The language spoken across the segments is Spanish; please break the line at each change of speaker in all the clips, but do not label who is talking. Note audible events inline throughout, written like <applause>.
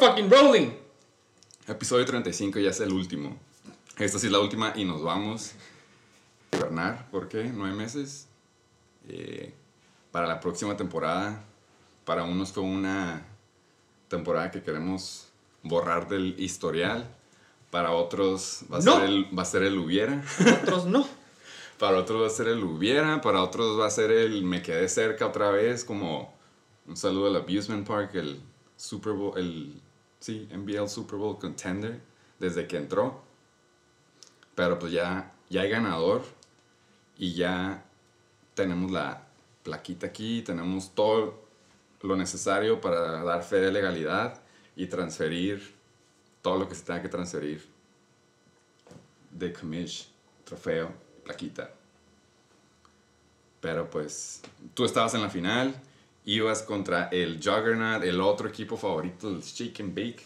fucking rolling.
Episodio 35 ya es el último. Esta sí es la última y nos vamos a hibernar. ¿Por qué? Nueve meses. Eh, para la próxima temporada. Para unos fue una temporada que queremos borrar del historial. Para otros va a,
No.
ser, el, va a ser el hubiera.
Otros no. <laughs>
Para otros va a ser el hubiera. Para otros va a ser el me quedé cerca otra vez. Como un saludo al Abusement Park, el Super Bowl, el sí, NBL Super Bowl contender desde que entró. Pero pues ya, ya hay ganador y ya tenemos la plaquita aquí, tenemos todo lo necesario para dar fe de legalidad y transferir todo lo que se tenga que transferir de commish, trofeo, plaquita. Pero pues tú estabas en la final, ibas contra el Juggernaut, el otro equipo favorito, el Shake and Bake.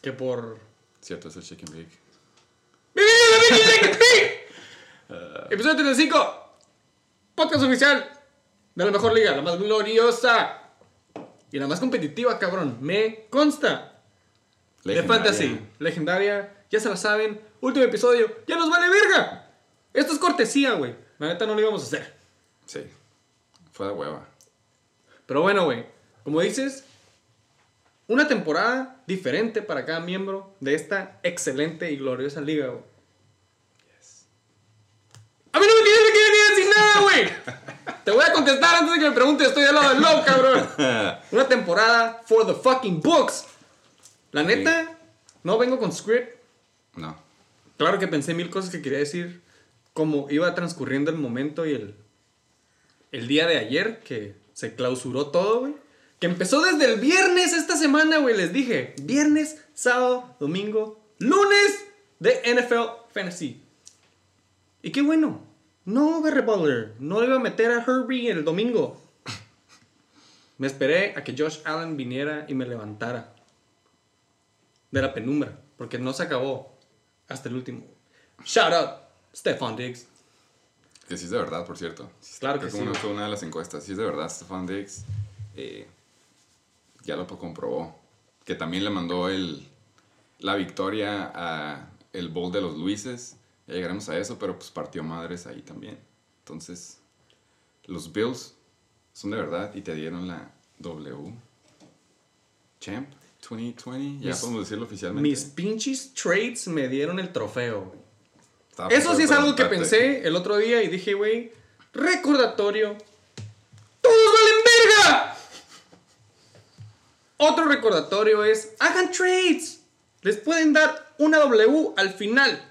Que por.
Cierto, es el Shake and Bake. <laughs>
Episodio 35. Podcast oficial de la mejor liga, la más gloriosa y la más competitiva, cabrón. Me consta. De
Legendaria.
fantasy, legendaria, ya se la saben. Último episodio, ya nos vale verga. Esto es cortesía, güey. La neta no lo íbamos a hacer.
Sí, fue de hueva.
Pero bueno, güey, como dices, una temporada diferente para cada miembro de esta excelente y gloriosa liga, güey. A mí no me quieres ni decir nada, güey. Te voy a contestar antes de que me preguntes, estoy al lado del low, cabrón. <laughs> Una temporada for the fucking books. La neta, no vengo con script.
No,
Claro que pensé mil cosas que quería decir, como iba transcurriendo el momento y el, el día de ayer, que se clausuró todo, güey. Que empezó desde el viernes esta semana, güey, les dije. Viernes, sábado, domingo, lunes de NFL Fantasy. Y qué bueno. No, Barry Butler. No iba a meter a Herbie el domingo. Me esperé a que Josh Allen viniera y me levantara de la penumbra, porque no se acabó hasta el último. Shout out, Stefan Diggs.
Que sí es de verdad, por cierto.
Claro que
Creo
sí,
fue una de las encuestas. Sí es de verdad, Stefan Diggs. eh, ya lo comprobó. Que también le mandó el, la victoria a el Bowl de los Luises. Ya llegaremos a eso, pero pues partió madres ahí también. Entonces, los Bills son de verdad y te dieron la W. Champ 2020. Ya
Mis-
podemos decirlo oficialmente.
Mis pinches trades me dieron el trofeo, güey. Eso sí es algo que pensé el otro día y dije, güey, recordatorio. ¡Todos valen verga! Otro recordatorio es, hagan trades. Les pueden dar una W al final.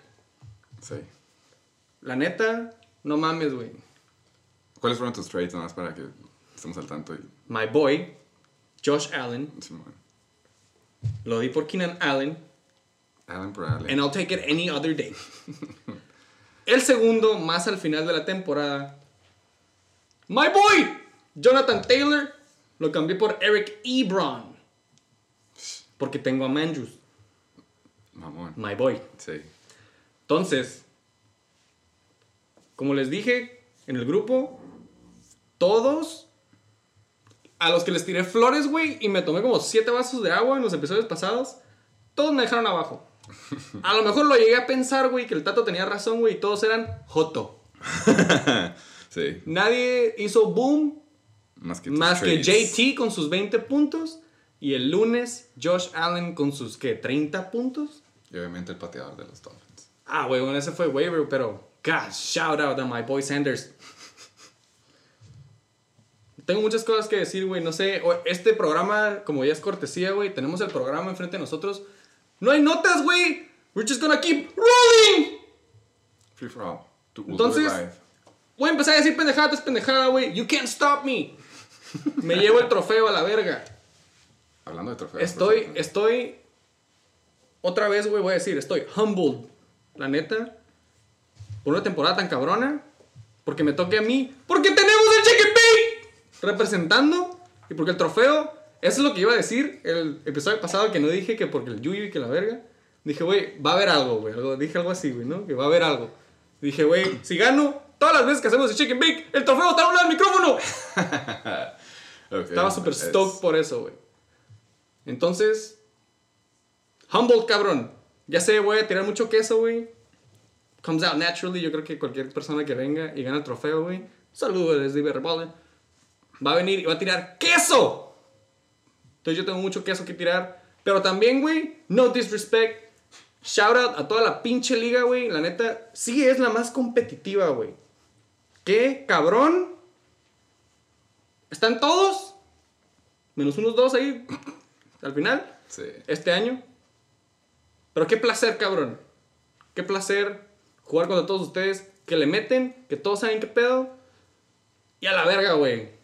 Sí.
La neta, no mames, güey.
¿Cuáles fueron tus trades? Nada más para que estemos al tanto. Y,
My boy, Josh Allen, lo di por Keenan Allen.
Allen por Allen.
And I'll take it any other day. <laughs> El segundo, más al final de la temporada. My boy, Jonathan Taylor, lo cambié por Eric Ebron. Porque tengo a Manjus,
Mamón.
my boy.
Sí.
Entonces, como les dije en el grupo, todos a los que les tiré flores, güey, y me tomé como siete vasos de agua en los episodios pasados, todos me dejaron abajo. A lo mejor lo llegué a pensar, güey, que el Tato tenía razón, güey, y todos eran Joto. <laughs>
Sí.
Nadie hizo boom
Más que,
más. JT con sus 20 puntos y el lunes Josh Allen con sus, ¿qué? 30 puntos.
Y obviamente el pateador de los Dolphins.
Ah, güey, bueno, ese fue waiver, pero gosh, shout out a my boy Sanders. Tengo muchas cosas que decir, güey. No sé, este programa, como ya es cortesía, güey, tenemos el programa enfrente de nosotros. No hay notas, güey. We're just gonna keep rolling.
Free for all.
Entonces-. Voy a empezar a decir pendejada tras pendejada, güey. You can't stop me. Me llevo el trofeo a la verga.
Hablando de trofeos.
Estoy, estoy. Otra vez, güey, voy a decir, estoy humbled. La neta. Por una temporada tan cabrona. Porque me toque a mí. Porque tenemos el cheque. Representando. Y porque el trofeo. Eso es lo que iba a decir el episodio pasado que no dije que porque el yuyu y que la verga. Dije, güey, va a haber algo, güey. algo- Dije algo así, güey, ¿no? Que va a haber algo. Dije, güey, si gano, todas las veces que hacemos el chicken bake, el trofeo está a un lado del micrófono. <laughs>
Ok,
Estaba súper stoked por eso, güey. Entonces, Humboldt, cabrón. Ya sé, voy a tirar mucho queso, güey. Comes out naturally. Yo creo que cualquier persona que venga y gana el trofeo, güey. Saludos desde Iberrebole. Va a venir y va a tirar queso. Entonces yo tengo mucho queso que tirar. Pero también, güey, no disrespect. Shout out a toda la pinche liga, güey. La neta, sí es la más competitiva, güey. ¿Qué cabrón? ¿Están todos? Menos unos dos ahí. Al final.
Sí.
Este año. Pero qué placer, cabrón. Qué placer jugar contra todos ustedes. Que le meten. Que todos saben qué pedo. Y a la verga, güey.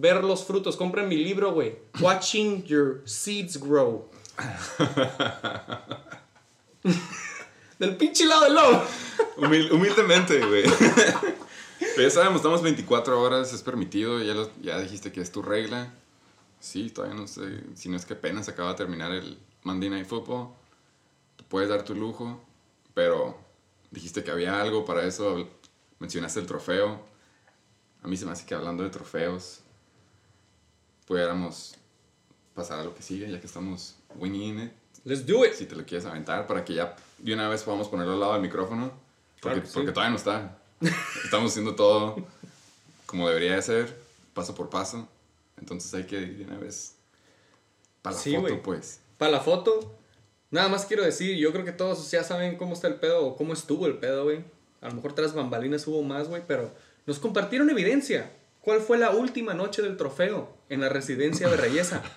Ver los frutos. Compren mi libro, güey. Watching your seeds grow. <laughs> Del pinche lado del lobo.
Humil- humildemente, güey. <laughs> Pero ya sabemos, estamos 24 horas, es permitido, ya, lo- ya dijiste que es tu regla. Sí, todavía no sé, si no es que apenas acaba de terminar el Monday Night Football, te puedes dar tu lujo, pero dijiste que había algo para eso, mencionaste el trofeo. A mí se me hace que hablando de trofeos, pudiéramos pasar a lo que sigue, ya que estamos winning it
Let's do it.
si te lo quieres aventar para que ya de una vez podamos ponerlo al lado del micrófono. Porque,
Claro sí.
porque todavía no está. Estamos haciendo todo como debería de ser, paso por paso. Entonces hay que ir de una vez para la
Sí,
foto,
güey.
pues.
Para la foto, nada más quiero decir, yo creo que todos ya saben cómo está el pedo o cómo estuvo el pedo, güey. A lo mejor tras bambalinas hubo más, güey, pero nos compartieron evidencia. ¿Cuál fue la última noche del trofeo en la residencia de Reyesa? <laughs>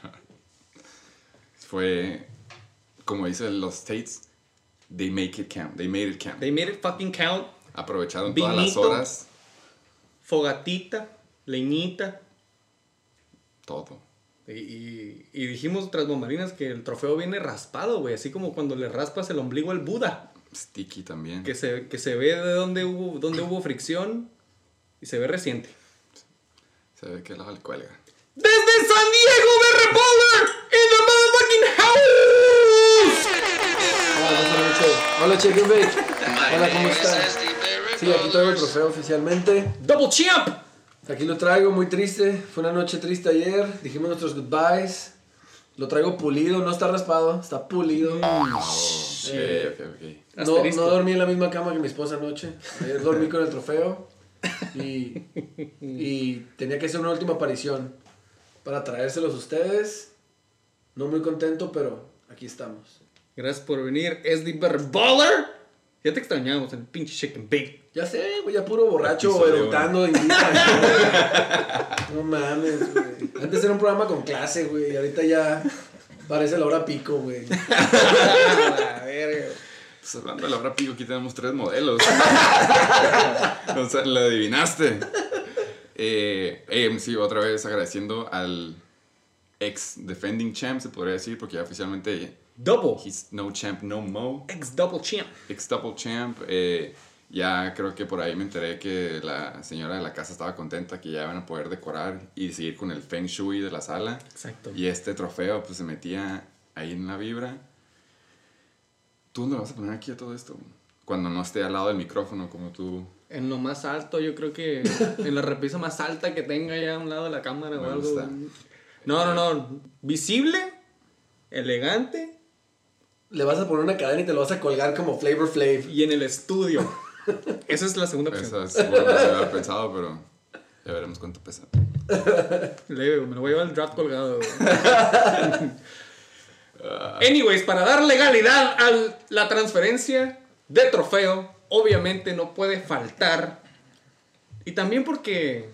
Fue, como dicen los States, they make it count. They made it count.
They made it fucking count.
Aprovecharon todas las
Vinito.
horas,
Fogatita, leñita.
todo.
Y, y- y dijimos tras bambalinas que el trofeo viene raspado, güey. Así como cuando le raspas el ombligo al Buda.
Sticky también.
Que se, que se ve de dónde hubo, dónde hubo fricción y se ve reciente.
Se ve que la cuelga.
Desde San Diego de Repoller in the motherfucking house.
Hola, and Bake. Hola, ¿cómo están? Sí, aquí traigo el trofeo oficialmente.
Double champ.
Aquí lo traigo, muy triste. Fue una noche triste ayer. Dijimos nuestros goodbyes. Lo traigo pulido, no está raspado, está pulido.
Ok, ok, ok.
No,
Asterisco.
no dormí en la misma cama que mi esposa anoche. Ayer dormí con el trofeo. Y, y <laughs> tenía que hacer una última aparición para traérselos a ustedes. No muy contento, pero aquí estamos.
Gracias por venir, SD Baller. Ya te extrañamos, el pinche chicken bake.
Ya sé, güey, ya puro borracho y- <laughs> <laughs> no mames, güey. Antes era un programa con clase, güey. Y ahorita ya parece la hora pico, güey.
la verga.
Pues hablando de la hora pico, aquí tenemos tres modelos. <laughs> o sea, lo adivinaste. Eh, eh, sí, otra vez agradeciendo al ex defending champ, se podría decir, porque ya oficialmente
Double.
he's no champ no mo.
Ex double champ.
Ex double champ. eh, ya creo que por ahí me enteré que la señora de la casa estaba contenta que ya iban a poder decorar y seguir con el feng shui de la sala.
Exacto.
Y este trofeo pues se metía ahí en la vibra. ¿Tú dónde vas a poner aquí a todo esto? Cuando no esté al lado del micrófono como tú.
En lo más alto, yo creo que <laughs> en la repisa más alta que tenga ya a un lado de la cámara
Me
o algo.
gusta.
No, no, no. Visible, elegante
Le vas a poner una cadena y te lo vas a colgar como Flavor Flav.
y en el estudio. <laughs> Esa es la segunda opción.
Esa es lo había pensado, pero ya veremos cuánto pesa.
Leve, me lo voy a llevar el draft colgado. <laughs> güey. Anyways, para dar legalidad a la transferencia de trofeo, obviamente no puede faltar. Y también porque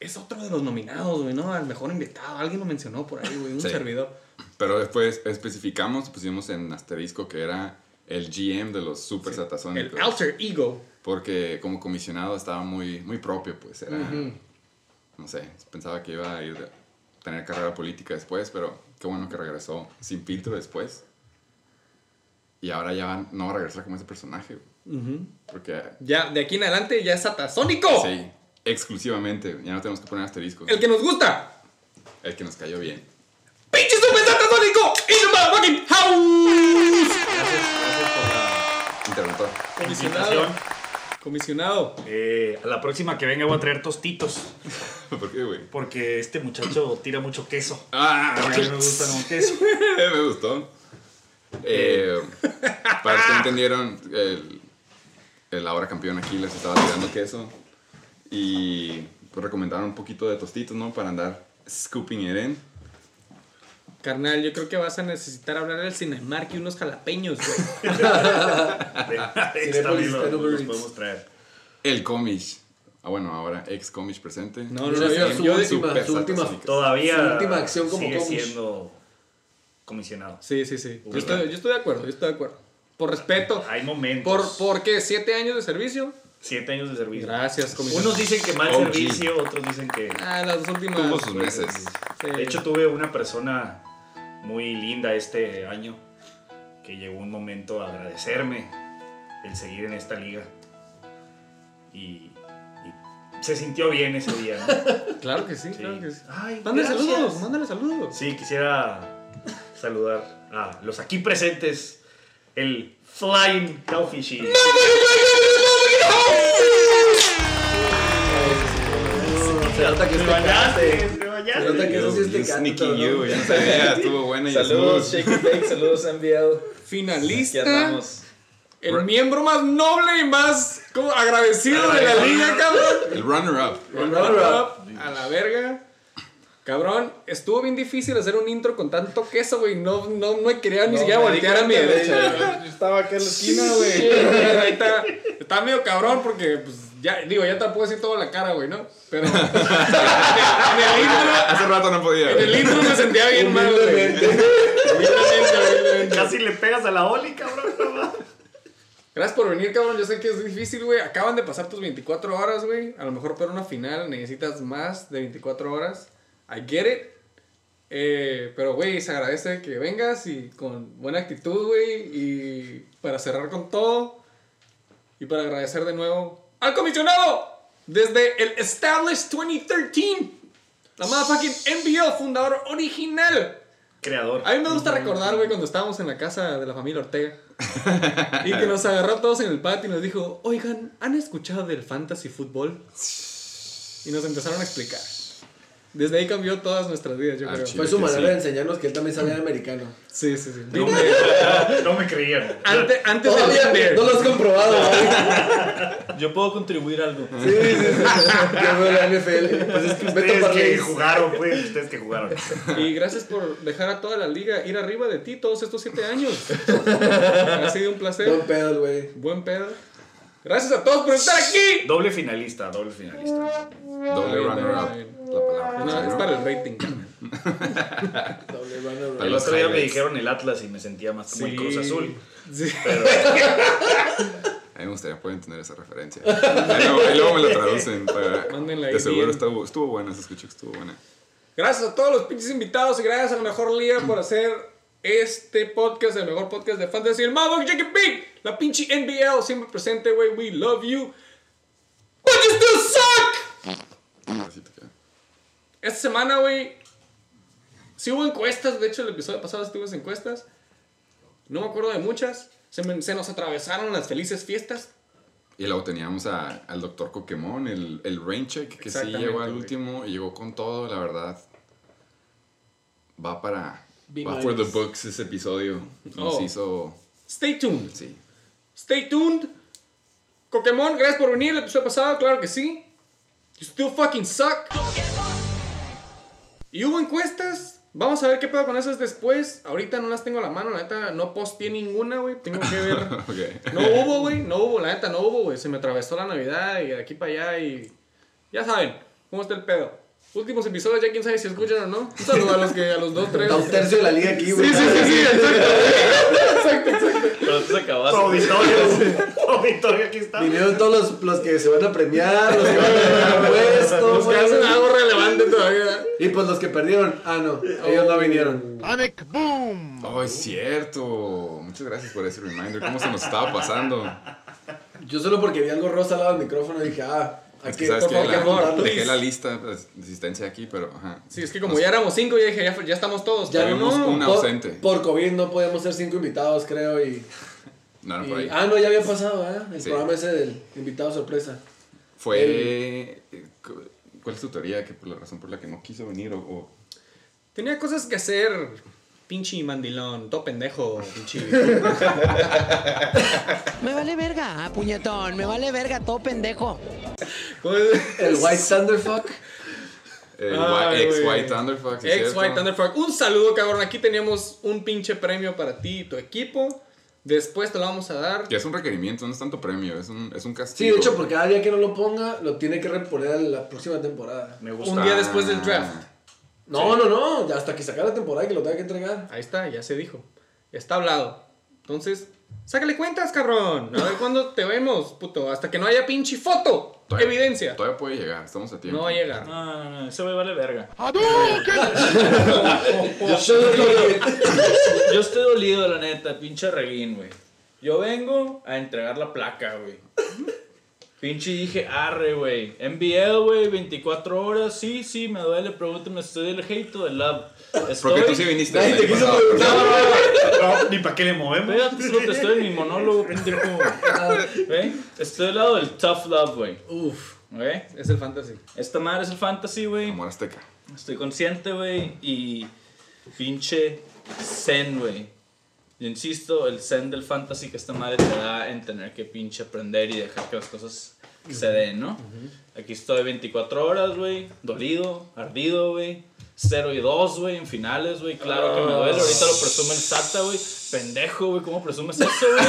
es otro de los nominados, güey, ¿no? Al mejor invitado. Alguien lo mencionó por ahí, güey, un
Sí.
servidor.
Pero después especificamos, pusimos en asterisco que era el GM de los Super
El
Satasónicos.
alter ego.
Porque como comisionado estaba muy, muy propio, pues era,
Ujú.
no sé, pensaba que iba a ir a tener carrera política después, pero qué bueno que regresó sin filtro después. Y ahora ya no va a regresar como ese personaje, porque
Ya, de aquí en adelante ya es satasónico.
sí, exclusivamente, ya no tenemos que poner asteriscos,
El que nos gusta.
el que nos cayó bien.
¡Pinche super satasónico! ¡In the motherfucking house!
Interventor.
Comisionado.
Invitación.
Comisionado.
Eh, a la próxima que venga voy a traer tostitos. <laughs>
¿Por qué, güey?
Porque este muchacho tira mucho queso.
Ah,
A mí me gusta con queso. <laughs>
me gustó. Eh, para los que entendieron, el, el ahora campeón Aquiles estaba tirando queso y pues recomendaron un poquito de tostitos, ¿no? Para andar scooping it in.
Carnal, yo creo que vas a necesitar hablar del Cinemark y unos jalapeños, güey. <laughs>
Los podemos traer.
El Comish. Ah, bueno, ahora ex Comish presente.
No, no, no, yo,
su
yo-
última- su última-
Todavía
Su última acción como
sigue siendo comisionado.
Sí, sí, sí. Yo estoy, yo estoy de acuerdo, yo estoy de acuerdo. Por respeto.
Hay momentos.
¿Por, ¿Por qué? ¿Siete años de servicio?
Siete años de servicio.
Gracias, comisionado.
Unos dicen que mal servicio, otros dicen que...
Ah, las dos últimas.
Tuvo sus meses.
Sí.
De hecho, tuve una persona muy linda este año que llegó un momento a agradecerme el seguir en esta liga. Y, y se sintió bien ese día, ¿no?
Claro que sí,
Sí.
claro que sí.
Ay,
Mándale
gracias.
saludos, mándale saludos.
Sí, quisiera saludar a los aquí presentes, el Flying Cowfishy.
Se nota que es tecate. Se nota que eso sí es
You
tecate, ¿no?
you, ya no sabía, <laughs> estuvo buena y
Saludos. Shake Bake, saludos, MBL. Aquí
Finalista.
andamos.
El miembro más noble y más como, agradecido de la liga, cabrón.
El runner-up.
Runner-up.
A la verga. Cabrón, estuvo bien difícil hacer un intro con tanto queso, güey. No, no, no quería ni siquiera
me di
voltear a mi derecha.
Yo estaba acá en la esquina, güey.
Sí, ahí está, está medio cabrón porque, pues, ya, digo, ya te puedo decir toda la cara, güey, ¿no? Pero en <laughs> el, en el intro,
Hace rato no podía.
en el intro me sentía bien mal, güey.
Casi le pegas a la Oli, cabrón. no.
Gracias por venir, cabrón. Yo sé que es difícil, güey. Acaban de pasar tus 24 horas, güey. A lo mejor para una final necesitas más de 24 horas. I get it. Eh, pero, güey, se agradece que vengas y con buena actitud, güey. Y para cerrar con todo. Y para agradecer de nuevo al comisionado desde el Established 2013. La motherfucking NBL, fundador original.
Creador.
A mí me gusta recordar, güey, cuando estábamos en la casa de la familia Ortega. <laughs> y que nos agarró a todos en el patio y nos dijo, oigan, ¿han escuchado del fantasy fútbol? Y nos empezaron a explicar. Desde ahí cambió todas nuestras vidas, yo
Ah,
creo.
Fue su manera
sí.
de enseñarnos que él también sabía americano.
Sí, sí, sí.
No me, no me creían.
Antes, antes
Todavía
Tinder.
no lo has comprobado, güey.
Yo puedo contribuir algo.
Sí, sí, sí. Yo veo la NFL. Pues es que
Ustedes que jugaron, pues. Ustedes que jugaron.
Y gracias por dejar a toda la liga ir arriba de ti todos estos siete años. ha sido un placer.
Buen pedo, güey.
Buen pedo. Gracias a todos por estar aquí.
Doble finalista, doble finalista.
Doble runner-up. La palabra.
No, es para el rating.
Doble runner,
Para
El otro día me dijeron el Atlas y me sentía más como el Cruz Azul.
Sí.
A mí me gustaría poder entender esa referencia. Ahí luego, ahí luego me lo traducen. Para,
Mándenla ahí
de seguro estuvo, estuvo buena, se escuchó que estuvo buena.
Gracias a todos los pinches invitados y gracias a la mejor liga por hacer este podcast, el mejor podcast de fantasy, el Motherfucking Chicken Big, la pinche NBL siempre presente, güey. We love you. But you still suck.
Así te queda.
Esta semana, güey, sí hubo encuestas. De hecho, el episodio pasado estuvimos encuestas. No me acuerdo de muchas. Se, me- se nos atravesaron las felices fiestas.
Y luego teníamos a- al doctor Coquemón, el, el rain check, que sí llegó al último y llegó con todo, la verdad. Va para.
Big
va for the books ese episodio. Nos
Oh.
hizo.
Stay tuned.
Sí.
Stay tuned. Pokémon, gracias por venir el episodio pasado, claro que sí. You still fucking suck. Y hubo encuestas. Vamos a ver qué pedo con esas después. Ahorita no las tengo a la mano, la neta no posteé ninguna, güey. Tengo que ver. <laughs> No hubo, güey, no hubo, la neta no hubo, güey. Se me atravesó la Navidad y de aquí para allá y. Ya saben, cómo está el pedo. Últimos episodios, ya quién sabe si escuchan o no. Un saludo a los que, a los dos, tres.
Está un tercio de la liga aquí, güey.
Sí, sí, sí, sí, exacto. Exacto, exacto.
Pero tú se acabaste.
auditorio. Auditorio aquí está.
Vinieron todos los, los que se van a premiar, los que van a ganar <laughs> puestos,
Los que hacen algo relevante todavía.
Y pues los que perdieron. Ah, no. Ellos no vinieron.
Oh, es cierto. Muchas gracias por ese reminder. ¿Cómo se nos estaba pasando?
Yo solo porque vi algo rosa al lado del micrófono dije, ah,
Es
que,
que sabes
por
que
favor, que
la,
apuntarlo.
dejé la lista de asistencia aquí, pero ajá.
Sí, es que como ya éramos cinco, ya dije, ya, ya estamos todos.
Ya
vimos
no.
por,
ausente.
por COVID no podíamos ser cinco invitados, creo, y... <laughs>
No, no,
y-
por ahí.
ah, no, ya había pasado, ¿eh? El
Sí.
programa ese del invitado sorpresa.
Fue. cu- ¿Cuál es tu teoría? Que por la razón por la que no quiso venir o. o-
Tenía cosas que hacer Pinche mandilón, todo pendejo, pinche.
Me vale verga, puñetón. Me vale verga, todo pendejo.
¿Cómo es?
El White Thunderfuck.
El
Ay,
ex. White Thunderfuck. ¿sí
Ex
cierto?
White Thunderfuck. Un saludo, cabrón. Aquí teníamos un pinche premio para ti y tu equipo. Después te lo vamos a dar.
Que es un requerimiento, no es tanto premio, es un, es un
Sí,
castigo.
de hecho, por cada día que no lo ponga, lo tiene que reponer a la próxima temporada.
Me gusta.
Un día después del draft.
No, no, no, ya hasta que sacar la temporada y que lo tenga que entregar.
Ahí está, ya se dijo. Está hablado. Entonces, sácale cuentas, cabrón. A ver cuándo te vemos, puto. Hasta que no haya pinche foto.
Todavía-
Evidencia.
Todavía puede llegar, estamos a tiempo.
No va a llegar.
No, no, no, ese güey vale verga. <laughs>
Yo estoy-
Yo estoy dolido, la neta, pinche reguín, güey. Yo vengo a entregar la placa, güey. Pinche dije, arre, güey. NBL, güey, 24 horas. Sí, sí, me duele. Pregúntame, ¿estoy del hate o del love? Estoy...
Porque tú sí viniste. El
te quiso preguntar.
No, ni para qué le movemos.
Espérate, solo te estoy en mi monólogo, pendejo. ¿Ve? Estoy del lado del tough love, güey.
Uf.
¿Ve?
Es el fantasy.
Esta madre es el fantasy, güey.
Amor Azteca.
Estoy consciente, güey. Y pinche zen, güey. Yo insisto, el zen del fantasy que esta madre te da en tener que pinche aprender y dejar que las cosas se den, ¿no? Aquí estoy 24 horas, güey. Dolido, ardido, güey. 0 y 2, güey, en finales, güey. Claro que me duele. Ahorita lo presume el Sata, güey. Pendejo, güey. ¿Cómo presumes eso, güey?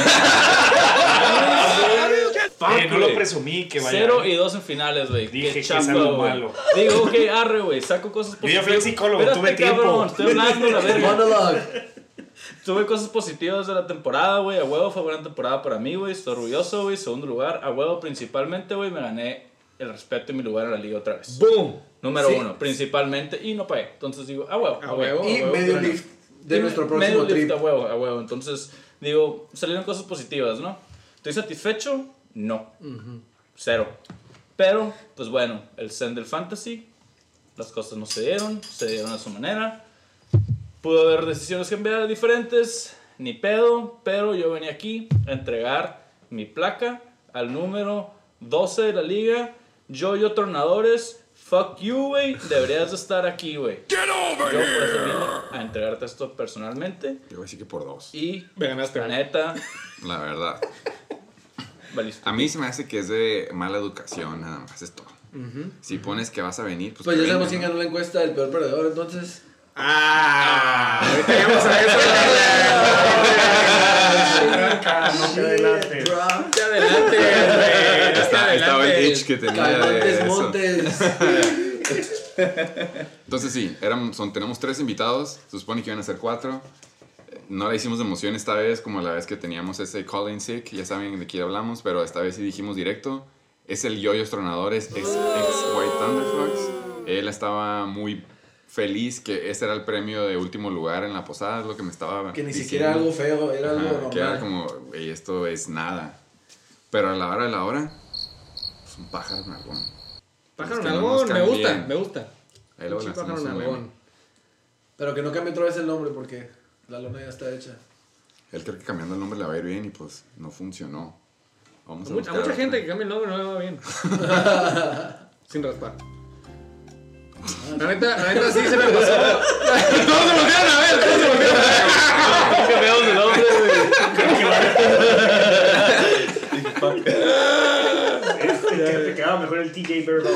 Eh, <laughs> no lo presumí que vaya.
0 y 2 en finales, güey.
Dije
Qué
que es algo malo.
Digo, ok, arre, güey. Saco cosas
Yo
positivas.
fui al psicólogo,
Espérate,
tuve tiempo.
cabrón, estoy hablando, la <laughs> verga.
Monologue.
Tuve cosas positivas de la temporada, güey. A huevo fue buena temporada para mí, güey. Estoy orgulloso, güey. Segundo lugar, a huevo principalmente, güey. Me gané el respeto y mi lugar en la liga otra vez.
¡Boom!
Número
Sí.
uno, principalmente. Y no pagué. Entonces digo, a huevo.
A huevo.
Y
huevo,
medio lift de
Y
nuestro
me-
próximo
medio lift
trip.
a huevo, a huevo. Entonces, digo, salieron cosas positivas, ¿no? ¿Estoy satisfecho? No. Cero. Pero, pues bueno, el zen del fantasy, las cosas no se dieron, se dieron a su manera. Pudo haber decisiones cambiadas diferentes, ni pedo, pero yo venía aquí a entregar mi placa al número 12 de la liga. Yo y Tornadores, fuck you, güey, deberías de estar aquí, güey. Yo por eso vine a entregarte esto personalmente
Yo voy a decir que por dos.
y
Me ganaste.
la neta,
La verdad.
valiste.
A mí se me hace que es de mala educación, nada más, es todo. Si pones que vas a venir, pues.
Pues
que
ya sabemos
venga,
quién
¿no?
ganó la encuesta del peor perdedor, entonces.
¡Ah! Ahorita llegamos a eso.
No te adelantes.
Está-
Hacia
Estaba el itch que tenía
Calmantes
de eso.
Montes. <laughs>
Entonces sí, eran, son, tenemos tres invitados, se supone que iban a ser cuatro. No la hicimos de emoción esta vez, como la vez que teníamos ese calling sick, ya saben de quién hablamos, pero esta vez sí dijimos directo. Es el Yoyos Tronadores, ex, ex White Thunderfucks. Él estaba muy feliz que ese era el premio de último lugar en la posada, es lo que me estaba
Que ni
diciendo.
siquiera algo feo, era algo
Ajá,
normal.
que era como, "Ey, esto es nada. Pero a la hora de la hora, es un pájaro nalgón.
Pájaro
no
nalgón,
nos
me gusta, me gusta.
Ahí hacemos
pájaro nalgón.
Pero que no cambie otra vez el nombre porque la lona ya está hecha.
Él cree que cambiando el nombre le va a ir bien y pues no funcionó. Vamos
A
a,
mucha, a mucha gente que cambia el nombre no le va bien. <laughs> Sin raspar. La neta, la neta sí se me pasó. todos se volvieron a ver, todos se volvieron a ver.
De nombre, güey.
Te quedaba mejor el TJ Birdon.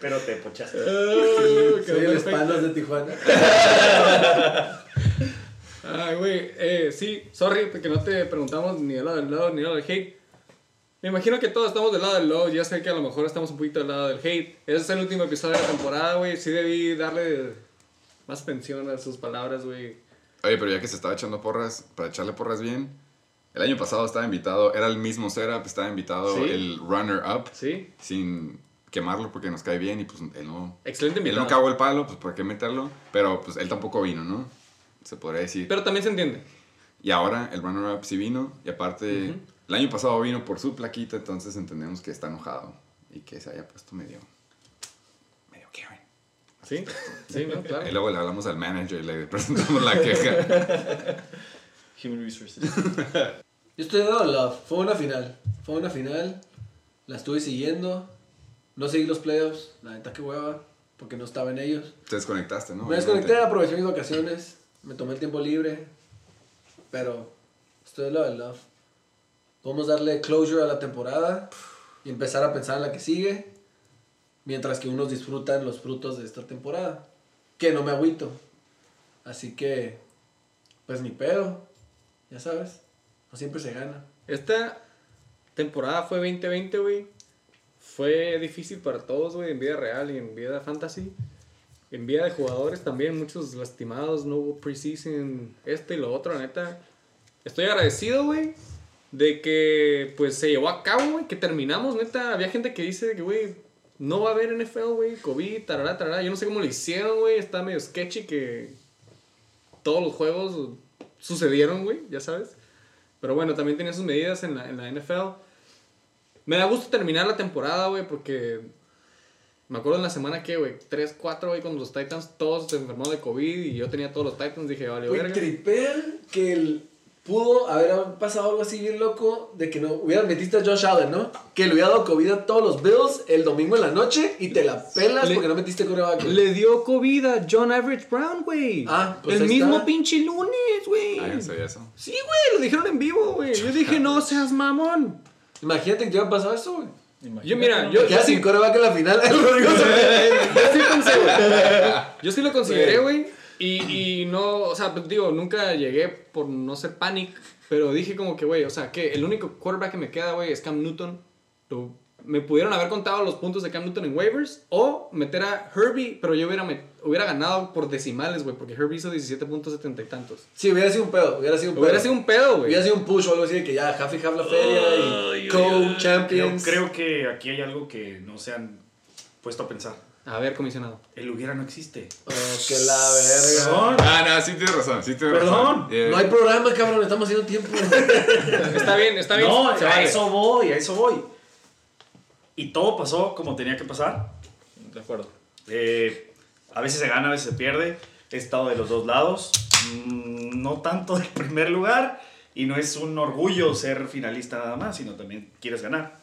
Pero te pochaste.
Soy el espaldas de Tijuana.
Ay, güey, eh, sí, sorry, porque no te preguntamos ni del lado del lado ni del lado del hate. Me imagino que todos estamos del lado del love, ya sé que a lo mejor estamos un poquito del lado del hate. Ese es el último episodio de la temporada, güey, sí debí darle más pensión a sus palabras, güey.
Oye, pero ya que se estaba echando porras, para echarle porras bien, el año pasado estaba invitado, era el mismo setup, estaba invitado
Sí.
el runner-up,
Sí,
sin quemarlo porque nos cae bien y pues él no...
excelente
Él
invitado.
no cagó el palo, pues ¿por qué meterlo? Pero pues él tampoco vino, ¿no? Se podría decir.
Pero también se entiende.
Y ahora el runner-up sí vino y aparte el año pasado vino por su plaquita, entonces entendemos que está enojado y que se haya puesto medio... medio Karen.
Sí, sí, no, claro.
Y luego le hablamos al manager y le presentamos la queja. <laughs>
Human Resources.
Yo estoy del lado del love. Fue una final. Fue una final. La estuve siguiendo. No seguí los playoffs. La neta que hueva. porque no estaba en ellos.
Te desconectaste, ¿no?
Me desconecté, aproveché mis vacaciones, me tomé el tiempo libre, pero estoy de lado del love. Podemos darle closure a la temporada y empezar a pensar en la que sigue, mientras que unos disfrutan los frutos de esta temporada, que no me agüito. Así que, pues ni pedo, ya sabes, no siempre se gana.
Esta temporada fue 2020, güey. Fue difícil para todos, güey, en vida real y en vida fantasy. En vida de jugadores también, muchos lastimados, no hubo preseason, este y lo otro, neta. Estoy agradecido, güey, de que pues se llevó a cabo, güey, que terminamos, neta. Había gente que dice que, güey, no va a haber NFL, güey, COVID, tarará, tarará. Yo no sé cómo lo hicieron, güey, está medio sketchy que todos los juegos sucedieron, güey, ya sabes. Pero bueno, también tenía sus medidas en la, en la NFL. Me da gusto terminar la temporada, güey, porque me acuerdo en la semana que, güey, 3, 4, güey, cuando los Titans todos se enfermaron de COVID y yo tenía todos los Titans, dije, vale,
Güey, tripea que el, pudo haber pasado algo así bien loco de que no hubieran metiste a Josh Allen, ¿no? Que le hubiera dado COVID a todos los Bills el domingo en la noche y te la pelas
Le-
porque no metiste coreback.
Le dio COVID a John Average Brown, güey.
Ah, pues
El
ahí
mismo
está.
pinche lunes, güey.
Ah, yo no sabía eso.
Sí, güey, lo dijeron en vivo, güey. Yo dije, no seas mamón.
Imagínate que te hubiera pasado eso, güey.
Yo, mira, yo,
Queda sin coreback en la final. <laughs> el Rodrigo <laughs> se-
yo sí pensé, güey. Yo sí lo consideré, güey. Y, y no, o sea, digo, nunca llegué por no ser panic. Pero dije como que, güey, o sea, que el único quarterback que me queda, güey, es Cam Newton. Lo- me pudieron haber contado los puntos de Cam Newton en waivers o meter a Herbie, pero yo hubiera, met- hubiera ganado por decimales, güey, porque Herbie hizo 17 puntos 70 y tantos.
Sí, hubiera sido un pedo. Hubiera sido un pedo.
Hubiera sido un pedo, güey.
Hubiera sido un push o algo así de que ya half y half la feria y co-champions.
Creo, creo que aquí hay algo que no se han puesto a pensar.
A ver, comisionado.
El hubiera no existe.
Oh, que la verga.
Perdón.
Ah, no, sí tienes razón, sí tienes
Perdón.
razón. Eh,
No hay programa, cabrón. Estamos haciendo tiempo. <laughs>
Está bien, está bien.
No,
se
a
vale.
eso voy, a eso voy. Y todo pasó como tenía que pasar.
De acuerdo.
Eh, a veces se gana, a veces se pierde. He estado de los dos lados. Mm, no tanto del primer lugar. Y no es un orgullo ser finalista nada más, sino también quieres ganar.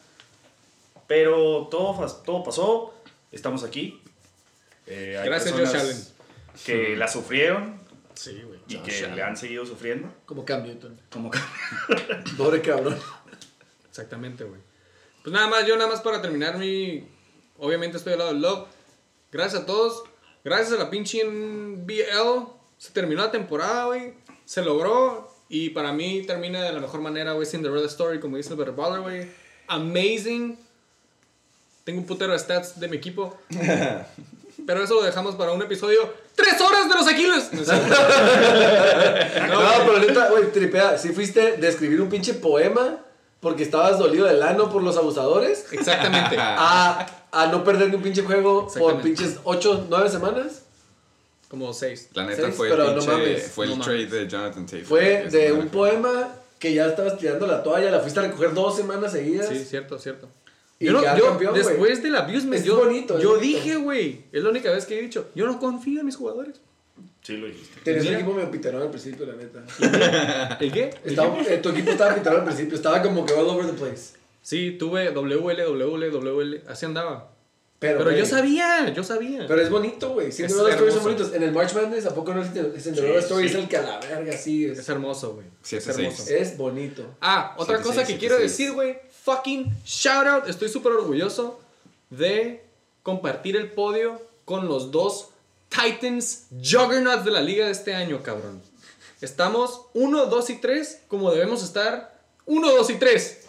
Pero todo, todo pasó. Estamos aquí. Eh, hay
Gracias, Josh Allen.
Que la sufrieron
Sí, güey.
y que le han seguido sufriendo.
Como Cam Newton.
Como que <laughs>
Pobre cabrón.
Exactamente, güey. Pues nada más, yo nada más para terminar mi... Obviamente estoy al lado del Love. Gracias a todos. Gracias a la pinche NBL. Se terminó la temporada, güey. Se logró. Y para mí termina de la mejor manera, güey. Cinderella Story, como dice el Better Baller, güey. Amazing. Tengo un putero de stats de mi equipo. Pero eso lo dejamos para un episodio. ¡Tres horas de los Aquiles! No,
pero neta, güey, tripea. Si fuiste de escribir un pinche poema porque estabas dolido del ano por los abusadores,
Exactamente.
a, a no perder ni un pinche juego por pinches 8, 9 semanas,
Como seis.
La neta
Seis,
fue
pero
el,
no mames,
fue el
no
trade
mames.
de Jonathan Tate.
fue de un poema que ya estabas tirando la toalla, la fuiste a recoger dos semanas seguidas.
Sí, cierto, cierto.
Y
Yo, no- yo,
campeón,
después del abusement,
Es
yo,
bonito, es
yo
bonito.
dije, güey, es la única vez que he dicho, yo no confío en mis jugadores.
sí lo dijiste.
Tenías un equipo medio piterón al principio, la neta. <laughs>
¿El qué?
Estaba- eh, tu equipo estaba piterón al principio, estaba como que all over the place.
Sí, tuve WL, WL, WL, así andaba.
Pero,
Pero, yo sabía, yo sabía.
Pero es bonito, güey.
Es
Cinderella Stories son
hermoso.
bonitos. En el March Madness, ¿a poco no es el Cinderella
Sí,
Story?
sí.
Es el que a la verga sí es.
es hermoso, güey.
Siete,
es
seis.
hermoso.
Es bonito.
Ah, otra cosa que quiero decir, güey. Fucking shout out. Estoy súper orgulloso de compartir el podio con los dos Titans Juggernauts de la liga de este año, cabrón. Estamos 1, 2 y 3 como debemos estar 1, 2 y 3.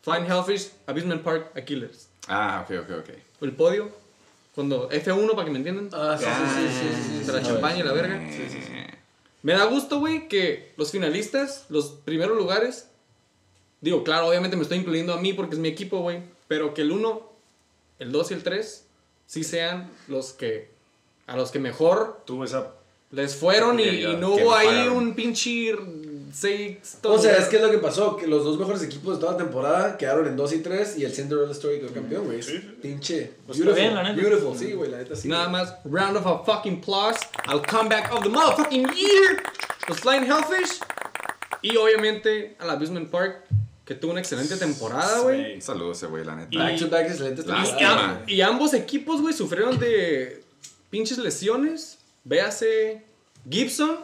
Flying Hellfish, Abusement Park, Aquiles.
Ah, ok, ok, ok.
El podio, cuando F1 para que me entiendan.
Ah, sí, sí, sí, sí, sí.
La champaña y la verga. Me da gusto, güey, que los finalistas, los primeros lugares, digo, claro, obviamente me estoy incluyendo a mí porque es mi equipo, güey, pero que el 1, el 2 y el 3 sí sean los que, a los que mejor
Tuvo esa
les fueron y, y no hubo ahí un pinche seis...
O sea, es que es lo que pasó, que los dos mejores equipos de toda la temporada quedaron en 2 y 3 y el Cinderella Story quedó campeón, güey.
Sí.
Pinche.
Pues está
beautiful,
bien, la neta.
beautiful, sí, güey, la neta sí.
Nada más, round of a fucking applause al comeback of the motherfucking year, los Flying Hellfish y obviamente al Abusement Park que tuvo una excelente temporada, güey.
Un saludo a ese güey, la neta.
Y-
Back to back excelentes
Lástima.
Y, y ambos equipos, güey, sufrieron de pinches lesiones. Véase Gibson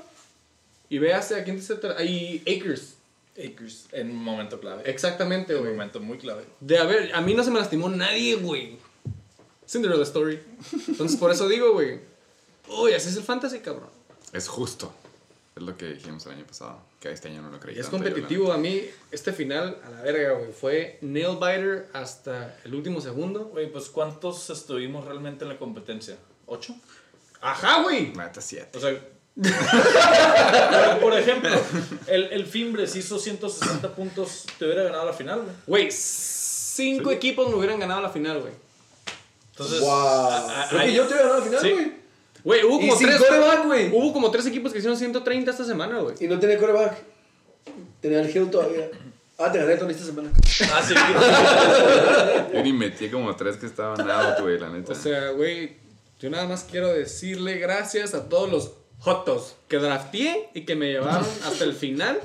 y véase a quién te Ahí Akers.
Akers en un momento clave.
Exactamente,
En un
güey.
momento muy clave.
De haber, a mí no se me lastimó nadie, güey. Cinderella Story. Entonces, por eso digo, güey. Uy, así es el fantasy, cabrón.
Es justo. Es lo que dijimos el año pasado. Que este año no lo creí.
Y es
tanto yo, la
competitivo. A mí, este final, a la verga, güey. Fue nail biter hasta el último segundo.
Güey, pues ¿cuántos estuvimos realmente en la competencia? ¿Ocho?
Ajá, güey.
Neta, siete.
O sea. por, <laughs> por ejemplo, el, el Fimbres hizo 160 puntos, te hubiera ganado la final, güey.
Güey, cinco equipos me hubieran ganado la final, güey.
Entonces,
Wow.
a- a-
Creo
hay-
que yo te voy a ganar al final,
Sí.
Güey.
Hubo
Y
como
sin
tres.
coreback, güey.
Hubo como tres equipos que hicieron 130 esta semana, güey.
Y no tenía coreback. Tenía el Hill todavía. Ah, te gané esta semana.
Ah, sí.
Yo ni metí como tres que estaban out, güey, la neta.
O sea, güey, yo nada más quiero decirle gracias a todos los jotos que drafteé y que me llevaron <laughs> hasta el final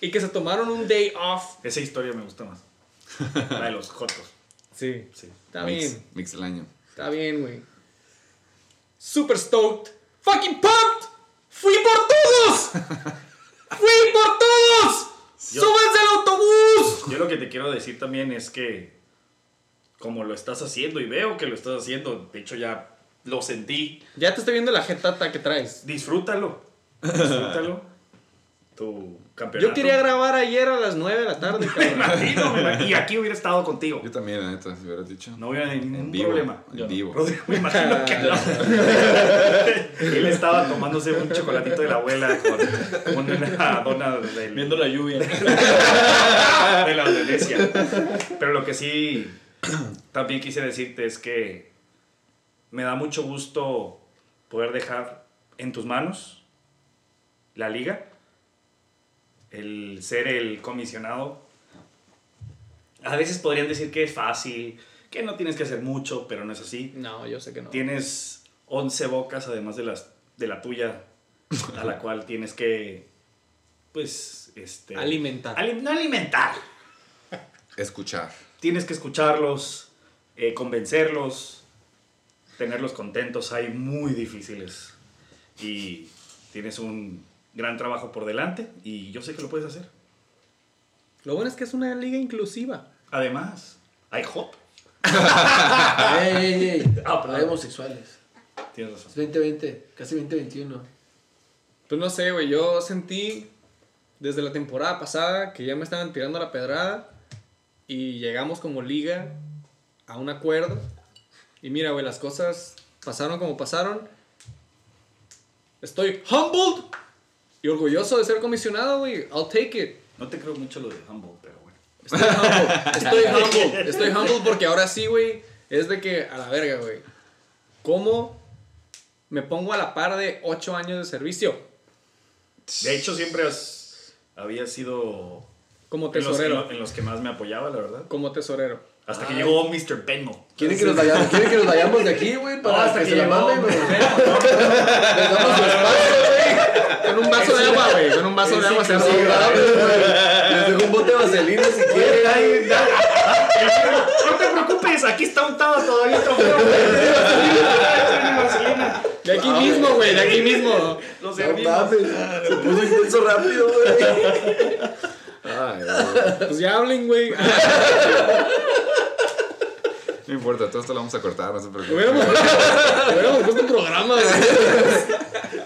y que se tomaron un day off.
Esa historia me gusta más. La de los jotos.
Sí,
Sí.
está
mix,
bien,
Mix del año.
está bien, güey. Super stoked, fucking pumped. Fui por todos. <laughs> Fui por todos.
Yo-
Súbanse al autobús.
Yo lo que te quiero decir también es que como lo estás haciendo y veo que lo estás haciendo, de hecho ya lo sentí,
Ya te estoy viendo la jetata que traes.
disfrútalo. <laughs> Disfrútalo. Tu campeonato.
Yo quería grabar ayer a las 9 de la tarde,
Me <laughs>
cabrón.
imagino, me imagino. Y aquí hubiera estado contigo.
Yo también, la neta, si hubieras dicho.
No hubiera ningún
en vivo.
problema.
En
Yo no.
vivo.
Rodrigo, me imagino que no. <laughs> Él estaba tomándose un chocolatito de la abuela con, con una dona del,
Viendo la lluvia.
de la Venecia. Pero lo que sí también quise decirte es que me da mucho gusto poder dejar en tus manos la liga, el ser el comisionado. A veces podrían decir que es fácil, que no tienes que hacer mucho, pero no es así.
No, yo sé que no.
Tienes 11 bocas además de, las, de la tuya, a la cual tienes que, pues, este...
Alimentar.
ali- no alimentar.
Escuchar.
Tienes que escucharlos, eh, convencerlos, tenerlos contentos. Hay muy difíciles. Y tienes un gran trabajo por delante y yo sé que lo puedes hacer.
Lo bueno es que es una liga inclusiva.
Además, hay hop. <laughs>
ey, ey, ey.
Ah,
Pero hay homosexuales.
Tienes
Es
razón.
2020, casi 2021.
Pues no sé, güey. Yo sentí desde la temporada pasada que ya me estaban tirando la pedrada. Y llegamos como liga a un acuerdo. Y mira, güey, las cosas pasaron como pasaron. Estoy humbled y orgulloso de ser comisionado, güey. I'll take it.
No te creo mucho lo de Humble, pero bueno.
Estoy humble, estoy humble, estoy humble porque ahora sí, güey, es de que a la verga, güey. ¿Cómo me pongo a la par de 8 años de servicio?
De hecho, siempre has, había sido
Como
en los, en
tesorero.
en los que más me apoyaba, la verdad.
Como tesorero.
Hasta que
Ay.
llegó Mr. Penmo.
¿Quieren que nos vayamos, ¿quieren que nos vayamos de aquí, güey? Para
No, hasta
que,
que
se la manden, güey. Les damos su espacio, güey.
Con un vaso de agua, güey. Con un vaso de agua se
güey. Les dejo un bote de vaselina si quieren.
Ay, ah, No te preocupes, aquí está untado todavía el trofeo. <laughs>
De aquí mismo, güey, de aquí mismo.
Lo
No
servimos.
se puso intenso rápido, güey. <laughs>
Ay.
Pues ya hablen, güey.
no importa, todo esto lo vamos a cortar, no se preocupen.
Hubiéramos puesto un programa, güey.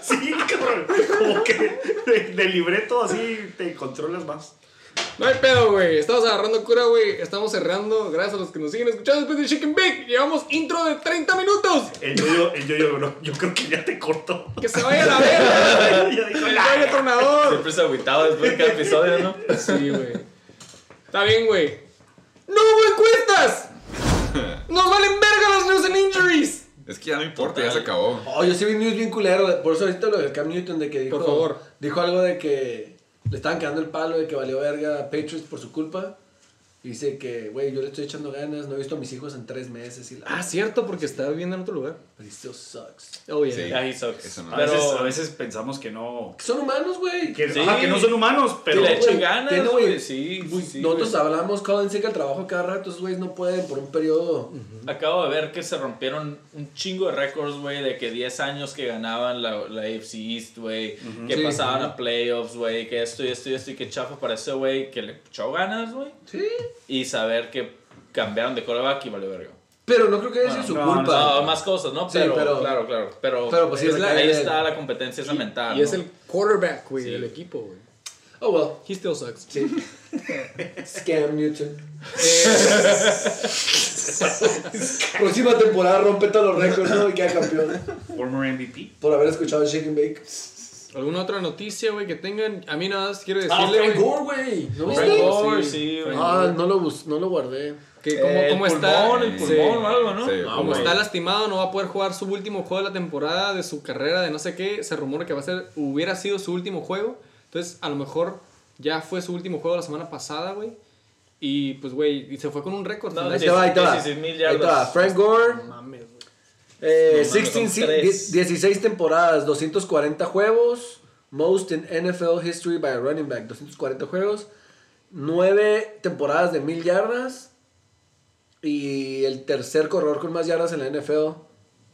Sí, cabrón. Como que de, de libreto así te controlas más.
No hay pedo, güey. Estamos agarrando cura, güey. Estamos cerrando. Gracias a los que nos siguen escuchando después de Chicken Bake. Llevamos intro de 30 minutos.
El yo, el yo, yo, no, yo creo que ya te cortó.
Que se vaya a la verga. <laughs>
Ya dijo,
Que
"La".
vaya tronador.
Siempre se agüitaba después de cada episodio, ¿no?
Sí, güey. Está bien, güey. ¡No hubo encuestas! ¡Nos valen verga las news and injuries!
Es que ya no importa, ya se acabó.
Oh, yo sí vi news bien culero. Por eso ahorita lo del Cam Newton de que dijo.
Por favor.
Dijo algo de que le estaban quedando el palo de que valió verga a Patriots por su culpa. Dice que, güey, yo le estoy echando ganas, no he visto a mis hijos en tres meses y la...
Ah, cierto, porque estaba viviendo en otro lugar.
But he still sucks.
Oh, yeah.
Sí.
Yeah, he sucks.
Eso no.
A,
Pero-
veces, a veces pensamos que no.
Que son humanos, güey.
Que,
Sí.
que no son humanos, pero.
Que le echan ganas,
tiene,
güey. Sí, sí,
Nosotros
güey.
hablamos, Colin que el trabajo cada rato, esos güeyes no pueden por un periodo.
Acabo de ver que se rompieron un chingo de récords, güey, de que 10 años que ganaban la, la AFC East, güey, que
Sí.
pasaban a playoffs, güey, que esto y esto y esto y que chafa para ese güey que le echó ganas, güey,
Sí.
Y saber que cambiaron de coreback y valió verga.
Pero no creo que haya sido su
no,
culpa.
No, más cosas, ¿no?
Sí,
Pero,
pero-
claro, claro. Pero,
Pero, pues, sí,
es la- ahí está la competencia esa mental.
Y es
¿no?
el quarterback, güey,
Sí.
del equipo, güey.
Oh, well.
He still sucks.
Sí. <laughs> Scam Newton. <laughs> Próxima temporada rompe todos los récords, ¿no? Y queda campeón.
Former MVP.
Por haber escuchado Shake and Bake.
¿Alguna otra noticia, güey, que tengan? A mí nada más quiero
Ah,
decirle,
Frank
güey,
Gore, güey. ¿No
Frank
viste?
Gore,
Sí,
sí, güey.
Ah, no lo, bus no lo guardé.
que como,
El
como está,
pulmón, el
sí,
pulmón o algo, ¿no?
Sí,
Ah,
como
güey.
está lastimado, no va a poder jugar su último juego de la temporada de su carrera de no sé qué. Se rumora que va a ser, hubiera sido su último juego. Entonces, a lo mejor ya fue su último juego la semana pasada, güey. Y pues, güey, y se fue con un récord.
No.
Ahí te va, ahí te va.
16,000
Ahí te va.
yardas.
Frank Gore,
mames.
Eh,
No mames,
16,
son tres.
16 temporadas, 240 juegos. Most in NFL history by a running back. 240 juegos. 9 temporadas de 1000 yardas. Y el tercer corredor con más yardas en la NFL.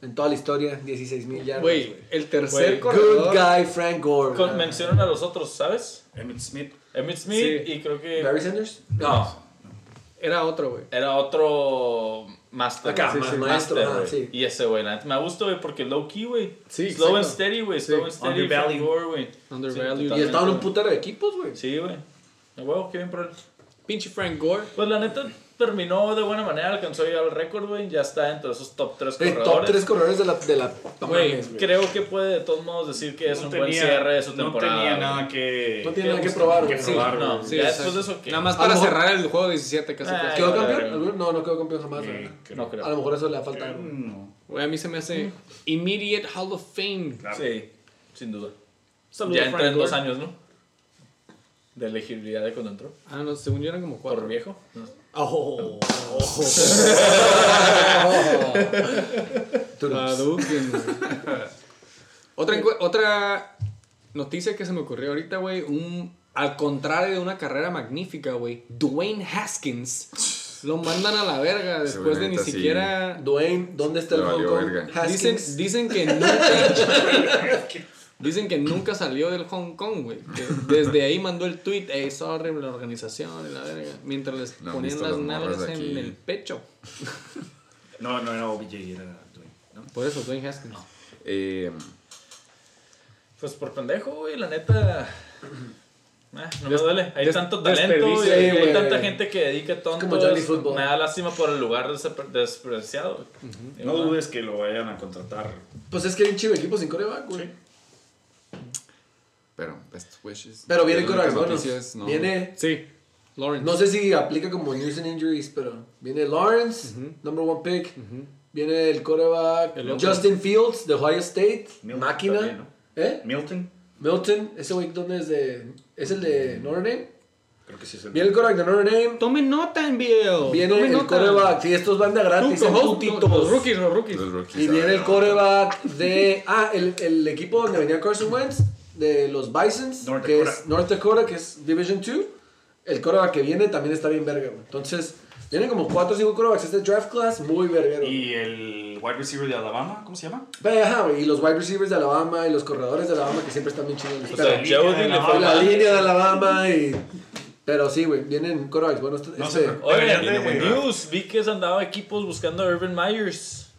En toda la historia, 16 mil yardas.
Güey, el tercer
Güey,
corredor.
Good guy, Frank Gore.
Con- mencionan a los otros, ¿sabes?
Emmett Smith.
Emmitt Smith
Sí.
y creo que...
Barry Sanders.
No,
Era otro, güey.
era otro master.
Acá,
güey.
ma-
Sí, sí,
maestro,
master,
ah, sí.
Y ese, güey, la neta, me gusta, güey, porque low key, güey.
Sí,
Slow and steady, güey.
Sí.
Slow and steady.
Undervalued.
Güey.
Undervalued.
Sí,
Y estaban un putero de equipos, güey.
Sí, güey. Huevo, qué bien por él.
Pinche Frank Gore.
Pues la neta terminó de buena manera, alcanzó ya el récord, güey. Ya está entre esos top 3
Eh,
corredores.
top 3 corredores de la. De la mames, güey.
creo que puede de todos modos decir que es
No
un buen cierre de su temporada.
No tenía nada que.
No tiene nada que probar,
que
güey.
Sí,
probar,
no.
Sí,
ya después de eso, ¿qué?
Nada más
A
para cerrar el juego 17 casi. Casi.
¿Quedó campeón? No, no quedó campeón jamás.
Eh, creo-
No creo.
A lo mejor eso le va a faltar.
eh,
güey.
No.
Güey, a mí se me hace Immediate Hall of Fame.
Claro.
Sí, sin duda.
Saludos
ya
Frank
en dos años, ¿no? De elegibilidad de cuando entró.
Ah, no, según yo eran como
Por
cuatro.
viejo.
Oh,
Tú no. <laughs>
Güey. otra, otra noticia que se me ocurrió ahorita, güey. Un, al contrario de una carrera magnífica, güey. Dwayne Haskins. Lo mandan a la verga después de ni
sí.
siquiera.
Dwayne, ¿dónde está el Hong Kong?
Dicen, dicen que nunca. <laughs> <laughs> dicen que nunca salió del Hong Kong, güey. Que <laughs> Desde ahí mandó el tweet, hey, sorry, la organización y la verga. Mientras les
No
ponían las nalgas en
aquí.
el pecho. <laughs>
No, no era OBJ, era Dwayne, ¿no?
Por eso, Dwayne Haskins.
Eh,
Pues por pendejo, güey, la neta. Ah, no me duele. Hay
des-
tanto talento y hay,
güey.
hay tanta gente que dedica tontos.
como Johnny Football.
Me da lástima por el lugar despre- despreciado. güey.
No
Digo,
dudes que lo vayan a contratar.
Pues es que hay un chivo equipo sin coreback, güey.
Pero, best wishes.
Pero viene bueno.
noticias, no.
Viene.
Sí, Lawrence.
No sé si aplica como news and injuries, pero viene Lawrence, number one pick. Viene el coreback
El.
Justin Fields de Ohio State.
Milton
máquina.
también, ¿no?
¿Eh?
Milton,
Milton, ese güey, ¿dónde es de.? ¿Es el de Notre Dame?
creo que sí es el.
Viene el coreback de Notre Dame.
Tomen nota en video.
Viene
Tomen
el
nota.
coreback. Sí, estos van de gratis.
Los rookies, los rookies.
Los rookies,
Y viene
ah,
el coreback de. Ah, el, el equipo donde venía Carson Wentz, de los Bisons,
North
que
Dakota.
es North Dakota, que es Division 2. El coreback que viene también está bien verga, güey. Entonces, vienen como 4 o 5 corebacks. Este draft class, muy verguero.
Y el wide receiver de Alabama, ¿cómo se llama?
Ajá, y los wide receivers de Alabama y los corredores de Alabama que siempre están bien chidos.
O
Pero-
sea, Jody le
y
fue
la línea de Alabama y. Pero sí, güey, vienen corebacks buenos.
No
este-
sé,
Oye, News, vi que andaba equipos buscando a Urban Myers.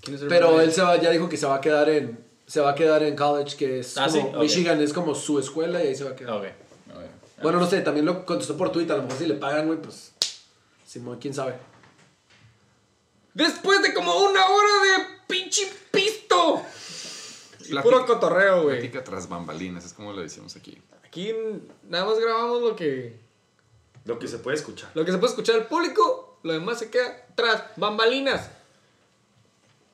¿Quién es el
Pero
rookie?
él se va, ya dijo que se va a quedar en. Se va a quedar en college, que es
Ah,
como
¿sí? Ok.
Michigan, es como su escuela y ahí se va a quedar.
Ok.
Bueno, no sé, también lo contestó por Twitter, a lo mejor si le pagan, güey, pues. Simón, quién sabe.
Después de como una hora de pinche pisto. Y
Platica-
puro cotorreo, güey.
Platica tras bambalinas, es como lo decimos aquí.
Aquí nada más grabamos lo que,
Lo que se puede escuchar.
lo que se puede escuchar al público. Lo demás se queda tras bambalinas.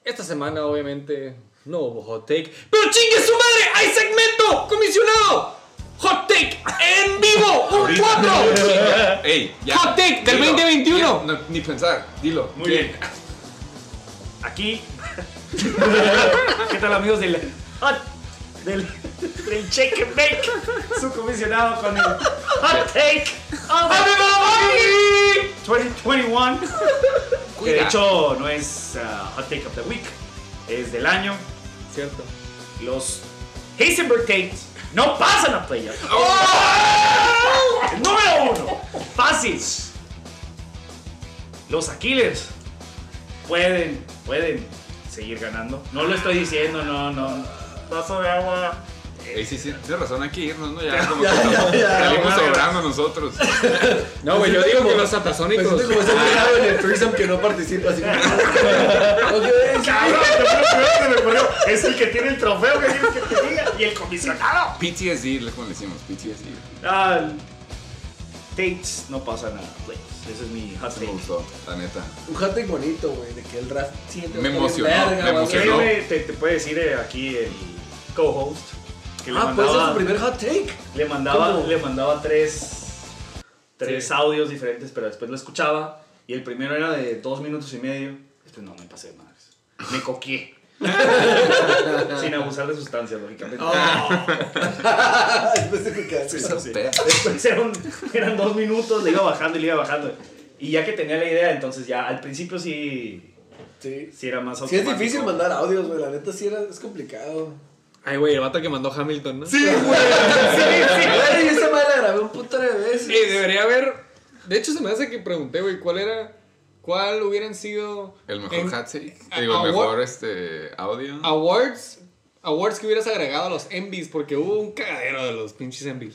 Esta semana, obviamente, no hubo hot take. ¡Pero chingue su madre! ¡Hay segmento! ¡Comisionado! ¡Hot take! en vivo, un 4.
Ey, ya.
Hot take del 2021.
Ya, no, ni pensar, dilo.
Muy bien. Aquí. ¿Qué tal amigos del hot del, del Shake and Bake? Su comisionado con el Hot Take of 2021. Que de
Cuida.
hecho no es uh, Hot Take of the Week, es del año.
Cierto.
Los Heisenberg Takes no pasan a playoff. Número uno. Fácil. Los Aquiles pueden, pueden seguir ganando. No lo estoy diciendo, no, no. Vaso de agua.
Ey, sí, sí, tienes razón, hay que irnos, ¿no? Ya, <laughs> como
Ya,
que
ya, ya.
salimos sobrando nosotros. <laughs>
No, güey, yo digo que los satasónicos.
Me siento como ese pelado en el threesome que no participa. Así. <laughs> ok, sí.
Cabrón, lo primero que me ocurrió es el que tiene el trofeo que quieres que te diga y el comisionado.
PTSD, como le decimos, PTSD.
Ah, Tates no pasan a playoffs. Ese es mi hot
me
take.
gustó, la neta.
Un hot take bonito, güey, de que el draft siempre
Me
estar bien
emocionó,
verga,
me
va ser-
emocionó.
Te, te puede decir eh, aquí el co-host que le
Ah, ser
mandaba,
su primer hot take.
le mandaba,
¿Cómo?
le mandaba tres, tres
Sí.
audios diferentes, pero después lo escuchaba y el primero era de dos minutos y medio. Este no me pasé de madres. Me coqué. <laughs> Sin abusar de sustancias, lógicamente. <laughs> Después eran, eran dos minutos, le iba bajando y le iba bajando. Y ya que tenía la idea, entonces ya al principio sí,
Sí.
sí era más
Sí, es
automático.
difícil mandar audios, güey. La neta sí era, es complicado.
Ay, güey, el vato que mandó Hamilton, ¿no?
Sí, güey. <laughs> Güey, esa madre la grabé un puto de veces.
Sí, debería haber. De hecho, se me hace que pregunté, güey, cuál era. ¿Cuál hubieran sido.
El mejor
en- a-
Digo, el mejor este, audio.
Awards. Awards que hubieras agregado a los envies, porque hubo un cagadero de los pinches envies.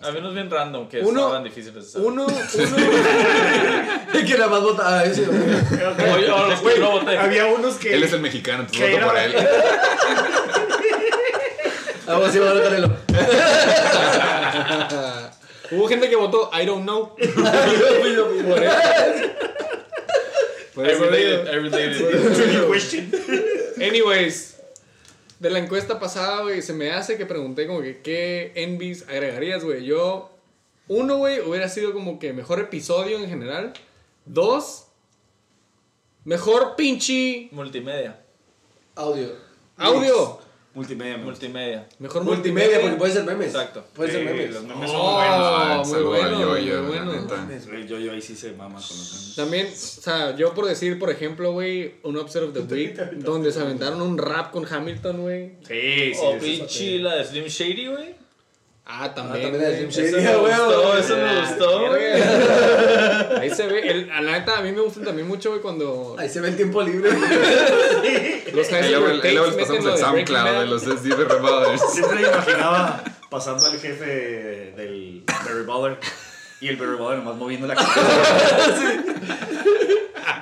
A mí bien random, que
Uno-
estaban difíciles de saber.
Uno, uno. <laughs>
Y que nada más vota a ese, güey.
Oye, o los que no voté.
Había unos que.
Él es el mexicano, entonces voto por
era-
él. <laughs>
Vamos, sí, vamos a Canelo.
hubo gente que votó I don't know. <laughs> Por eso. Por
I
eso
related. I related.
Tricky question.
Anyways, de la encuesta pasada, güey, se me hace que pregunté como que qué envies agregarías, güey. Yo, uno, güey, hubiera sido como que mejor episodio en general. Dos, mejor pinche
Multimedia.
Audio.
audio.
Multimedia. me gusta.
Multimedia.
Mejor
Multimedia, porque puede ser memes.
Exacto.
Puede ser memes.
los memes son
Oh,
buenos.
Ah,
muy
saludo
bueno,
a Yoyo,
muy bueno.
yo, yo ahí sí se mama con los memes.
También, o sea, yo por decir, por ejemplo, güey, un Upset of the Week, <laughs> donde se aventaron un rap con Hamilton, güey.
Sí, sí.
O
sí, sí.
pinche la de Slim Shady, güey.
Ah,
Ah,
también.
también la de
güey.
Slim
Eso me
güey,
gustó, eso me
Ah,
gustó, güey.
Ahí se ve. El, a la neta, a mí me gusta también mucho, güey, cuando
Ahí se ve el tiempo libre. <laughs>
los
Ahí luego, les pasamos
lo
el SoundCloud de los SD Brothers.
Siempre me imaginaba pasando al jefe del Barry Baller y el Baller nomás moviendo la cabeza.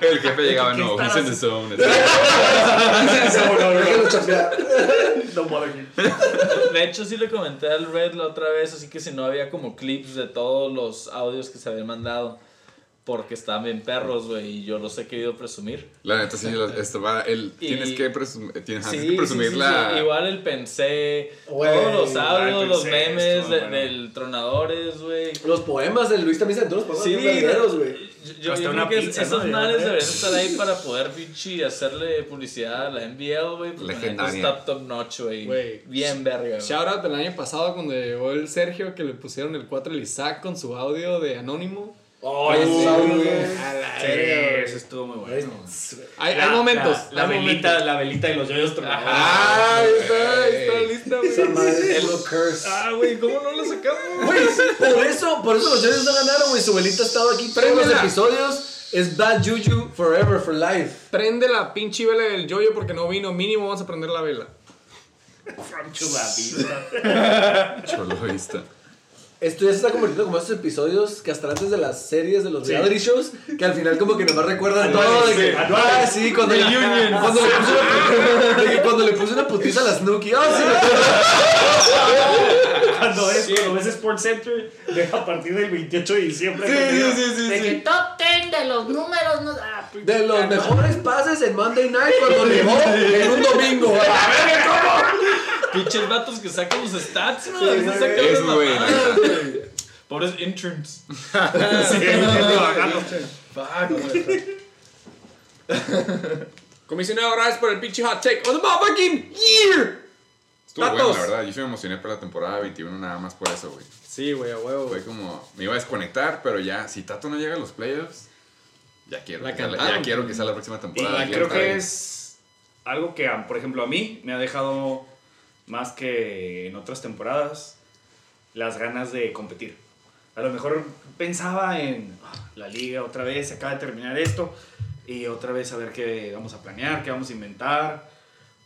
El jefe llegaba,
¿Qué
no, he's in the zone. <laughs>
De hecho, sí le comenté al Red la otra vez, así que si no había como clips de todos los audios que se habían mandado. Porque estaban bien perros, güey, y yo los he querido presumir.
La neta, sí, va, el, <laughs>
Y-
tienes que presumir, tienes
Sí,
que
sí,
presumir
sí,
la...
sí. Igual el pensé,
Güey,
todos los audios, los memes
estuvo
de-
bueno.
del Tronadores, güey.
Los poemas de Luis también se los poemas
Sí,
güey.
Yo, yo, creo que
pizza,
esos
¿no?
males deberían estar ahí para poder, pinche, hacerle publicidad a la NBL, güey. Neta
Legendaria.
está top notch, güey.
Güey.
Bien verga, güey.
Shout out del año pasado cuando llegó el Sergio que le pusieron el 4 el Isaac con su audio de Anónimo.
Oh, sí,
eso estuvo muy bueno.
Hay,
La-
hay momentos.
La, la
hay
velita,
momentos.
la velita y los yoyos tronadores.
Ah, ahí está, ahí está lista, güey.
curse.
Ah, güey, ¿cómo no lo sacamos?
Güey, por eso, por eso los Giants no ganaron, güey. Su velita ha estado aquí todos los episodios. Es Bad Juju Forever for Life.
Prende la pinche vela del yoyo porque no vino. Mínimo vamos a prender la vela.
From <laughs> Chula Vista.
Esto ya se está convirtiendo como estos episodios que hasta antes de las series, de los reality shows, que al final como que nomás recuerdan todo. De que,
sí, anuales.
ah, sí, cuando, le, cuando, le puse una, de que cuando le puse una putiza a la Snooki. Ah, sí, me acuerdo.
Cuando, es, cuando ves Sports Center, de a partir del 28 de diciembre.
Sí, sí, sí, sí,
De
sí.
que top 10 de los números. No, ah,
De los mejores pases en Monday Night cuando llegó en un domingo. <laughs> A ver, ¿cómo?
Pinches vatos que sacan los stats, ¿no?
Sí,
sacan
neta.
güey. Pobres interns.
Comisionado, gracias por el pinche hot take. ¡On the motherfucking year!
Estuvo bueno, la verdad. Yo sí me emocioné por la temporada 21 nada más por eso, güey.
Sí, güey, a huevo.
Fue como, me iba a desconectar, pero ya, si Tato no llega a los playoffs, ya quiero,
La
que ya quiero que sea la próxima
Y
temporada. Quiero
creo que
ahí.
es algo que, por ejemplo, a mí me ha dejado más que en otras temporadas las ganas de competir. A lo mejor pensaba en "Ah, la liga otra vez, se acaba de terminar esto y otra vez a ver qué vamos a planear, qué vamos a inventar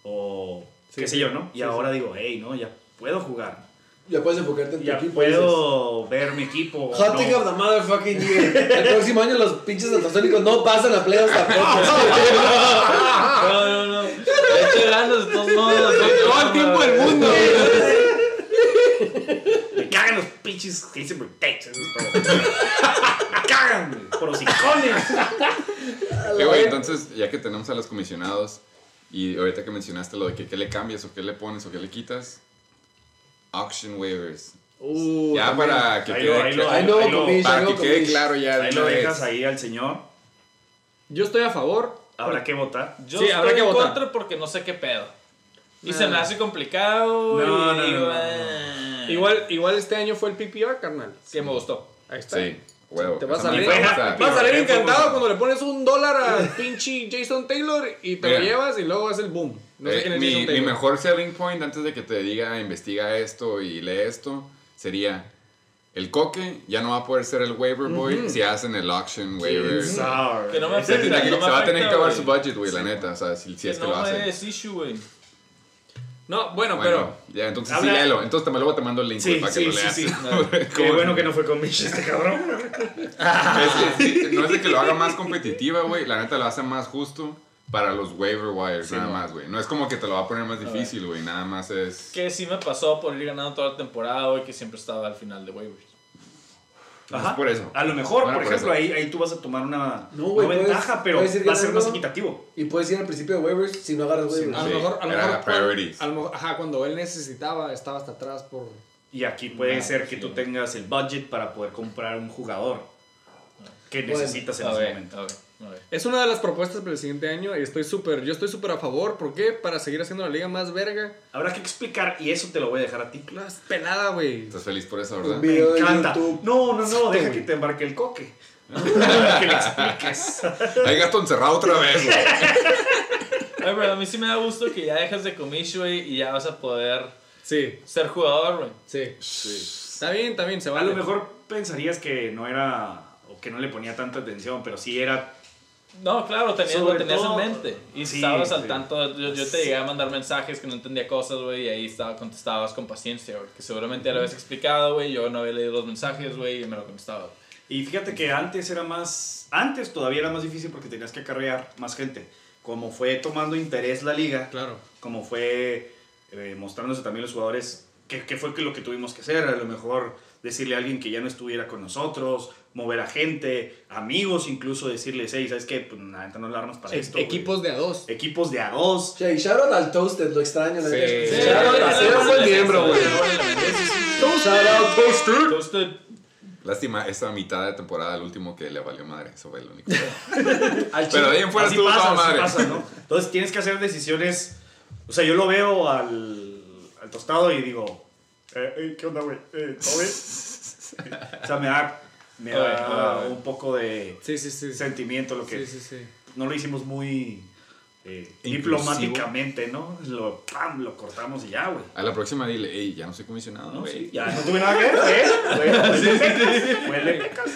o qué sé yo, ¿no? Y ahora digo, hey, no, ya puedo jugar.
Ya puedes enfocarte en tu
Ya
equipo.
puedo ver mi equipo.
Hot
no.
take of the motherfucking year. El próximo año los pinches ultrasónicos no pasan a playoffs tampoco. <laughs>
No, no, no. Le eché ganas de todos modos.
Todo el tiempo del mundo.
Me cagan los pinches eso es todo. Me cagan, por los icones.
Eh, güey, entonces, ya que tenemos a los comisionados, y ahorita que mencionaste lo de que qué le cambias o qué le pones o qué le quitas, auction waivers.
Uh,
ya
también.
para que
Ahí
quede,
lo- ahí lo-
cla-
Hay nuevo
ahí lo-
commish,
para
hay
que
nuevo
quede
commish.
claro ya de
Ahí lo dejas ahí al señor.
Yo estoy a favor.
Habrá que votar.
Yo
Sí,
estoy
habrá que
en
votar.
contra porque no sé qué pedo. Y
Ah.
se me hace complicado.
No, no, no,
digo,
no, no.
"Ah".
Igual, igual este año fue el PPR, carnal.
Que me gustó.
Ahí está.
Sí, huevo.
Te vas
Esa
a salir, vas a salir
Pero
encantado cuando le pones un dólar al <laughs> pinche Jason Taylor y te
Mira.
lo llevas y luego hace el boom. No sé
Eh,
quién es
mi,
Jason
mi
Taylor.
mejor selling point antes de que te diga investiga esto y lee esto sería el coque ya no va a poder ser el waiver boy si hacen el auction waiver. Se.
Que no me afecta.
tiene que-
no me
se va a tener que acabar
güey.
su budget, güey, la neta. O sea, si, si es que
no
lo hacen.
es issue, güey.
No, bueno,
Bueno,
pero.
ya, entonces
Habla-
sí, léelo. Entonces te luego te mando el link
Sí,
para que lo leas.
sí. <laughs> Qué bueno que no fue con Mitch este cabrón. <laughs>
Es que sí, no es de que lo haga más competitiva, güey. La neta lo hace más justo para los waiver wires, nada más, güey. No es como que te lo va a poner más difícil, güey. Nada más es.
Que sí me pasó por ir ganando toda la temporada, güey, que siempre estaba al final de waivers.
Es por eso.
A lo mejor,
Bueno,
por
por
ejemplo, ahí, ahí tú vas a tomar una,
No, güey,
una
puedes-
ventaja, pero
puedes
va a ser más equitativo.
Y puedes ir al principio de waivers si no agarras waivers.
A lo
Sí,
mejor, a lo mejor,
priorities.
a lo mejor- ajá, cuando él necesitaba, estaba hasta atrás por.
Y aquí puede
Ah,
ser que
sí.
tú tengas el budget para poder comprar un jugador que
Bueno,
necesitas en
A
ese
ver,
momento.
A a.
Es una de las propuestas para el siguiente año y estoy súper, yo estoy súper a favor. ¿Por qué? Para seguir haciendo la liga más verga.
Habrá que explicar y eso te lo voy a dejar a ti.
Pelada, güey.
Estás feliz por eso, ¿verdad?
Me encanta. No, no, no, deja que te embarque el coque. <laughs> que le expliques.
Hay gato encerrado otra vez, güey. <laughs>
Ay, pero a mí sí me da gusto que ya dejas de comish, güey, y ya vas a poder
Sí,
ser jugador, güey.
sí. Está bien, está bien, se
A
vale.
lo mejor pensarías que no era, o que no le ponía tanta atención, pero sí era
No, claro, tenías, lo tenías
todo-
en mente. Y
Sí,
estabas al
sí.
tanto. Yo, yo te llegué a mandar mensajes que no entendía cosas, güey, y ahí estaba, contestabas con paciencia, güey. Que seguramente ya lo habías explicado, güey. Yo no había leído los mensajes, güey, y me lo contestaba.
Y fíjate que antes era más, antes todavía era más difícil porque tenías que acarrear más gente. Como fue tomando interés la liga,
Claro.
como fue eh, mostrándose también los jugadores, qué, qué fue que lo que tuvimos que hacer, a lo mejor decirle a alguien que ya no estuviera con nosotros, mover a gente, amigos incluso, decirles, hey, ¿sabes qué? Pues la neta no la armas para
E-
esto. güey".
equipos de a dos.
Equipos de a dos.
Che, y shout out al Toasted, lo extraño, la
Sí. Sí,
Shout out buen miembro, güey. Shout out Toasted.
Toasted.
Lástima, esta mitad de temporada, el último que le valió madre. Eso fue lo único. <laughs> Pero de ahí en fuera
Así
estuvo
pasa,
madre.
pasa, ¿no? Entonces tienes que hacer decisiones. O sea, yo lo veo al, al tostado y digo, eh, eh, ¿qué onda, güey? Eh, ¿Todo bien? <laughs> o sea, me da, me
Oye,
da
oye.
un poco de
Sí, sí, sí.
Sentimiento lo que
sí, sí.
no lo hicimos muy eh, diplomáticamente, ¿no? Lo, pam, lo cortamos y ya, güey.
A la próxima dile, hey, ya no soy comisionado,
No, sí, ya no tuve nada que ver,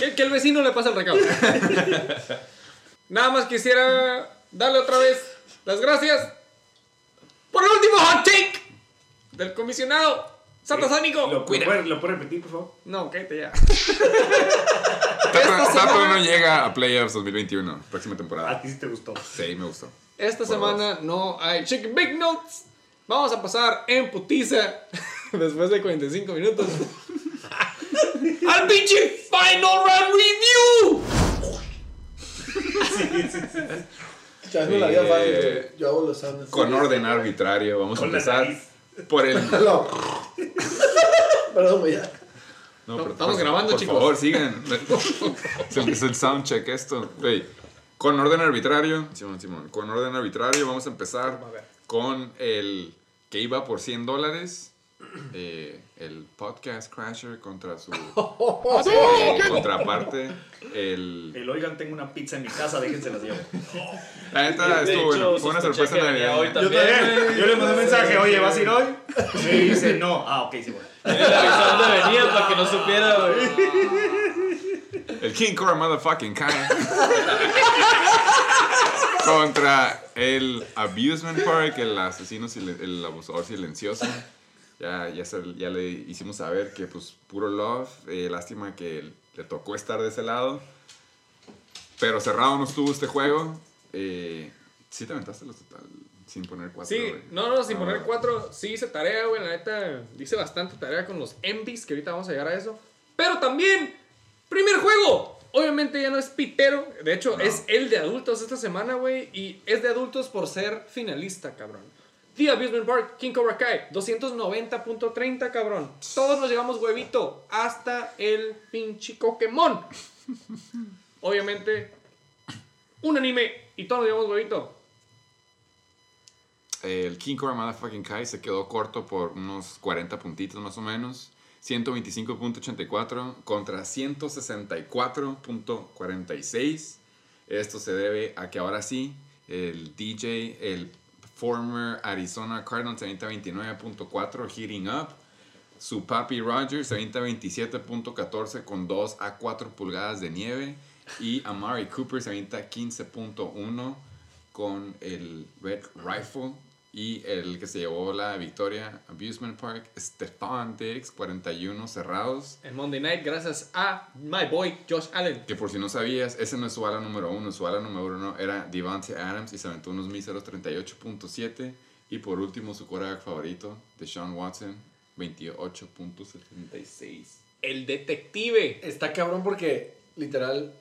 ¿eh?
Que el vecino le pasa el recado. <laughs> Nada más quisiera darle otra vez las gracias por el último hot take del comisionado satasónico.
¿Lo, lo, puedes, ¿Lo puedes repetir, por favor?
No, cállate ya. <laughs>
Tato, no llega a Playoffs 2021, próxima
A
temporada.
ti sí te gustó.
Sí, me gustó.
Esta
Por
semana no hay Chicken Big Notes. Vamos a pasar en putiza <laughs> después de 45 minutos <laughs> al pinche Final Round Review.
Eh.
Yo hago los sounds.
Con orden arbitrario, vamos a empezar. Por el... <laughs>
No. Perdón, güey. ya.
No, pero
estamos
por-
grabando,
por
chicos.
favor, sigan. <laughs> Se empezó el soundcheck esto. Güey, con orden arbitrario, Simón, Simón, con orden arbitrario vamos a empezar con el que iba por 100 dólares. eh, el podcast Crasher contra su <laughs> eh, contraparte. El,
El oigan, tengo una pizza en mi casa, déjense las llevo. <laughs>
la neta estuvo bueno. Fue una sorpresa navideña.
también. <laughs>
Yo le mandé un mensaje, oye, ¿vas a ir hoy? Me dice, no. Ah, ok, sí, bueno.
Tenía que avisar dónde venía para que no supiera.
El King Cobra Motherfucking Kai. Contra el Abusement Park, el asesino, silen- el abusador silencioso. Ya, ya, se- ya le hicimos saber que, pues, puro love. eh, lástima que le tocó estar de ese lado. Pero cerrado no estuvo este juego. Eh, sí te aventaste los total sin poner cuatro.
Sí, no, no, sin
Ah,
poner cuatro, sí hice tarea, güey, la neta, hice bastante tarea con los envies, que ahorita vamos a llegar a eso. Pero también, primer juego, obviamente ya no es pitero, de hecho es el de adultos esta semana, güey, y es de adultos por ser finalista, cabrón. The Abusement Park, King Cobra Kai, 290.30, cabrón. Todos nos llevamos huevito, hasta el pinche Pokémon. Obviamente, un anime y todos nos llevamos huevito.
El King Cobra Motherfucking Kai se quedó corto por unos 40 puntitos más o menos. 125.84 contra 164.46. Esto se debe a que ahora sí, el DJ, el former Arizona Cardinals se avienta 29.4, heating up. Su papi Rogers se avienta 27.14 con 2 a 4 pulgadas de nieve. Y Amari Cooper se avienta 15.1 con el Red Rifle. Y el que se llevó la victoria, Abusement Park, Stefan Diggs, 41 cerrados.
En Monday Night, gracias a my boy Josh Allen.
Que por si no sabías, ese no es su ala número uno. Su ala número uno era Devante Adams y se aventó unos míseros 38.7. Y por último, su quarterback favorito, Deshaun Watson, 28.76.
El detective.
Está cabrón porque, literal,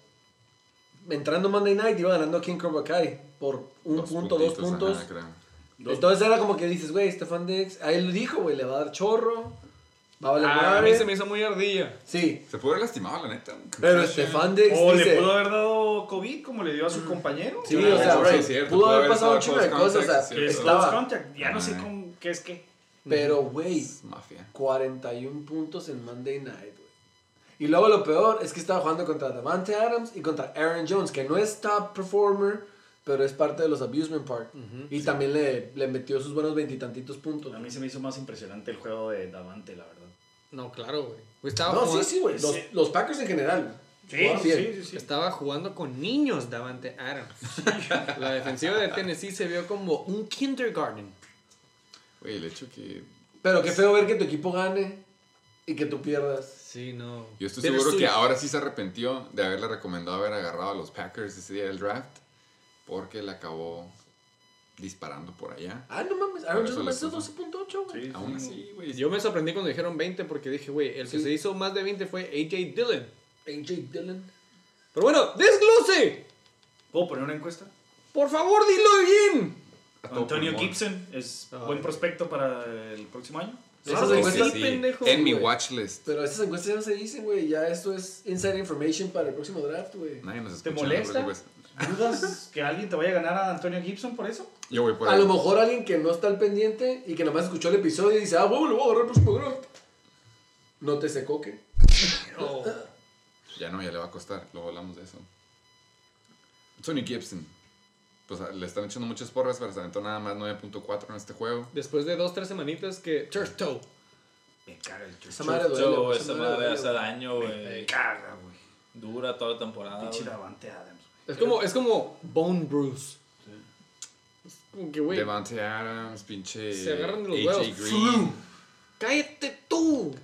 entrando Monday Night iba ganando King Cobra Kai por un
Dos
punto, dos puntos.
ajá,
Entonces era como que dices, güey, Stefan Diggs, ahí lo dijo, güey, le va a dar chorro, va a valer
Ah, a mí se me hizo muy ardilla.
Sí,
Se pudo haber lastimado, la neta.
pero. Stefan Diggs
O
dice,
le pudo haber dado COVID como le dio a su compañero.
sí, o sea,
sí
güey,
cierto,
pudo
pudo
haber pasado un chingo de cosas, o sea, estaba,
contact. Ya no sé cómo, qué es qué.
pero, güey,
mafia.
41 puntos en Monday Night, güey. Y luego lo peor es que estaba jugando contra Davante Adams y contra Aaron Jones, que no es top performer, pero es parte de los Abusement Park. y también le, le metió sus buenos veintitantitos puntos.
A mí se me hizo más impresionante el juego de Davante, la verdad.
No, claro, güey. Estaba,
No, sí,
jugando,
sí, güey. Los,
Sí.
los Packers en general. jugaron bien.
estaba jugando con niños Davante Adams. <laughs> La defensiva de Tennessee se vio como un kindergarten.
Güey, el hecho que.
Pero qué feo ver que tu equipo gane y que tú pierdas.
Sí, no.
Yo estoy
Pero
seguro
su-
que ahora sí se arrepintió de haberle recomendado haber agarrado a los Packers ese día del draft. Porque le acabó disparando por allá.
Ah, no mames. Aaron Jones
le
metió 12.8, güey.
Sí,
Aún
sí.
así, güey.
Yo me sorprendí cuando dijeron 20 porque dije, güey, el que
Sí.
se hizo más de 20 fue AJ Dillon.
AJ Dillon.
Pero bueno, desglose.
¿Puedo poner una encuesta?
Por favor, dilo bien.
Antonio. Gibson es
Ah.
buen prospecto para el próximo año.
Esas encuestas-
sí, pendejo,
En mi
güey.
watch list.
Pero esas encuestas ya no se dicen, güey. Ya esto es inside information para el próximo draft, güey.
Nadie nos
¿Te molesta? ¿Dudas que alguien te vaya a ganar a Antonio Gibson por eso?
Yo voy por
A
ahí.
lo mejor alguien que no está al pendiente y que nomás escuchó el episodio y dice, ah, bueno, lo voy a agarrar el próximo draft. No te se coque. <laughs>
Ya no, ya le va a costar. Luego hablamos de eso. Antonio Gibson. Pues le están echando muchas porras, pero se aventó nada más 9.4 en este juego.
Después de dos, tres semanitas que Church Toe.
Me caga el
Esa
chucho.
madre duele.
Yo,
güey,
esa
madre
madre
duele,
hace
güey.
daño,
Me
güey.
caga, güey.
Dura toda la temporada.
Pinche
güey.
Davante Adams.
Es como, es como Bone Bruce. Es como que, güey,
Devante Adams, pinche.
Se agarran de los
AJ
huevos.
Green.
cállate tú.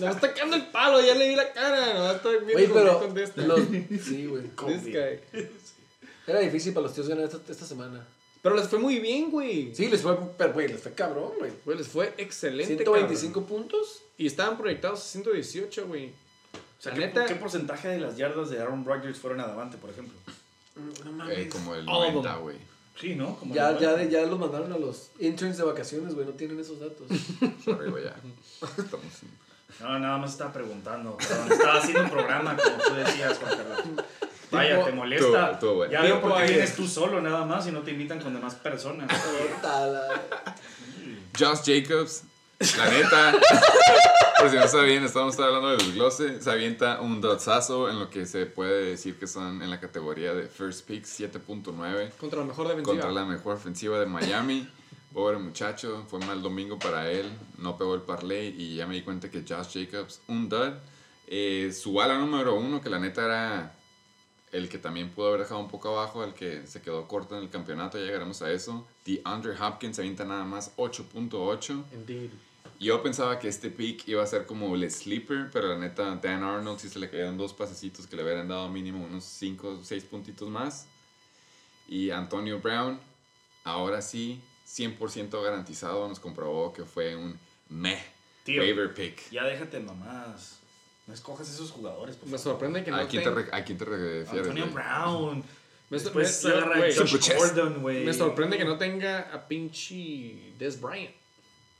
No está quedando el palo, ya le vi la cara. No está cómo me
pero.
contesta.
los- sí, güey. <laughs>
Guy.
Era difícil para los tíos ganar esta, esta semana.
Pero les fue muy bien, güey.
Sí, les fue, pero, güey, les fue cabrón, güey.
Güey, les fue excelente.
125 puntos.
cabrón. Y estaban proyectados a 118, güey.
O sea, ¿qué,
neta-
¿qué porcentaje de las yardas de Aaron Rodgers fueron a Davante, por ejemplo?
No
Eh,
mames.
como el
All of
90,
them.
güey.
Sí, ¿no? Como
Ya, ya, de- ya los mandaron a los interns de vacaciones, güey, no tienen esos datos. <laughs>
Sorry, güey, ya. Estamos
No, nada más estaba preguntando. Perdón, estaba haciendo un programa, como tú decías, Juan Carlos. Vaya, te molesta.
Bueno.
Ya veo por qué vienes tú solo, nada más, y no te invitan con demás personas.
Josh Jacobs, la neta, por si no sabían, estamos hablando del desglose, se avienta un dotsazo en lo que se puede decir que son en la categoría de First Pick 7.9
Contra la mejor defensiva.
contra la mejor ofensiva de Miami. Pobre muchacho, fue mal domingo para él, no pegó el parlay y ya me di cuenta que Josh Jacobs, un dud. Eh, su ala número uno, que la neta era el que también pudo haber dejado un poco abajo, el que se quedó corto en el campeonato, ya llegaremos a eso. DeAndre Hopkins se avienta nada más 8.8.
Indeed.
Yo pensaba que este pick iba a ser como el sleeper, pero la neta, Dan Arnold sí se le cayeron dos pasecitos que le hubieran dado mínimo unos 5 o 6 puntitos más. Y Antonio Brown, ahora sí, 100% garantizado, nos comprobó que fue un meh
Tío.
waiver pick.
Ya déjate mamás. No escojas esos jugadores, por
Me
favor.
sorprende que no
¿A quién, te
tenga-
re- ¿A quién te refieres?
Antonio
güey?
Brown.
Me-
Después
me-
agarra a
güey,
Josh. Gordon, güey.
Me sorprende que no tenga a pinche Des Bryant.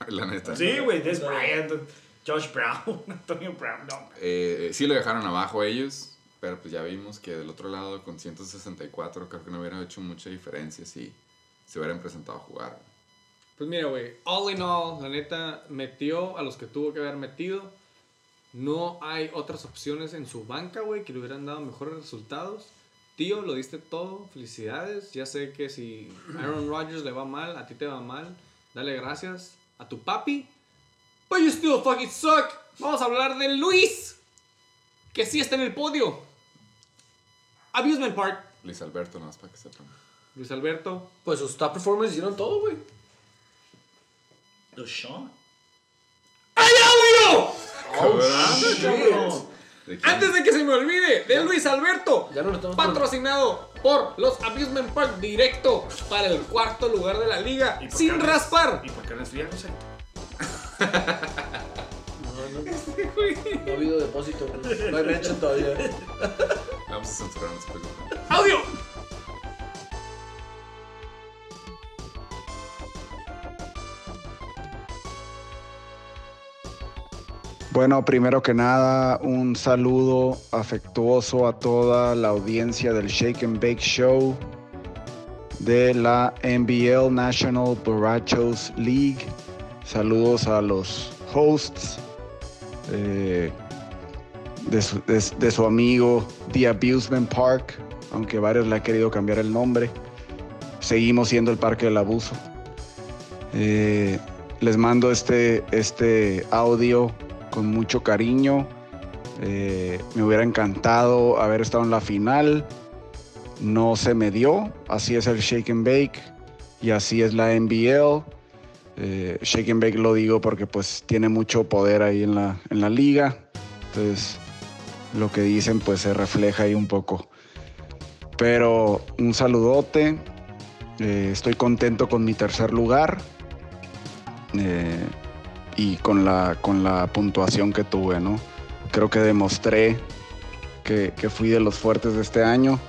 <laughs>
La neta.
Sí, güey, Des Bryant, Josh Brown, <laughs> Antonio Brown, no.
Eh, sí lo dejaron abajo ellos, pero pues ya vimos que del otro lado con 164 creo que no hubiera hecho mucha diferencia si se hubieran presentado a jugar.
Pues mira, güey, all in all, la neta, metió a los que tuvo que haber metido. No hay otras opciones en su banca, güey, que le hubieran dado mejores resultados. Tío, lo diste todo, felicidades. Ya sé que si Aaron Rodgers le va mal, a ti te va mal. Dale gracias a tu papi. But you still fucking suck. Vamos a hablar de Luis, que sí está en el podio. Abusement Park.
Luis Alberto, nada más para que sepan.
Luis Alberto.
Pues sus top performers hicieron todo, güey.
Deshaun.
¡Hay audio!
Cabrón.
¿De quién?
Antes de que se me olvide, de Luis Alberto.
Ya no lo estamos
Patrocinado por los Abusement Park directo para el cuarto lugar de la liga
¿Y
sin raspar.
¿Y por qué andas fría, José?
No, no, <laughs> no ha habido depósito, no hay renta todavía.
Vamos a censurar, no se preocupen.
¡Audio!
Bueno, primero que nada, un saludo afectuoso a toda la audiencia del Shake and Bake Show de la NBL National Borrachos League. Saludos a los hosts eh, de, su, amigo The Abusement Park, aunque varios le han querido cambiar el nombre. Seguimos siendo el Parque del Abuso. Eh, les mando este, este audio con mucho cariño. Eh, me hubiera encantado haber estado en la final. No se me dio. Así es el Shake and Bake y así es la NBL. Eh, Shake and Bake lo digo porque pues tiene mucho poder ahí en la, en la liga. Entonces lo que dicen pues se refleja ahí un poco. Pero un saludote. Eh, estoy contento con mi tercer lugar. Eh, y con la, con la puntuación que tuve, ¿no? Creo que demostré que, que fui de los fuertes de este año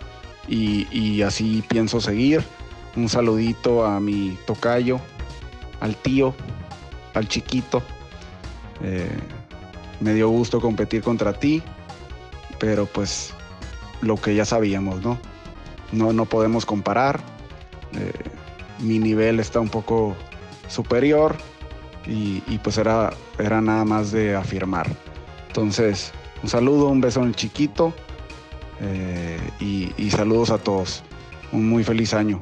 y, y así pienso seguir. Un saludito a mi tocayo, al tío, al chiquito. Eh, me dio gusto competir contra ti, pero pues lo que ya sabíamos, ¿no? No, no podemos comparar. Eh, mi nivel está un poco superior y, y pues era, era nada más de afirmar. Entonces, un saludo, un beso en el chiquito eh, y, y saludos a todos. Un muy feliz año.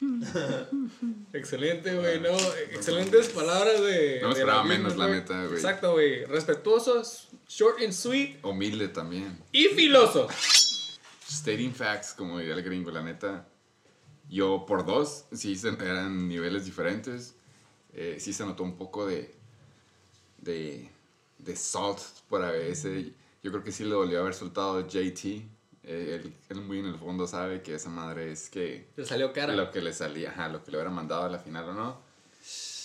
<laughs>
Excelente, güey, no, excelentes palabras de.
No esperaba menos, la neta, güey.
Exacto, güey. Respetuosos, short and sweet
Humilde también.
y filosos.
Stating facts, como diría el gringo, la neta. Yo por dos, sí se- eran niveles diferentes. Eh, sí se notó un poco de, de, de salt por a veces. Yo creo que sí le dolió haber soltado JT. Eh, él, él muy en el fondo sabe que esa madre es que
Te salió cara.
lo que le salía, ajá, lo que le hubiera mandado a la final o no.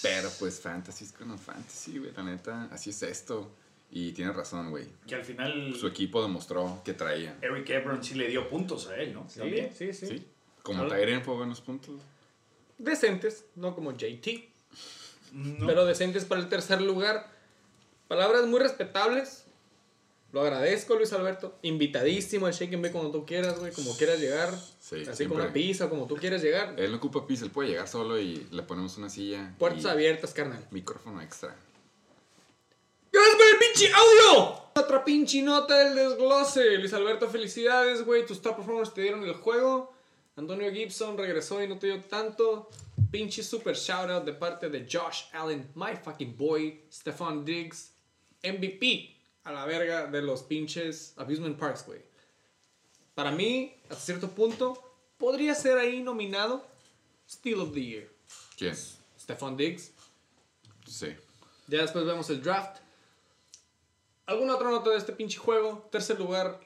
Pero pues fantasy es como fantasy, güey, la neta, así es esto. Y tiene razón, güey.
Que al final
Su equipo demostró que traía.
Eric Ebron sí le dio puntos a él, ¿no? También.
sí, sí.
Sí. Como. Tyrion fue buenos puntos.
Decentes, no como JT.
No.
Pero decentes para el tercer lugar. Palabras muy respetables. Lo agradezco, Luis Alberto. Invitadísimo al Shake and Bake cuando tú quieras, güey. Como quieras llegar.
Sí,
así
siempre.
con una pizza, como tú quieras llegar.
Él no ocupa piso, él puede llegar solo y le ponemos una silla.
Puertas
y
abiertas, carnal.
Micrófono extra.
¡Gracias por el pinche audio! Otra pinche nota del desglose. Luis Alberto, felicidades, güey. Tus top performers te dieron el juego. Antonio Gibson regresó y no te dio tanto. Pinche super shout out de parte de Josh Allen, my fucking boy. Stefan Diggs, MVP a la verga de los pinches Abusement Parks, güey. Para mí, hasta cierto punto, podría ser ahí nominado Steal of the Year.
¿Quién?
Stefan Diggs.
Sí.
Ya después vemos el draft. ¿Alguna otra nota de este pinche juego? Tercer lugar,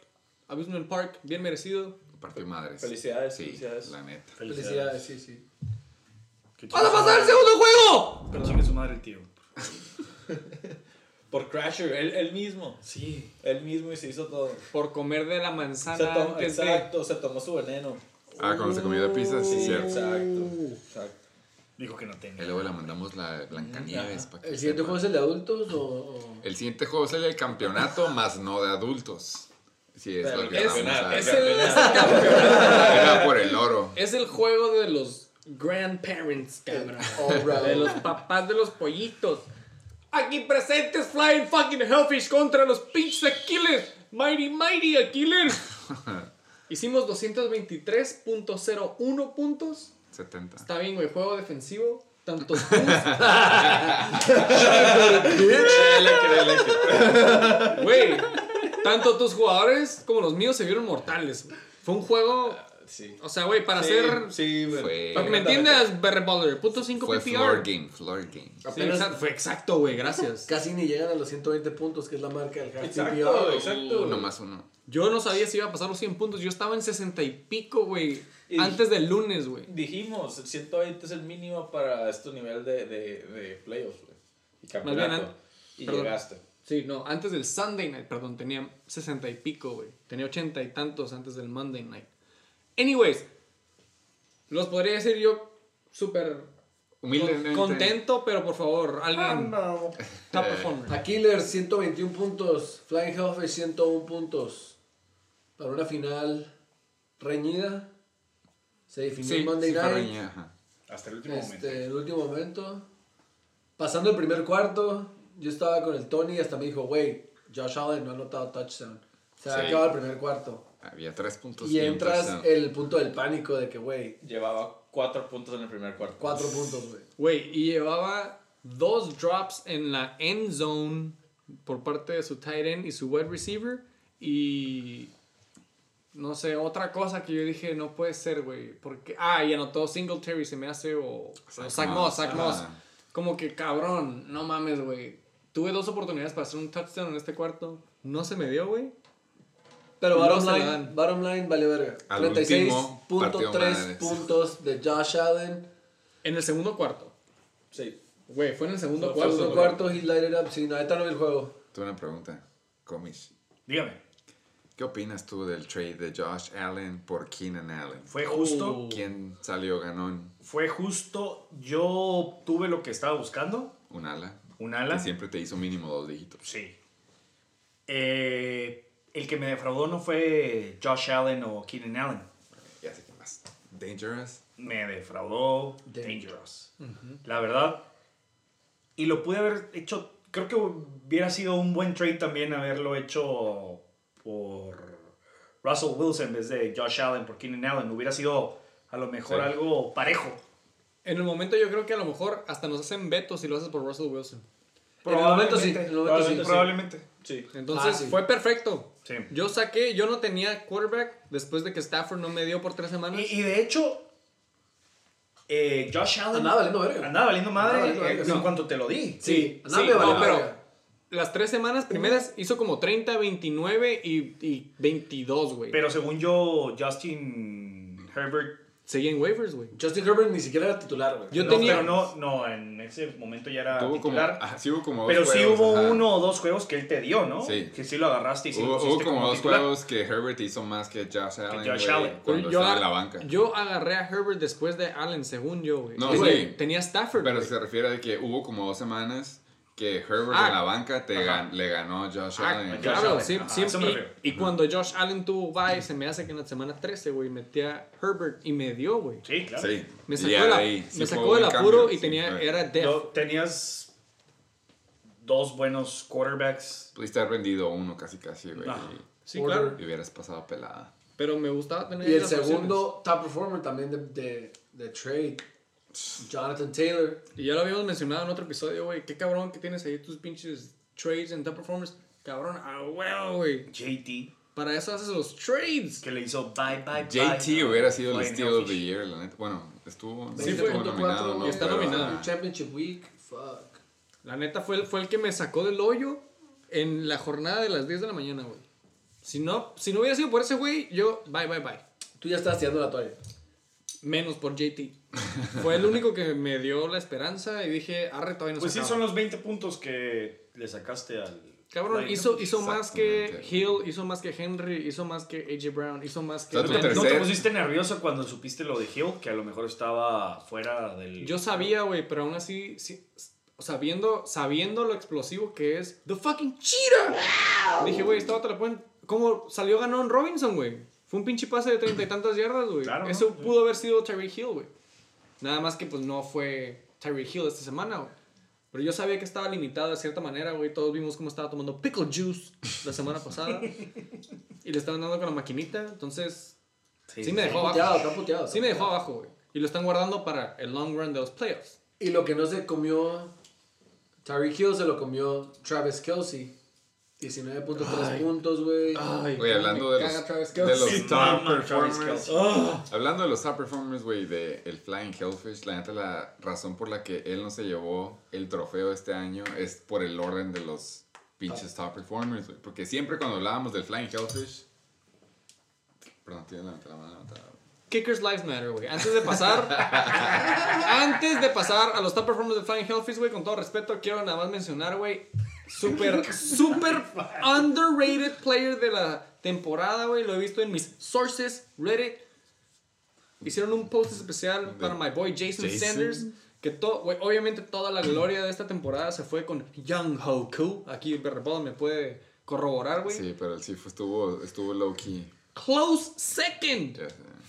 Abusement Park, bien merecido.
Partió madres.
Felicidades,
Sí,
felicidades.
la neta.
Felicidades, sí, sí.
¡Vas a pasar
madre-
segundo juego!
Chingue su madre el tío. <laughs>
Por Crasher, él, él mismo.
Sí.
Él mismo y se hizo todo.
Por comer de la
Se
manzana
tomó,
antes de...
exacto, se tomó su veneno.
Ah, cuando se comió de pizza, sí,
Sí,
cierto.
exacto. exacto.
Dijo que no tenía.
Y luego le mandamos la Blancanieves.
¿El siguiente
sepa.
juego es el de adultos o...? o-
El siguiente juego es el del campeonato, más no de adultos. Sí, es
Pero
lo que a
Es
el
es el campeonato.
Era por el oro.
Es el juego de los grandparents, cabrón.
Right.
De los papás de los pollitos. Aquí presentes Flying fucking Hellfish contra los pinches Aquiles. Mighty Mighty Aquiles. <laughs> Hicimos 223.01 puntos.
70.
Está bien, güey. Juego defensivo. Tanto <laughs> tú. Güey. Tanto tus jugadores como los míos se vieron mortales. Fue un juego.
Sí.
O sea, güey, para
Sí,
hacer.
Sí, güey.
Fue-
Para que me entiendas, Berry Baller. Punto 5
Fue
PPR.
floor game, floor game.
Sí,
Apenas-
exacto, fue exacto, güey. Gracias.
Casi ni llegan a los 120 puntos, que es la marca del half
Exacto,
PPR.
exacto.
Uno más uno.
Yo no sabía si iba a pasar los 100 puntos. Yo estaba en 60 y pico, güey. Antes del lunes, güey.
Dijimos, el 120 es el mínimo para este nivel de, de, de playoffs, güey. Y campeonato.
an-
y
perdón.
llegaste.
Sí, no, antes del Sunday night, perdón, tenía 60 y pico, güey. Tenía 80 y tantos antes del Monday night. Anyways, los podría decir yo súper
Humildemente.
contento, pero por favor, alguien.
no.
Top
Eh,
performer.
A Killer 121 puntos, Flying Hellfish 101 puntos. Para una final reñida. Se definió
Sí,
el Monday
sí
Night.
reñida, ajá.
Hasta el último momento.
Este, el último momento. Pasando el primer cuarto, yo estaba con el Tony y hasta me dijo, güey, Josh Allen no ha anotado touchdown. Se
Sí.
acaba el primer cuarto.
Había tres puntos.
Y entras
touchdown.
el punto del pánico de que, güey,
Llevaba cuatro puntos en el primer cuarto.
cuatro puntos, güey.
Güey, y llevaba dos drops en la end zone por parte de su tight end y su wide receiver. Y. No sé, otra cosa que yo dije, no puede ser, güey. Porque. Ah, y anotó Singletary, se me hace. O.
Zach
o Zach
Moss,
Zach. Moss. Como que cabrón, no mames, güey. Tuve dos oportunidades para hacer un touchdown en este cuarto. No se me dio, güey.
Pero
No
bottom line, bottom line vale verga.
Al último, partió
36.3
madres.
puntos de Josh Allen.
En el segundo cuarto.
Sí.
Güey, fue en el segundo cuarto.
Segundo
güey.
cuarto, he lighted up. Sí, no, ahorita no vi el juego.
Tuve una pregunta. Comis.
Dígame.
¿Qué opinas tú del trade de Josh Allen por Keenan Allen?
Fue justo.
Uh.
¿Quién salió ganón?
Fue justo. Yo tuve lo que estaba buscando.
Un ala.
Un ala.
Que siempre te hizo mínimo dos dígitos.
Sí. Eh, el que me defraudó no fue Josh Allen o Keenan Allen.
Ya sé qué más. Dangerous.
Me defraudó
Dangerous.
Dangerous. La verdad. Y lo pude haber hecho. Creo que hubiera sido un buen trade también haberlo hecho por Russell Wilson en vez de Josh Allen por Keenan Allen. Hubiera sido a lo mejor
Sí.
algo parejo.
En el momento yo creo que a lo mejor hasta nos hacen vetos si lo haces por Russell Wilson.
En el momento sí, en el momento sí.
Probablemente.
Sí.
Entonces
Ah, sí.
fue perfecto.
Sí.
Yo saqué, yo no tenía quarterback después de que Stafford no me dio por tres semanas.
Y, y de hecho, eh, Josh Allen
Andaba valiendo verga.
andaba valiendo madre
Andaba valiendo
eh,
verga,
en
sí.
cuanto te lo di.
Sí, andaba
sí, no, pero-
verga.
Las tres semanas primeras hizo como 30, 29 y, y 22, güey.
Pero según yo, Justin Herbert
seguía en waivers, güey.
Justin Herbert ni siquiera era titular, güey.
Yo
no,
tenía-
pero no, no, en ese momento ya era
Tuvo como,
titular.
ajá, sí hubo como dos
pero sí
juegos,
hubo
ajá.
uno o dos juegos que él te dio, ¿no?
Sí.
Que sí lo agarraste y sí lo
Hubo, hubo
pusiste
como dos
titular.
juegos que Herbert hizo más que Josh Allen,
Josh
güey,
Allen.
cuando
yo,
estaba en la banca.
yo agarré a Herbert después de Allen, según yo, güey.
No,
Es
sí.
que Tenía Stafford,
Pero
güey.
se refiere a que hubo como dos semanas que Herbert
Ah.
en la banca te gan- le ganó a Josh
Ah,
Allen.
Josh
claro,
Allen,
sí, sí, y, y cuando Josh Allen tuvo bye, se me hace que en la semana 13, güey, metía Herbert y me dio, güey.
Sí, claro.
Sí.
Me sacó, de la-
ahí
me sacó del apuro
cambio,
y
sí,
tenía, era def.
Lo- tenías dos buenos quarterbacks.
Pudiste haber vendido uno casi casi, güey.
Ajá.
Sí,
Order.
claro.
Y hubieras pasado pelada.
Pero me gustaba tener
Y el
las opciones.
segundo top performer también de, de, de trade, Jonathan Taylor.
Y ya lo habíamos mencionado en otro episodio, güey. Qué cabrón que tienes ahí tus pinches trades en top performance. Cabrón, ah, huevo, güey.
JT,
Para eso haces los trades.
que le hizo bye, bye, bye.
JT hubiera sido el Steal of the. Year, la neta. Bueno, estuvo,
Sí,
estuvo
fue.
nominado, ¿no?
Y está nominado.
Championship Week. Fuck.
La neta fue el, fue el que me sacó del hoyo en la jornada de las 10 de la mañana, güey. Si no, si no hubiera sido por ese güey, yo, bye, bye, bye.
Tú ya estás tirando la toalla.
Menos por JT. Fue el único que me dio la esperanza y dije, arre, todavía no
Pues
se
sí,
acaba".
son los 20 puntos que le sacaste al.
Cabrón, hizo, hizo más que
Exactamente.
Hill, hizo más que Henry, hizo más que AJ Brown, hizo más que...
¿No te- ¿No te
tercer-
pusiste nervioso cuando supiste lo de Hill? Que a lo mejor estaba fuera del.
Yo sabía, güey, pero aún así, sí, o sea, viendo, sabiendo lo explosivo que es The Fucking Cheetah. Dije, güey, esta otra la pueden... ¿Cómo salió ganón Robinson, güey? Fue un pinche pase de treinta y tantas yardas, güey.
Claro, ¿no?
Eso pudo haber sido Tyreek Hill, güey. Nada más que pues no fue Tyreek Hill esta semana, güey. Pero yo sabía que estaba limitado de cierta manera, güey. Todos vimos cómo estaba tomando pickle juice la semana pasada. <laughs> y le estaban dando con la maquinita. Entonces, sí, me dejó
Puteado,
abajo.
está puteado.
Sí me dejó abajo, güey. Y lo están guardando para el long run de los playoffs.
Y lo que no se comió Tyreek Hill se lo comió Travis Kelsey. 19.3 puntos, güey.
Ay,
Güey, hablando de los, de los
Sí,
top performers.
Kelce.
Hablando de los top performers, güey, de el Flying Hellfish, la neta, la razón por la que él no se llevó el trofeo este año es por el orden de los pinches top performers, güey. Porque siempre cuando hablábamos del Flying Hellfish. Perdón, tiene la, la mano levantada.
Kickers Lives Matter, güey. Antes de pasar. <laughs> antes de pasar a los top performers de Flying Hellfish, güey, con todo respeto, quiero nada más mencionar, güey. Super, super underrated player de la temporada, güey. Lo he visto en mis sources, Reddit. Hicieron un post especial para my boy Jason,
Jason.
Sanders. Que to- güey, obviamente toda la gloria de esta temporada se fue con Young Hoku. Aquí Berrepado me puede corroborar, güey.
Sí, pero sí fue, estuvo, estuvo low key.
Close second.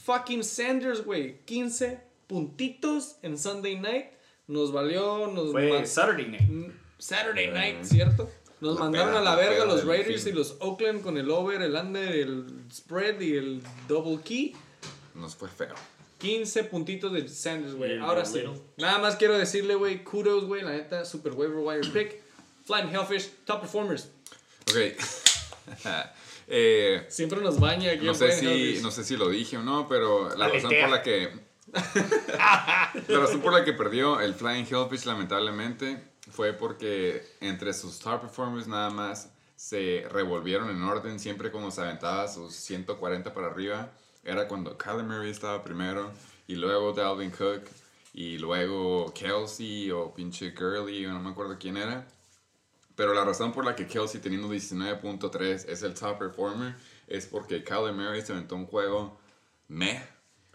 Fucking Sanders, güey. 15 puntitos en Sunday night. Nos valió. Nos
Fue Saturday night.
Saturday night, ¿cierto? Nos
La
mandaron
peda,
a la
la
verga los Raiders y los Oakland con el over, el under, el spread y el double key.
Nos fue feo.
15 puntitos de Sanders, güey. Ahora sí.
Little.
Nada más quiero decirle, güey, kudos, güey. La neta, super waiver wire pick. Flying Hellfish, top performers.
Ok. <laughs> eh,
Siempre nos baña aquí
no,
en
sé si,
Hellfish.
no sé si lo dije o no, pero la razón por la que. <laughs> la razón por la que perdió el Flying Hellfish, lamentablemente, fue porque entre sus top performers nada más se revolvieron en orden. Siempre cuando se aventaba sus 140 para arriba, era cuando Kyler Murray estaba primero, y luego Dalvin Cook, y luego Kelsey o pinche Gurley, o no me acuerdo quién era. Pero la razón por la que Kelsey teniendo 19.3 es el top performer es porque Kyler Murray se aventó un juego meh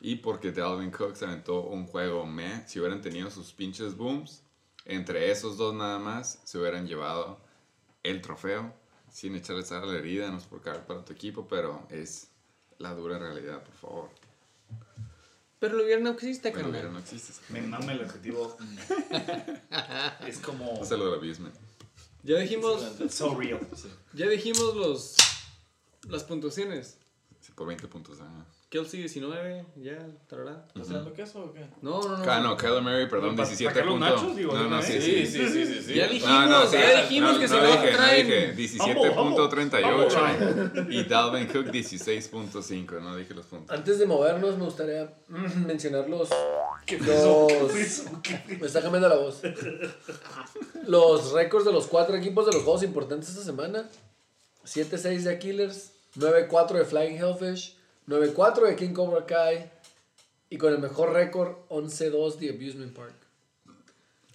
y porque Dalvin Cook se aventó un juego meh. Si hubieran tenido sus pinches booms, entre esos dos nada más se hubieran llevado el trofeo sin echarle sal a la herida, no es por caer para tu equipo, pero es la dura realidad, por favor.
Pero lo hubiera no existe,
Pero
carnal.
hubiera no existe.
Me mama el adjetivo. <laughs> es como.
No se lo del abismo.
Ya dijimos,
So real.
ya dijimos los las puntuaciones.
Sí, por 20 puntos. ah.
Kelsey 19, ya, tarará.
¿Estás hablando queso o qué?
No, no, no.
Ah, no, Kyler Murray, perdón,
¿Para
17
sacar los
puntos.
nachos, digo, de
No, no, sí, sí.
sí, sí, sí.
Ya dijimos,
No, no, sí,
ya dijimos
no,
que
no dije,
traen.
No dije
Vamos,
17.38 y Dalvin Cook 16.5, no dije los puntos.
Antes de movernos, me gustaría mm, mencionar los.
¿Qué?
Me está cambiando la voz. Los récords de los cuatro equipos de los juegos importantes esta semana: 7-6 de Killers, 9-4 de Flying Hellfish, 9-4 de King Cobra Kai, y con el mejor récord 11-2 de Abusement Park.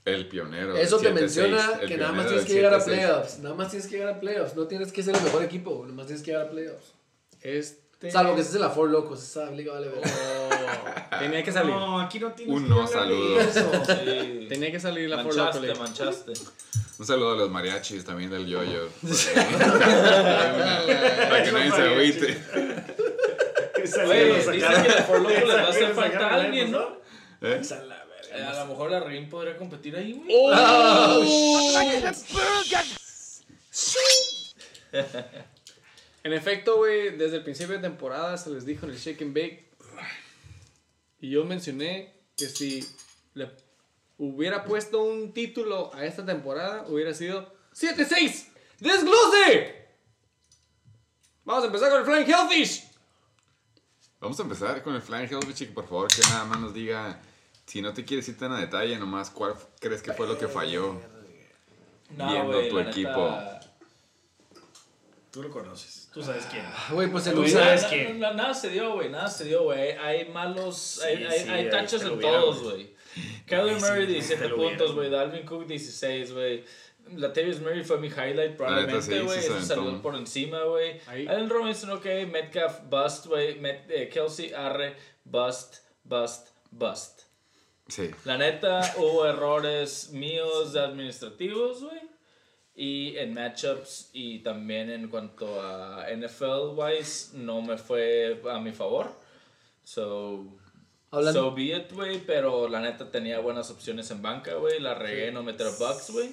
El pionero.
Eso te
7-6,
menciona que nada más tienes que llegar a
7-6.
playoffs. Nada más tienes que llegar a playoffs. No tienes que ser el mejor equipo, nada más tienes que llegar a playoffs.
Este.
Salvo que estés en la Four Locos, esa liga vale ver.
Tenía que salir.
No, aquí no tienes
Un
que
no
hablar de
saludo.
eso.
Sí.
Tenía que salir la Ford Local
Manchaste, manchaste.
Un saludo a los mariachis también del yoyo. <laughs> Para que nadie se agüite.
Oye, dicen que a les va a hacer falta alguien, ¿no?
¿Eh?
Eh, a lo mejor la Rin podría competir ahí, güey.
En efecto, güey, desde el principio de temporada se les dijo en el Shake and Bake. Y yo mencioné que si le hubiera puesto un título a esta temporada, hubiera sido 7-6. ¡Desglose! Vamos a empezar con el Flying Hellfish.
Vamos a empezar con el Flying Hellfish y por favor que nada más nos diga, si no te quieres ir tan a detalle, nomás cuál crees que fue lo que falló. Viendo
güey,
tu
neta-
equipo.
Tú lo conoces. Tú sabes quién.
Güey, pues el
Tú sabes
nada,
quién.
nada- nada se dio, güey, nada se dio, güey. Hay malos, hay,
Sí,
hay,
sí,
hay tachos en todos,
güey.
Kyler Murray
te
17
lo
puntos, güey. Dalvin Cook 16, güey. Latavius Murray fue mi highlight probablemente,
sí, sí
güey.
se
Eso salió por encima, güey. Allen Robinson, ok. Metcalf, bust, güey. Met- eh, Kelsey, arre, bust, bust, bust.
Sí.
La neta, hubo errores míos administrativos, güey. Y en matchups y también en cuanto a NFL wise, no me fue a mi favor. So,
Hablando-
so be it, güey. Pero la neta tenía buenas opciones en banca, güey. La regué no meter a Bucks, güey.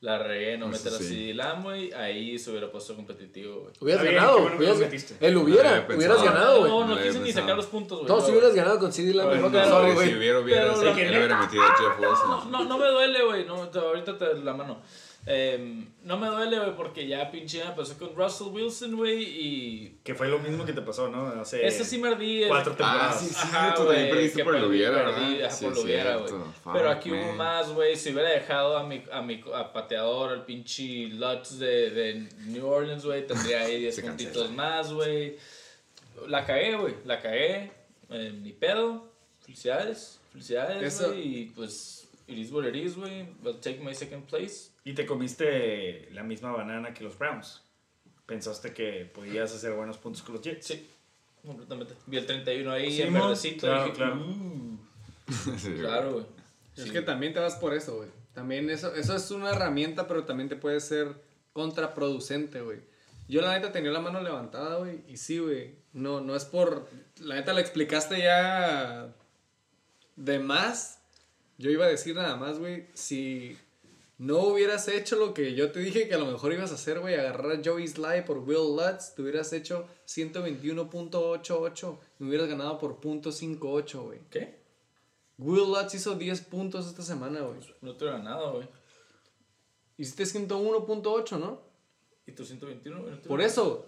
La regué no meter a. CD Lamb, güey. Ahí se hubiera puesto competitivo, güey.
Hubieras
bien,
ganado.
bueno
hubieras-
No
hubiera,
pensado.
hubieras ganado, güey.
No, no
No
quise ni sacar los puntos, güey.
No, si hubieras ganado con CD Lamb, mejor
no,
que solo,
si
güey.
hubiera, hubiera, metido a Jeff Wilson.
No, no me duele, güey. No, ahorita te la mano. Em, no me duele, güey, porque ya pinche me pasó con Russell Wilson, güey. Y.
Que fue lo mismo que te pasó, ¿no? Hace
Ese sí me ardí. el-
cuatro
Ah,
temporadas.
sí, sí,
Ajá,
tú también perdiste
que
por el hubiera,
perdí,
¿verdad?
ajá,
Sí,
por lo hubiera,
cierto.
güey. Pero aquí hubo
man.
más, güey. Si hubiera dejado a mi, a mi a pateador, al pinche Lutz de, de New Orleans, güey, tendría ahí 10 <laughs>
Se
puntitos
cancela.
más, güey. La cagué, güey. La cagué. Eh, ni pedo. Felicidades. Felicidades,
Eso-
güey. Y pues, it is what it is, güey. I'll take my second place.
Y te comiste la misma banana que los Browns. Pensaste que podías hacer buenos puntos con los Jets.
Sí, completamente. Vi el 31 ahí
Sí,
en verdecito.
Claro,
dije,
claro.
"Uh". <laughs>
Sí.
Claro, güey.
Es
Sí.
que también te vas por eso, güey. También eso, eso es una herramienta, pero también te puede ser contraproducente, güey. Yo la neta tenía la mano levantada, güey. Y sí, güey. No, no es por... La neta la explicaste ya de más. Yo iba a decir nada más, güey. Si no hubieras hecho lo que yo te dije que a lo mejor ibas a hacer, güey. Agarrar a Joey Sly por Will Lutz. Te hubieras hecho 121.88. Me hubieras ganado por .58, güey.
¿Qué?
Will Lutz hizo 10 puntos esta semana, güey.
No te he ganado, güey.
Hiciste 101.8, ¿no?
¿Y tu 121? güey? No
Por eso.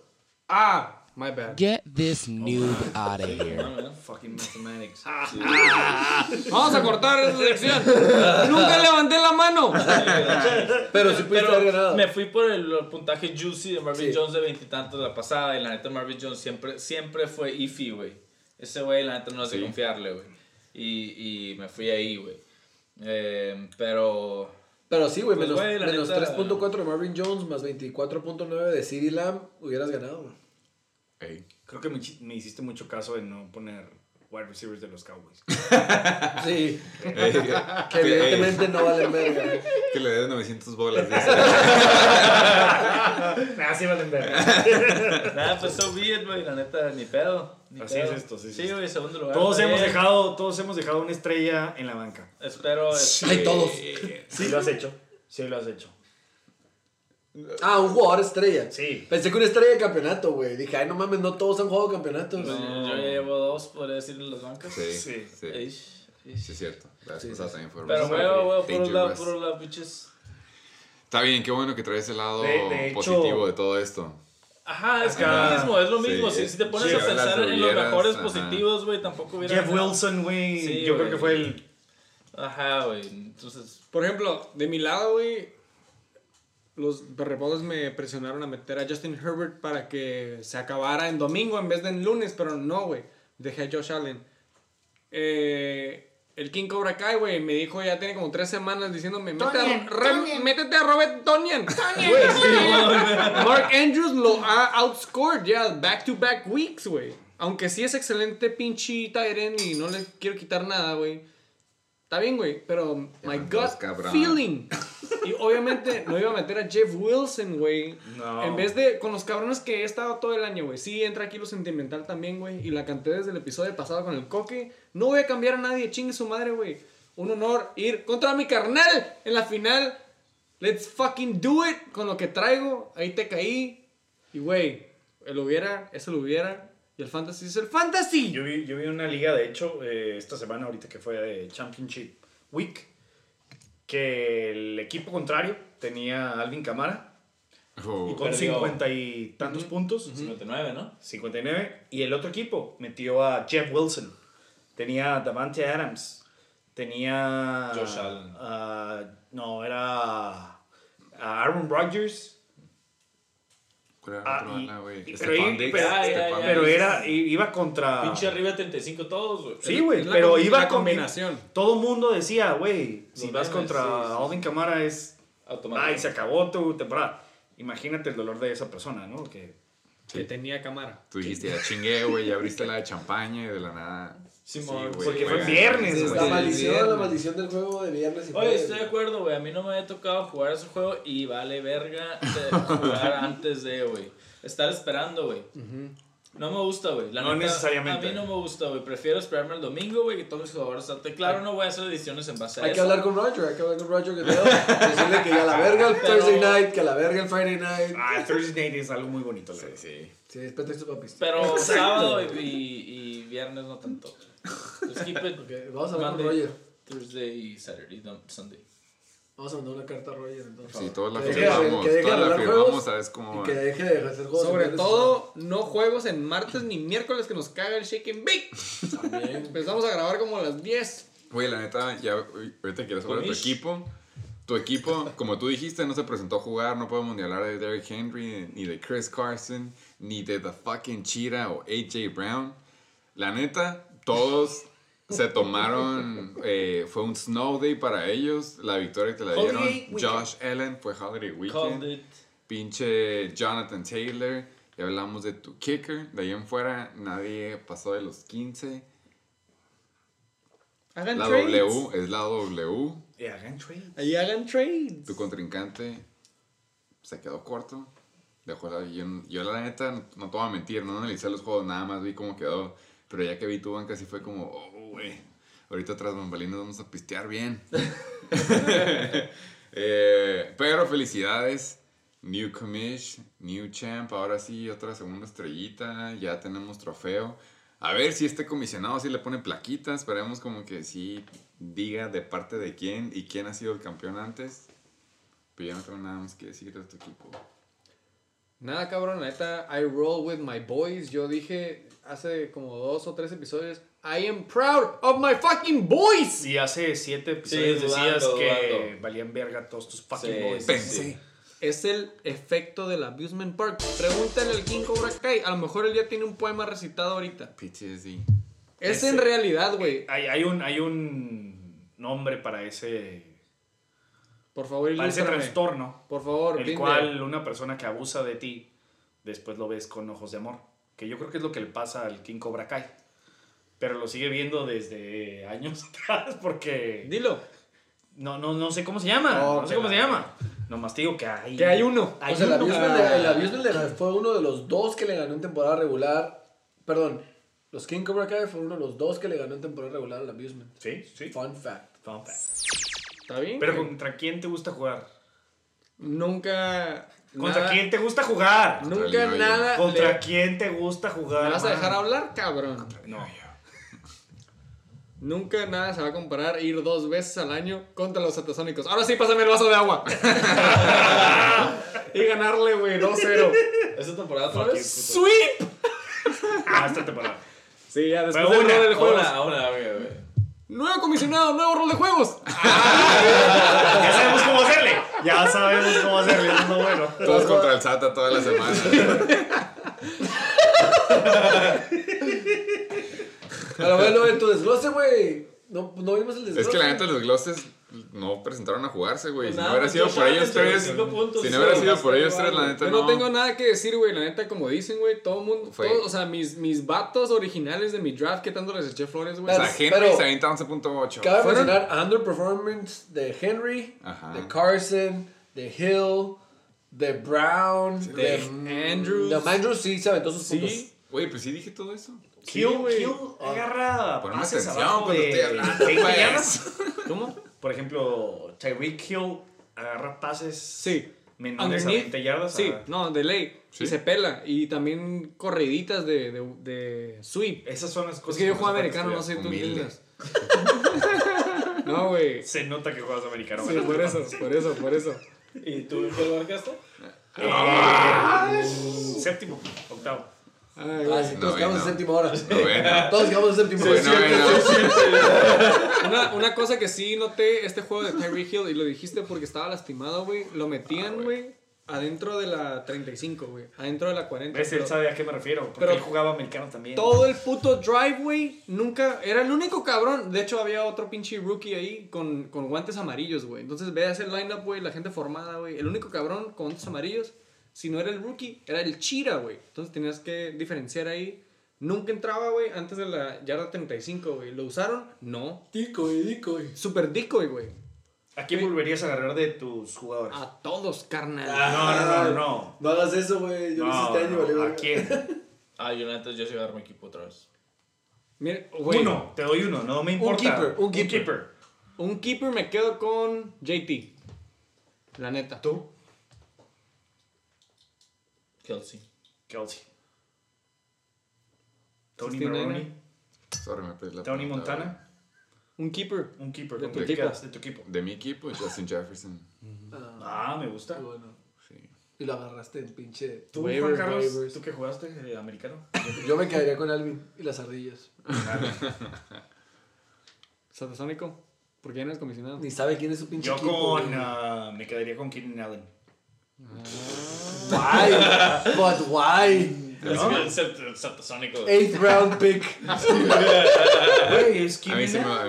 Ah, my bad.
Get this noob out of here. <laughs>
Fucking mathematics. <laughs>
Vamos a cortar esa sección. Nunca levanté la mano.
Pero sí pudiste haber ganado.
me fui por el, puntaje juicy de Marvin
Sí.
Jones de veintitantos la pasada. Y la neta, Marvin Jones siempre, siempre fue iffy, güey. Ese güey, la neta, no es de
Sí.
confiarle, güey. Y, y me fui ahí, güey. Eh, pero.
Pero sí, güey,
Pues,
menos,
güey, la
menos
neta-
3.4 de Marvin Jones más 24.9 de CD Lamb, hubieras ganado, güey.
Creo que me, me hiciste mucho caso en no poner wide receivers de los Cowboys. <laughs>
Sí, que evidentemente no valen verga.
Que le des 900 bolas. dice. <laughs>
Ah, sí valen ver. <laughs>
Nada, pues so be it, güey. La neta, ni pedo. ni
Así
pedo.
es esto, sí, sí,
Sí,
sí.
güey, segundo lugar.
Todos hemos dejado, todos hemos dejado una estrella en la banca.
Espero. este,
Ay, todos.
Sí lo has hecho. Sí lo has hecho.
Ah, un jugador estrella.
Sí.
Pensé que una estrella de campeonato, güey. Dije, ay, no mames, no todos han jugado campeonatos.
Yo ya llevo dos, podría decir, en las bancas.
Sí,
Sí.
sí. Sí, es cierto. La vez
Sí,
pasada
sí,
también fue
Pero, güey, güey, puro
Danger
lado, puro lado, bitches.
Está bien, qué bueno que traes el lado
De- de hecho-
positivo de todo esto.
Ajá, es que
Ajá.
es lo mismo, es lo mismo.
Sí,
si, si te pones
sí,
a pensar en los mejores
ajá.
positivos, güey, tampoco hubiera.
Jeff
ganado.
Wilson, güey.
Sí,
yo creo que fue el.
Ajá, güey. Entonces,
Por ejemplo, de mi lado, güey, los perrepodos me presionaron a meter a Justin Herbert para que se acabara en domingo en vez de en lunes, pero no, güey. Dejé a Josh Allen. eh, el King Cobra Kai, güey, me dijo ya tiene como tres semanas diciéndome, "Mete a- métete a Robert sí. Mark Andrews lo ha outscored ya back to back weeks, güey. Aunque sí es excelente pinche Tyren y no le quiero quitar nada, güey. Está bien, güey, pero my gut
cabrón.
feeling. Y obviamente no iba a meter a Jeff Wilson, güey.
No.
En vez de con los cabrones que he estado todo el año, güey. Sí, entra aquí lo sentimental también, güey. Y la canté desde el episodio pasado con el coque. No voy a cambiar a nadie, chingue su madre, güey. Un honor ir contra mi carnal en la final. Let's fucking do it con lo que traigo. Ahí te caí. Y, güey, el hubiera, eso lo hubiera. Y el fantasy es el fantasy.
Yo vi, yo vi una liga, de hecho, eh, esta semana, ahorita que fue de Championship Week, que el equipo contrario tenía a Alvin Camara
Oh,
con
perdió.
50 y tantos puntos,
59, ¿no?
59, y el otro equipo metió a Jeff Wilson, tenía a Davante Adams, tenía...
Josh Allen.
ah, no, era a Aaron Rodgers,
Diggs.
era, i- iba contra...
Pinche arriba de 35 todos, güey.
Sí, güey, pero iba
la
con
combinación.
Todo el mundo decía, güey, si
Los
vas
memes,
contra
sí, sí.
Alvin Camara es...
Automático.
Ay, se acabó tu temporada. Imagínate el dolor de esa persona, ¿no? Que
Que tenía cámara.
Tú dijiste, ya <laughs> chingué, güey, ya abriste la de champaña y de la nada.
Simón,
güey,
porque fue viernes,
Es
güey.
la maldición,
viernes.
la maldición del juego de viernes y
Oye, estoy de acuerdo, güey. A mí no me había tocado jugar ese juego y vale verga de jugar <laughs> antes de, güey. Estar esperando, güey. No me gusta, güey. La
No
neta,
necesariamente.
A mí no me gusta, güey. Prefiero esperarme el domingo, güey, que todos mis jugadores salten. Claro, no voy a hacer ediciones en base a
Hay
eso.
que hablar con Roger, hay que hablar con Roger que. Decirle que ya la verga el
Pero-
Thursday night, que a la verga el Friday night.
Ah, Thursday Night es algo muy bonito, la
Sí,
verdad.
sí.
Sí, es pretexto para.
Pero
Exacto.
sábado y, y viernes no tanto. Just keep it
Ok, vamos a hablar con
Monday,
Roger.
Thursday y Saturday, no, Sunday.
Vamos a mandar una carta a Roger entonces.
Sí, todos la
Que deje de-
firmamos.
que deje
la firmamos, ¿sabes cómo
que deje de hacer juegos.
Sobre todo, no juegos en martes ni miércoles que nos caga el Shake and Bake.
También.
Empezamos a grabar como a las 10.
Güey, la neta, ya ahorita quieres hablar de tu equipo. Tu equipo, como tú dijiste, no se presentó a jugar. No podemos ni hablar de Derrick Henry, ni de Chris Carson, ni de The Fucking Cheetah o AJ Brown. La neta, todos se tomaron. eh, fue un snow day para ellos. La victoria que la dieron. Josh Allen fue Holiday
Called
Weekend.
it.
Pinche Jonathan Taylor. Ya hablamos de tu kicker. De ahí en fuera, nadie pasó de los 15.
Hagan
La
trades.
W es la W.
Y hagan trade.
Ahí hagan trades.
Tu contrincante se quedó corto. Dejó la, yo, yo la neta, no te voy a mentir, no analicé los juegos, nada más vi cómo quedó. Pero ya que vi tu banca, sí fue como, oh, güey. Ahorita tras bambalinas vamos a pistear bien. <laughs> <laughs> Eh, pero felicidades. New commish, new champ, ahora sí, otra segunda estrellita, ya tenemos trofeo. A ver si este comisionado sí le pone plaquitas, esperemos como que sí diga de parte de quién y quién ha sido el campeón antes. Pero yo no tengo nada más que decir de tu equipo.
Nada, cabrón, neta, I roll with my boys. Yo dije hace como dos o tres episodios, I am proud of my fucking boys.
Y hace siete episodios
Sí,
decías
dudando,
que
dudando.
valían verga todos tus fucking
Sí,
boys.
sí,
Pensé.
Es el efecto del Abusement Park. Pregúntale al King Cobra Kai. A lo mejor él ya tiene un poema recitado ahorita.
PTSD.
Es
Ese-
en realidad, güey.
Hay, hay, un, hay un nombre para ese,
Por favor,
para ese trastorno,
Por favor,
el cual una persona que abusa de ti, después lo ves con ojos de amor. Que yo creo que es lo que le pasa al King Cobra Kai. Pero lo sigue viendo desde años <laughs> atrás porque...
Dilo.
No, no, no sé cómo se llama.
Oh,
no sé cómo se
la-
llama. Nomás te digo que hay...
Que hay uno.
Hay
o sea, el
uno.
El
Ah.
Abusement ganó- fue uno de los dos que le ganó en temporada regular. Perdón, los King Cobra Kai fue uno de los dos que le ganó en temporada regular al Abusement.
Sí, sí.
Fun fact.
Fun fact.
¿Está bien?
Pero? ¿contra quién te gusta jugar?
Nunca.
¿Contra
nada-
quién te gusta jugar?
Nunca nada.
¿Contra
le-
quién te gusta jugar?
¿Me vas a dejar hablar, cabrón?
No.
Nunca nada se va a comparar ir dos veces al año contra los satasónicos. Ahora sí, pásame el vaso de agua. <laughs> y ganarle, güey, 2-0.
¿Esta temporada otra vez?
¡Sweep!
Ah, esta temporada.
Sí, ya después del rol de juegos.
Ahora, ahora.
Nuevo comisionado, nuevo rol de juegos.
Ya sabemos cómo hacerle. Ya sabemos cómo hacerle. Eso es lo bueno.
Todos contra el SATA toda la semana. <laughs>
Pero bueno, en tu desglose, güey. No, no vimos el desglose.
Es que la neta los glosses no presentaron a jugarse, güey.
Pues
Si no hubiera sido por ellos tres.
35 puntos,
Si no hubiera sido por ellos tres, la neta
Yo
no.
no tengo nada que decir, güey. La neta, como dicen, güey, todo mundo.
Fue-
todo- o sea, mis, mis vatos originales de mi draft, que tanto les eché flores, güey.
O sea, Henry se avienta 11.8.
Cabe mencionar underperformance de Henry,
Ajá.
de Carson, de Hill, de Brown, de,
de Andrews.
De Andrews sí se aventó sus puntos.
Sí.
Güey, pues sí dije todo eso.
Sí, güey.
Hill agarra
Ponme
pases
atención
abajo
cuando
de
estoy hablando,
20
pues.
yardas. <laughs>
¿Cómo?
Por ejemplo, Tyreek Hill agarra pases
Sí.
menores a
Underneath.
20 yardas.
Sí,
ajá.
no, de ley.
Sí.
Y se pela. Y también corriditas de, de, de sweep.
Esas son las
Es
cosas
que yo juego americano, no sé tú entiendes. <laughs> No, güey.
Se nota que juegas americano.
Sí, por eso, por eso, por eso.
¿Y tú qué lugar quedaste?
Eh, séptimo, octavo.
Ay,
Ah,
güey.
sí, todos
No,
quedamos en séptima hora. <laughs> Todos quedamos en séptima hora. <laughs>
Una, una cosa que sí noté este juego de Tyreek Hill, y lo dijiste porque estaba lastimado, güey. Lo
Ah,
metían, güey, adentro de la 35, güey. Adentro de la 40.
¿Ves? Él sabe a qué me refiero. Porque
pero-
él jugaba americano también.
Todo el puto drive, güey, nunca. Era el único cabrón. De hecho, había otro pinche rookie ahí con, con guantes amarillos, güey. Entonces, veas el lineup, güey, la gente formada, güey. El único cabrón con guantes amarillos, si no era el rookie, era el Chira, güey. Entonces, tenías que diferenciar ahí. Nunca entraba, güey, antes de la yarda 35, güey. ¿Lo usaron? No.
Decoy, decoy.
Super decoy, güey.
¿A quién volverías a agarrar de tus jugadores?
A todos, carnal.
no, no, no, no.
No hagas eso, güey. Yo lo hice
No,
este año,
no,
vale,
¿A quién? <laughs>
Ah, yo neta, yo sí agarro mi equipo otra vez.
Mire, güey.
Uno, te doy uno, no me importa.
keeper, un keeper.
Un keeper me quedo con JT. La neta.
¿Tú?
Kelsey.
Kelsey. Tony
69.
Maroney.
Sorry, me perdí la
Tony Montana.
Un keeper.
Un keeper.
De
¿con
tu equipo.
De tu equipo.
De mi equipo, Justin Jefferson.
Ah, me gusta.
Qué bueno.
Sí.
Y lo agarraste en pinche.
¿Tú, Juan Carlos?
waivers.
¿Tú que jugaste eh, americano?
Yo me quedaría con Alvin y las ardillas. <laughs>
Satasónico. Porque ya no es comisionado.
Ni sabe quién es su pinche
Yo
equipo,
con... ah, me quedaría con Keenan Allen.
Why? But why?
Es satasónico.
Eighth round pick.
Güey, es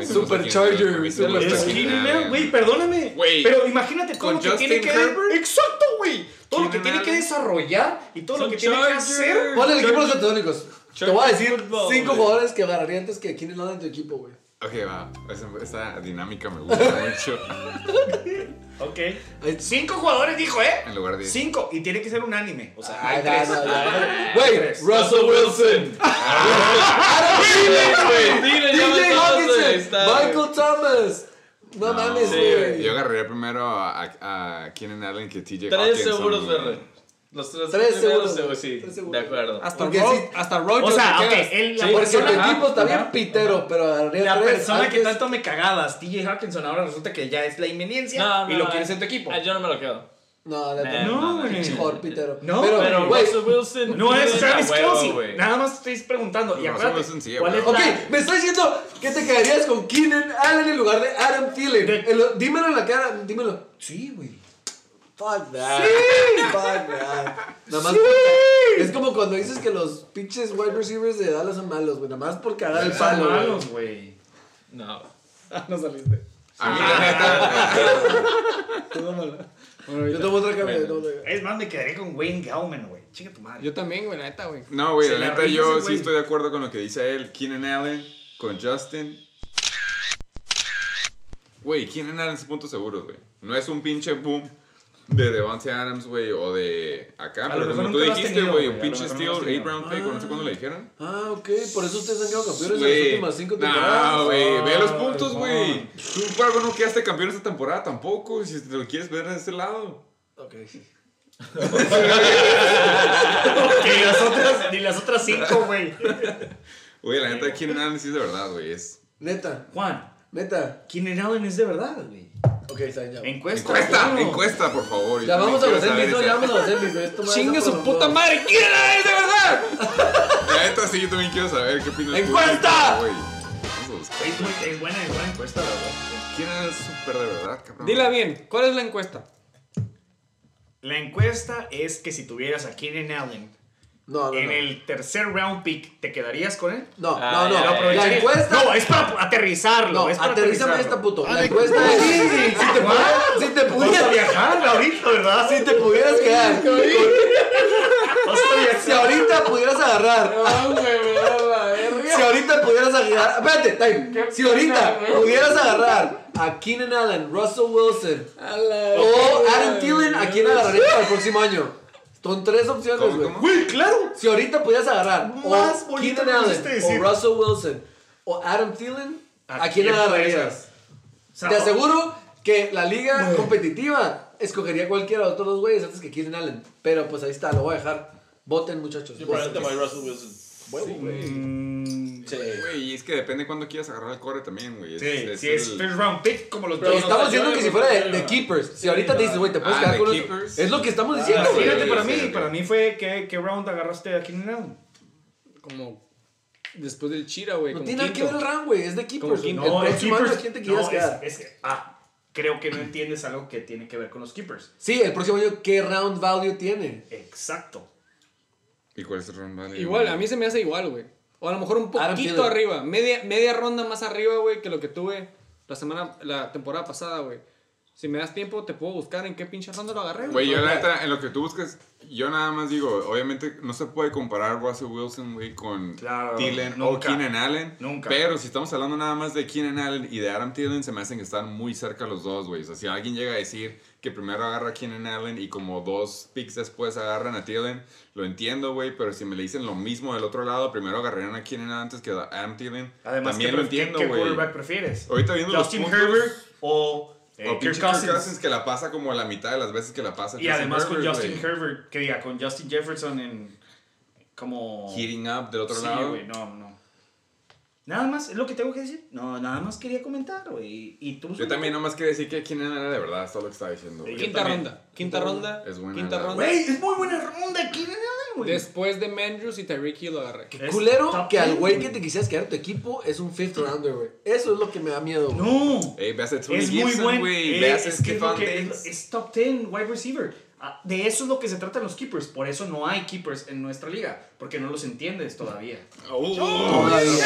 Supercharger.
Es.
Allen,
güey, perdóname.
Güey.
Pero imagínate todo
Con
lo que tiene que...
Herbert.
Exacto, güey. Todo lo que tiene que desarrollar y todo lo que tiene que hacer.
Pon el equipo de los satasónicos. Te voy a decir
football,
cinco jugadores que agarraría antes que Keenan Allen en tu equipo, güey.
Ok, va. Esa, esa dinámica me gusta mucho. <laughs>
Ok. Cinco jugadores dijo, ¿eh?
En lugar de.
Cinco. Y tiene que ser unánime. O sea,
Ay,
hay tres.
Güey,
tres.
Russell Wilson. DJ Hawkinson.
güey.
Michael Thomas. No, mames, güey.
Yo agarraría primero a, a, a Keenan Allen que TJ
Tres
Hawkinson,
seguros,
güey.
Los tres,
Tres
primeros,
seguros,
sí,
tres
sí,
seguros.
de acuerdo.
Hasta,
Porque
Ro
sí.
hasta Rojo
O sea,
te
ok,
quedas.
él- la
Sí,
Porque
persona-
equipo está bien
Ajá,
pitero, pero
La
tres
persona que tanto me cagabas, TJ Hawkinson, ahora resulta que ya es la inminencia
No, no,
y lo
no,
quieres en tu equipo.
ah, Yo no me lo quedo.
No, neta.
No,
no,
güey.
Jugador pitero.
No,
pero,
Wilson.
No es Travis Kelsey. Nada más estoy preguntando. Y acuérdate,
Wilson sí,
¿cuál es
güey.
Ok,
la-
me está diciendo que te quedarías con Keenan Allen en lugar de Adam Thielen.
De-
dímelo en la cara, dímelo.
Sí, güey.
Fuck that. Fuck that. Nada más. Es como cuando dices que los pinches wide receivers de Dallas son malos, güey. Nada más por cagar el
Son
palo. güey.
malos, güey.
No. <laughs>
Ah, no saliste.
A mí, la neta.
Bueno,
Yo tomo otra cambio. yo tomo otra cambio.
Es más, me quedaría con Wayne Gauman, güey. Chinga tu madre.
Yo también, güey, la neta, güey.
No, güey, la
la
neta yo sí estoy de acuerdo con lo que dice él. Keenan Allen con Justin. Güey, Keenan Allen es puntos seguros, güey. No es un pinche boom de Devontae Adams, güey, o de acá. Pero como tú dijiste, güey, un pinche steal,
lo has
8
tenido.
round pick, no sé cuándo le dijeron.
Ah, ok. Por eso ustedes han quedado campeones en las
Güey,
últimas cinco temporadas.
No, güey, ve los puntos, güey. Tú por algo no quedaste campeón esta temporada tampoco, si te lo quieres ver de este lado.
Ok. <laughs>
Ni las otras, ni las otras cinco, güey.
Güey, la neta, Keenan Allen sí es de verdad, güey. Es...
Neta,
Juan,
neta.
Keenan Allen es de verdad, güey. Encuesta.
Encuesta, encuesta, por favor.
Ya vamos a los
saber
Ya vamos a los
¡Chingue su puta madre! ¿Quién era de verdad?
La neta, sí, yo también quiero saber qué opinas.
¡Encuesta!
Es, muy- es buena, es buena encuesta, la verdad.
¿Quién es súper de verdad, cabrón?
Dila bien, ¿cuál es la encuesta?
La encuesta es que si tuvieras a Keenan Allen
No, no,
en
no.
el tercer round pick, ¿te quedarías con él?
No,
Ah,
no, no.
ya, ya,
¿Lo
ya.
aprovecharías?
La encuesta.
No, es para aterrizarlo.
No,
es para
aterrízame
aterrizarlo.
esta puto. La encuesta es. <laughs> Si te pudieras, si te
a
pudieras,
viajar ahorita, ¿verdad?
si te pudieras quedar. Si ahorita pudieras agarrar.
No.
Si ahorita pudieras agarrar. Espérate, time. Si ahorita pudieras agarrar a Keenan Allen, Russell Wilson o Adam Thielen, ¿a quién agarrarías para el próximo año? Son tres opciones,
¿Cómo,
güey.
Güey, claro.
Si ahorita pudieras agarrar
Más
o Keenan Allen
decir.
o Russell Wilson o Adam Thielen, ¿a,
¿A
quién agarrarías?
O sea,
Te aseguro que la liga competitiva escogería cualquiera de los otros dos güeyes antes que Keenan Allen. Pero pues ahí está, lo voy a dejar. Voten, muchachos.
Yo probablemente voy Russell Wilson. Huevo, güey.
mm,
Sí.
Güey, y es que depende cuándo quieras agarrar el core también, güey.
Sí, si es first round pick, como los
Pero.
Estamos diciendo que si fuera de, de keepers. Si ahorita te dices, güey, te puedes
Ah,
quedar
de
con los-
keepers.
Es lo que estamos diciendo,
sí,
güey.
Fíjate, para
sí,
mí,
sí.
para mí fue ¿qué, qué round agarraste a Keenan Allen?
Como después del Chira, güey.
No
como
tiene nada que ver el round, güey. Es de keepers.
Como
No, el
próximo año,
keepers.
¿a quién te quieres
es,
quedar?
es que, ah, creo que no entiendes algo que tiene que ver con los keepers.
Sí, el próximo año, ¿qué round value tiene?
Exacto.
¿Y cuál es el round value?
Igual, a mí se me hace igual, güey. O a lo mejor un poquito arriba. Media, media ronda más arriba, güey, que lo que tuve la semana, la temporada pasada, güey. Si me das tiempo, te puedo buscar en qué pinche ronda lo agarré,
Güey, yo la neta, en lo que tú buscas, yo nada más digo, obviamente no se puede comparar Russell Wilson, güey, con
Claro,
Thielen o
nunca.
Keenan Allen.
Nunca.
Pero si estamos hablando nada más de Keenan Allen y de Adam Thielen, se me hacen que están muy cerca los dos, güey. O sea, si alguien llega a decir que primero agarra a Keenan Allen y como dos picks después agarran a Thielen, lo entiendo, güey. Pero si me le dicen lo mismo del otro lado, primero agarrarían a Keenan Allen antes que a Adam Thielen,
Además,
también
¿qué,
lo
qué-
entiendo,
¿qué quarterback prefieres?
Ahorita viendo los
Justin
puntos-
Herbert o, eh,
O
Kirk Cousins.
Que la pasa como la mitad de las veces que la pasa.
Y
Justin
además con Justin. Herbert, que diga, con Justin Jefferson en como...
Heating up del otro
sí,
lado.
güey, no, no. Nada más, es lo que tengo que decir. No, nada más quería comentar, güey. Y tú...
Yo también nomás quería decir que quién era de verdad, es todo lo que estaba diciendo. güey.
Yo
Quinta
también.
ronda. Quinta ronda.
Es buena
Quinta
la-
ronda.
Güey, es muy buena ronda. ¿Quién era, güey?
Después de Mandrews y Tyreek Hill lo agarré.
Es
Culero
top
que al
10,
güey que te quisieras quedar en tu equipo es un fifth rounder, güey. Eso es lo que me da miedo, güey.
No.
Ey, ve a Tony
Es muy
Gibson,
buen.
güey.
eh,
Ve a
es, que es, lo
Stephon
que-
Diggs.
es top 10 wide receiver. Ah, De eso es lo que se tratan los keepers. Por eso no hay keepers en nuestra liga. Porque no los entiendes todavía.
Todavía.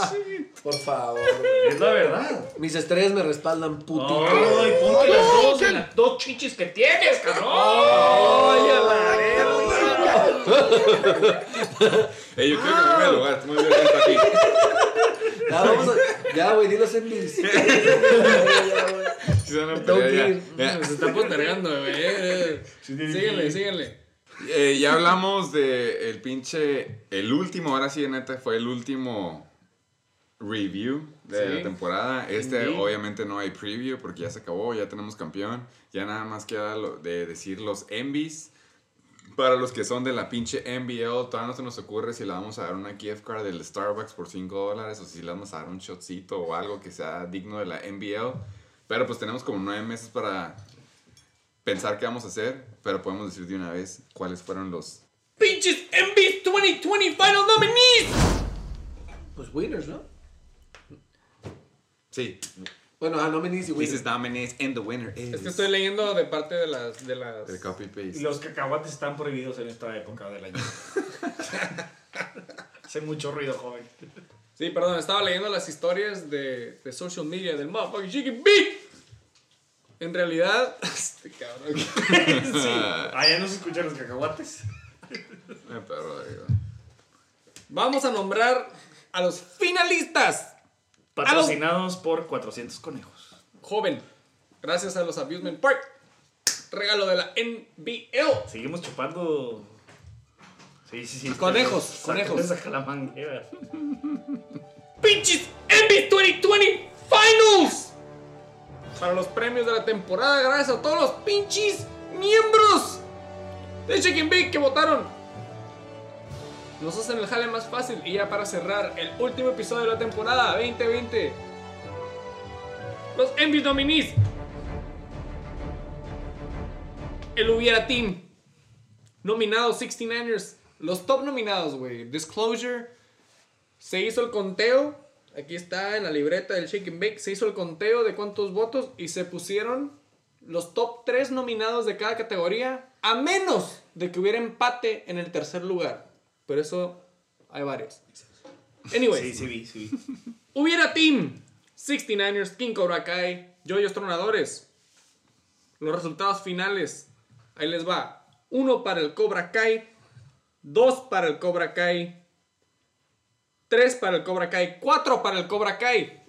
¿Ok?
Por favor.
Es la verdad.
Mis estrellas me respaldan, putito.
Ay, ponte las dos en las dos chichis que tienes, cabrón. Ay, a la verga.
Ey, yo creo que me voy al lugar, muy violento aquí.
Ya, vamos a. Ya, güey, dilos en mis.
Sí, <laughs> se van a pelear ya.
ir. <laughs>
Ya.
Se está postergando, güey. Síguele, síguele.
Eh, ya hablamos de el pinche, el último, ahora sí, neta, fue el último review de
Sí.
la temporada. Este
Indeed.
obviamente no hay preview porque ya se acabó, ya tenemos campeón. Ya nada más queda lo de decir los envies. Para los que son de la pinche NBL, todavía no se nos ocurre si le vamos a dar una gift card del Starbucks por 5 dólares o si le vamos a dar un shotcito o algo que sea digno de la NBL. Pero pues tenemos como 9 meses para pensar qué vamos a hacer, pero podemos decir de una vez cuáles fueron los...
Pinches MB 2020 Final Nominees.
Pues winners, ¿no?
Sí,
Bueno, ah, nominees y
this
winners.
is nominees and the winner is...
Es que estoy leyendo de parte de las. De las...
El copy paste.
los cacahuates están prohibidos en esta época del año. <laughs> Hace mucho ruido, joven.
Sí, perdón, estaba leyendo las historias de, de social media del motherfucking Chicken Beat. En realidad. <laughs> Este cabrón. <laughs> <laughs>
Ah, ya no se escuchan los cacahuates.
Eh, perro, digo.
Vamos a nombrar a los finalistas.
Patrocinados por 400 conejos.
Joven, gracias a los Abusement Park. Regalo de la NBL.
Seguimos chupando. Sí, sí, sí.
Conejos, conejos.
esa jalamanguera. <laughs>
Pinches NBA 2020 Finals. Para los premios de la temporada, gracias a todos los pinches miembros de Chicken Bake que votaron. Nos hacen el jale más fácil. Y ya para cerrar el último episodio de la temporada 2020. Los NBA nominees. El Hubiera Team. Nominados 69ers. Los top nominados, güey. Disclosure. Se hizo el conteo. Aquí está en la libreta del Shake and Bake. Se hizo el conteo de cuántos votos y se pusieron los top 3 nominados de cada categoría. A menos de que hubiera empate en el tercer lugar. Pero eso hay varios. Anyways,
Sí, sí vi, sí vi. <laughs>
hubiera team 69ers, King Cobra Kai, Yoyos Tronadores. Los resultados finales. Ahí les va. Uno para el Cobra Kai. Dos para el Cobra Kai. Tres para el Cobra Kai. Cuatro para el Cobra Kai.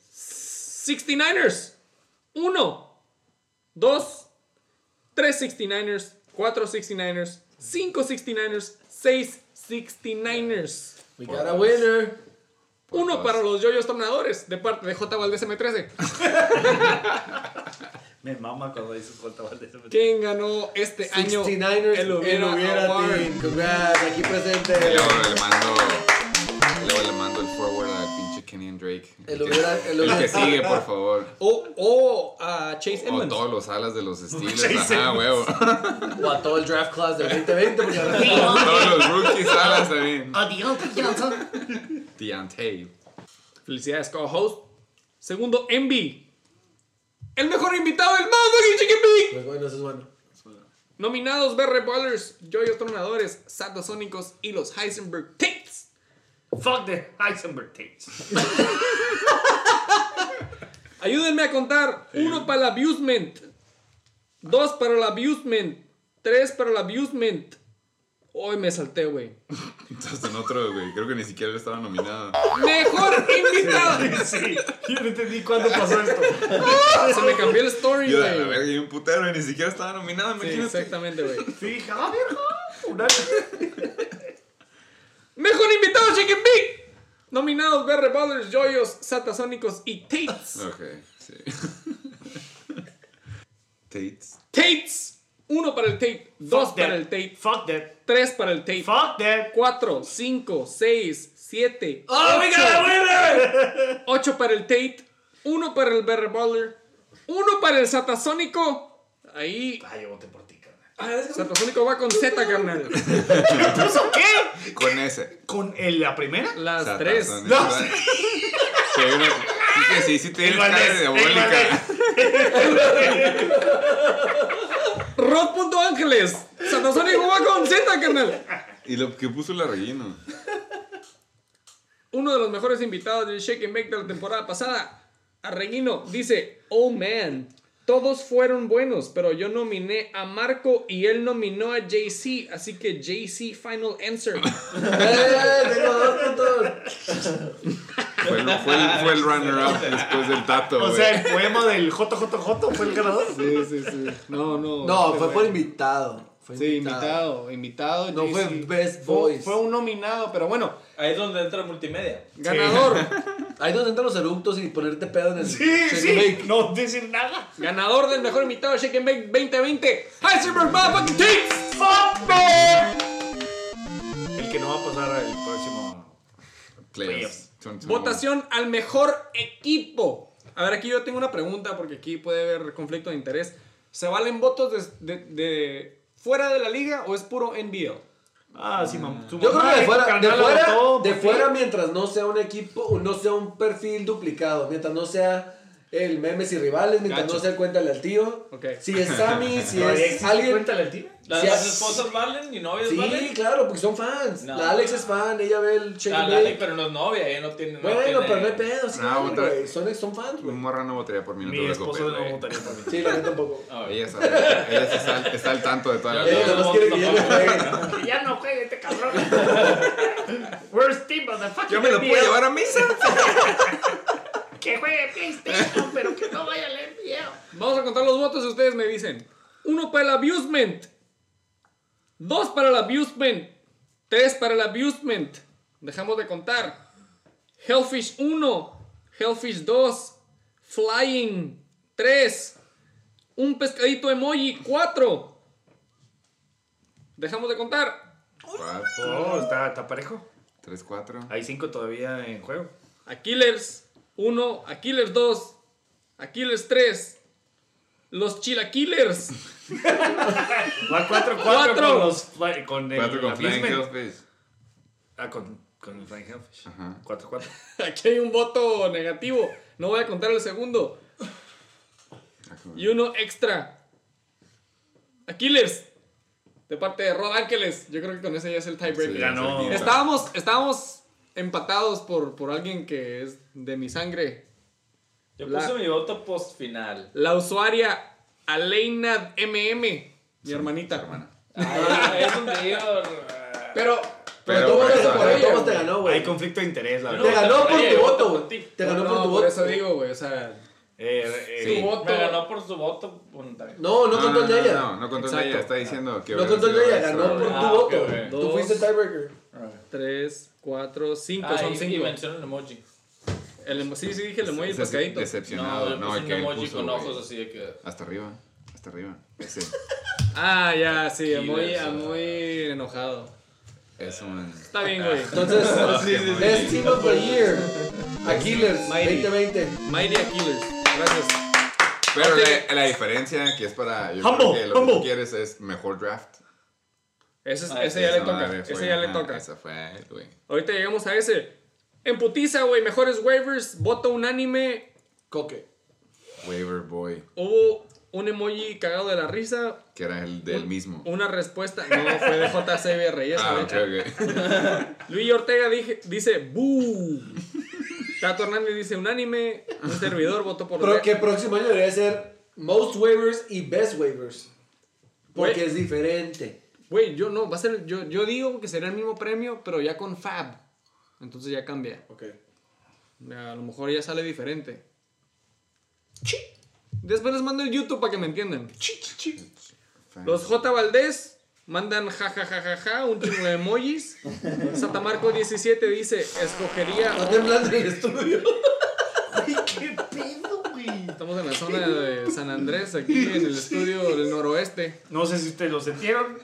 69ers. Uno. Dos. Tres 69ers. Cuatro 69ers. Cinco 69ers. Seis 69ers.
We got a winner.
Uno para los yoyos tornadores de parte de J. Valdés <laughs> M13.
Me mama cuando dices J. Valdez.
¿Quién ganó este año
69ers.
el Hubiera, Award?
team. Congrats, aquí presente.
Y luego le mando. Luego le mando el forward al pinche Kenny and Drake.
El hubiera- el
el que sigue, por favor.
O, o a Chase
O
Edmonds.
todos los alas de los <laughs> Steelers.
Chase
Ajá, huevo. <laughs>
O a todo el draft class del 2020. Porque
Todos los rookies alas también. <laughs>
A Deontay Johnson.
Deontay.
Felicidades, co-host. Segundo, Envy. El mejor invitado del motherfucking Chicken.
Pues bueno, eso es bueno.
Nominados BR Ballers, Yoyos Tronadores, Satasónicos y los Heisenberg Tates.
Fuck the Heisenberg tapes. <laughs>
Ayúdenme a contar. Uno para el abusement. Dos para el abusement. Tres para el abusement. Hoy me salté, güey. <laughs>
Estás en otro, güey. Creo que ni siquiera estaba nominado.
Mejor <laughs> invitado. <laughs>
Sí, yo no entendí cuándo pasó esto.
Se me cambió el story,
Yo, a
güey.
verga, y un putero y ni siquiera estaba nominado,
Sí,
imagínate.
exactamente, güey.
Sí, ah, verga. Una-
Mejor invitado, Chicken Big. Nominados BR Ballers, Joyos, Satasónicos y Tates.
Ok, sí. Tates.
Tates. Uno para el Tate. Dos
Fuck
para
that.
el Tate.
Fuck that.
Tres para el Tate.
Fuck that.
Cuatro, cinco, seis, siete.
¡Oh, we got a winner! <laughs>
8 para el Tate, 1 para el Berry Baller, 1 para el Satasónico. Ahí,
Ah, yo voté por ti, carnal.
Satasónico va con Z, carnal. <laughs>
¿Puso qué?
Con ese.
¿Con el- la primera?
Las
Satas,
3.
son-
No.
Sí, hay una- sí que sí, sí <laughs>
Rod.ángeles, Satasónico va con Z, carnal.
Y lo que puso la relleno.
Uno de los mejores invitados del Shake and Bake de la temporada pasada, Arreguino, dice: Oh man, todos fueron buenos, pero yo nominé a Marco y él nominó a JC, así que JC Final Answer. <laughs> <laughs>
¡Eh! Tengo dos puntos.
Fue el, fue el, fue el <laughs> runner-up después del tato,
O sea, el poema del JJJ fue el ganador.
Sí, sí, sí. No, no.
No,
este
fue por invitado. Fue
Sí, invitado, invitado.
No fue Best Voice.
Fue un nominado, pero bueno,
Ahí es donde entra multimedia.
ganador. <laughs>
Ahí donde entran los eructos y ponerte pedo en el
Sí,
shake
sí.
and bake.
No decir nada.
ganador del mejor invitado de Shake and Bake 2020. Heisenberg Motherfucking
that. El que no va a pasar al próximo.
Playoffs. 2021.
Votación al mejor equipo. A ver, aquí yo tengo una pregunta porque aquí puede haber conflicto de interés. ¿Se valen votos de, de- de fuera de la liga o es puro NBL?
Ah, sí, mamá.
Yo creo que de fuera, de fuera, de
¿por
fuera mientras no sea un equipo, no sea un perfil duplicado, mientras no sea el memes y rivales, mientras
Gacho.
no sea el cuéntale al tío.
Ok.
Si es Sammy, <laughs> si
¿Todavía
es alguien.
Cuéntale al tío.
¿Las,
Sí,
las esposas valen y novias
Sí,
valen?
claro, porque son fans.
No.
La Alex es fan, ella ve el shake
La Lali,
bake.
pero no es novia, ella no tiene. no
Bueno,
tiene-
pero no hay pedo, sí,
otra-
güey. Son, son fans,
Un
güey.
morra no votaría por mí, no te
Mi esposo no votaría por mí.
Sí, la neta tampoco. <laughs>
Ella, sabe, ella sí está, está al tanto de toda la
Ella
vida.
nada más quiere que ya no juegue.
Que ya no juegue este cabrón. <laughs> Where's Steve, motherfucker?
Yo me lo puedo llevar a misa.
Que juegue PlayStation, pero que no vaya a leer video.
Vamos a contar los votos y ustedes me dicen. Uno para el abusement. Dos para el abusement. Tres para el abusement. Dejamos de contar. Hellfish 1. Hellfish 2. Flying 3. Un pescadito emoji 4. Dejamos de contar.
Oh, está, está parejo.
3, 4.
Hay cinco todavía en juego.
Aquilers 1. Aquilers 2. Aquilers 3. Los Chilaquilers. <laughs>
Va 4-4
Cuatro.
con los. Con el.
4 con Flying. Hellfish.
Ah, con, con el Flying Hellfish.
Ajá.
4-4. <laughs>
Aquí hay un voto negativo. No voy a contar el segundo.
Ah,
Y uno extra. Aquiles. De parte de Rod Ángeles. Yo creo que con ese ya es el tiebreaker.
Sí.
Estábamos, estábamos empatados por, por alguien que es de mi sangre.
Yo
La-
puse mi voto post final.
La usuaria Aleina MM. Mi hermanita.
Hermana.
Ay, <laughs> es un dios.
Pero,
Pero por.
Tomás te ganó, güey.
Hay conflicto de interés, la
Te
verdad.
ganó por tu
voto por
güey. Te ganó por tu
por
voto.
eso digo, güey. O sea,
Eh, eh,
Su voto.
Me ganó por su voto.
No, no contó el de ella.
No, no contó el de ella. Está diciendo que.
No contó el de ella, ganó por tu
Ah,
voto. Tú fuiste tiebreaker.
tres, cuatro, cinco.
Ah,
son
y, y
cinco.
mencionó el emoji.
El emo- sí, sí, dije el emoji pescadito.
Decepcionado.
No,
No,
puse
el que
emoji
puso,
con ojos así de que.
Hasta arriba. Hasta arriba. Ese. <laughs>
Ah, ya, sí, muy,
eso.
muy enojado.
Es un.
Está bien, güey.
Entonces, <laughs>
sí, sí.
Best Team of the Year. <laughs> Aquiles,
Mighty.
2020.
Mighty Aquiles. Gracias.
Pero
Ok.
la, la diferencia que es para. Yo
Humble,
creo que lo que
humble.
tú quieres es mejor draft.
Ese,
Ah,
ese
sí,
ya le toca.
fue-
Ese ya le toca.
Esa fue, güey.
Ahorita llegamos a ese. En putiza, güey. Mejores waivers. Voto unánime.
Coque.
Waiver Boy.
Hubo un emoji cagado de la risa.
Que era el del mismo.
Una respuesta. No, fue de JCB Reyes.
Ah. <laughs>
Luis Ortega dije- dice ¡Bú! Tato Hernández dice unánime. Un servidor votó por.
Pero que el próximo año debería ser Most Waivers y Best Waivers. Porque es diferente.
Güey, yo no. Va a ser. Yo, yo digo que será el mismo premio, pero ya con Fab. Entonces ya cambia.
Ok.
A lo mejor ya sale diferente. Después les mando el YouTube para que me entiendan. Los J. Valdés mandan jajajajaja, un chingo de emojis. <laughs> Satamarco 17 dice, escogería...
Está temblando el estudio. <laughs>
¿Qué pedo, güey?
Estamos en la zona de San Andrés, aquí en el estudio del noroeste.
No sé si ustedes lo sintieron.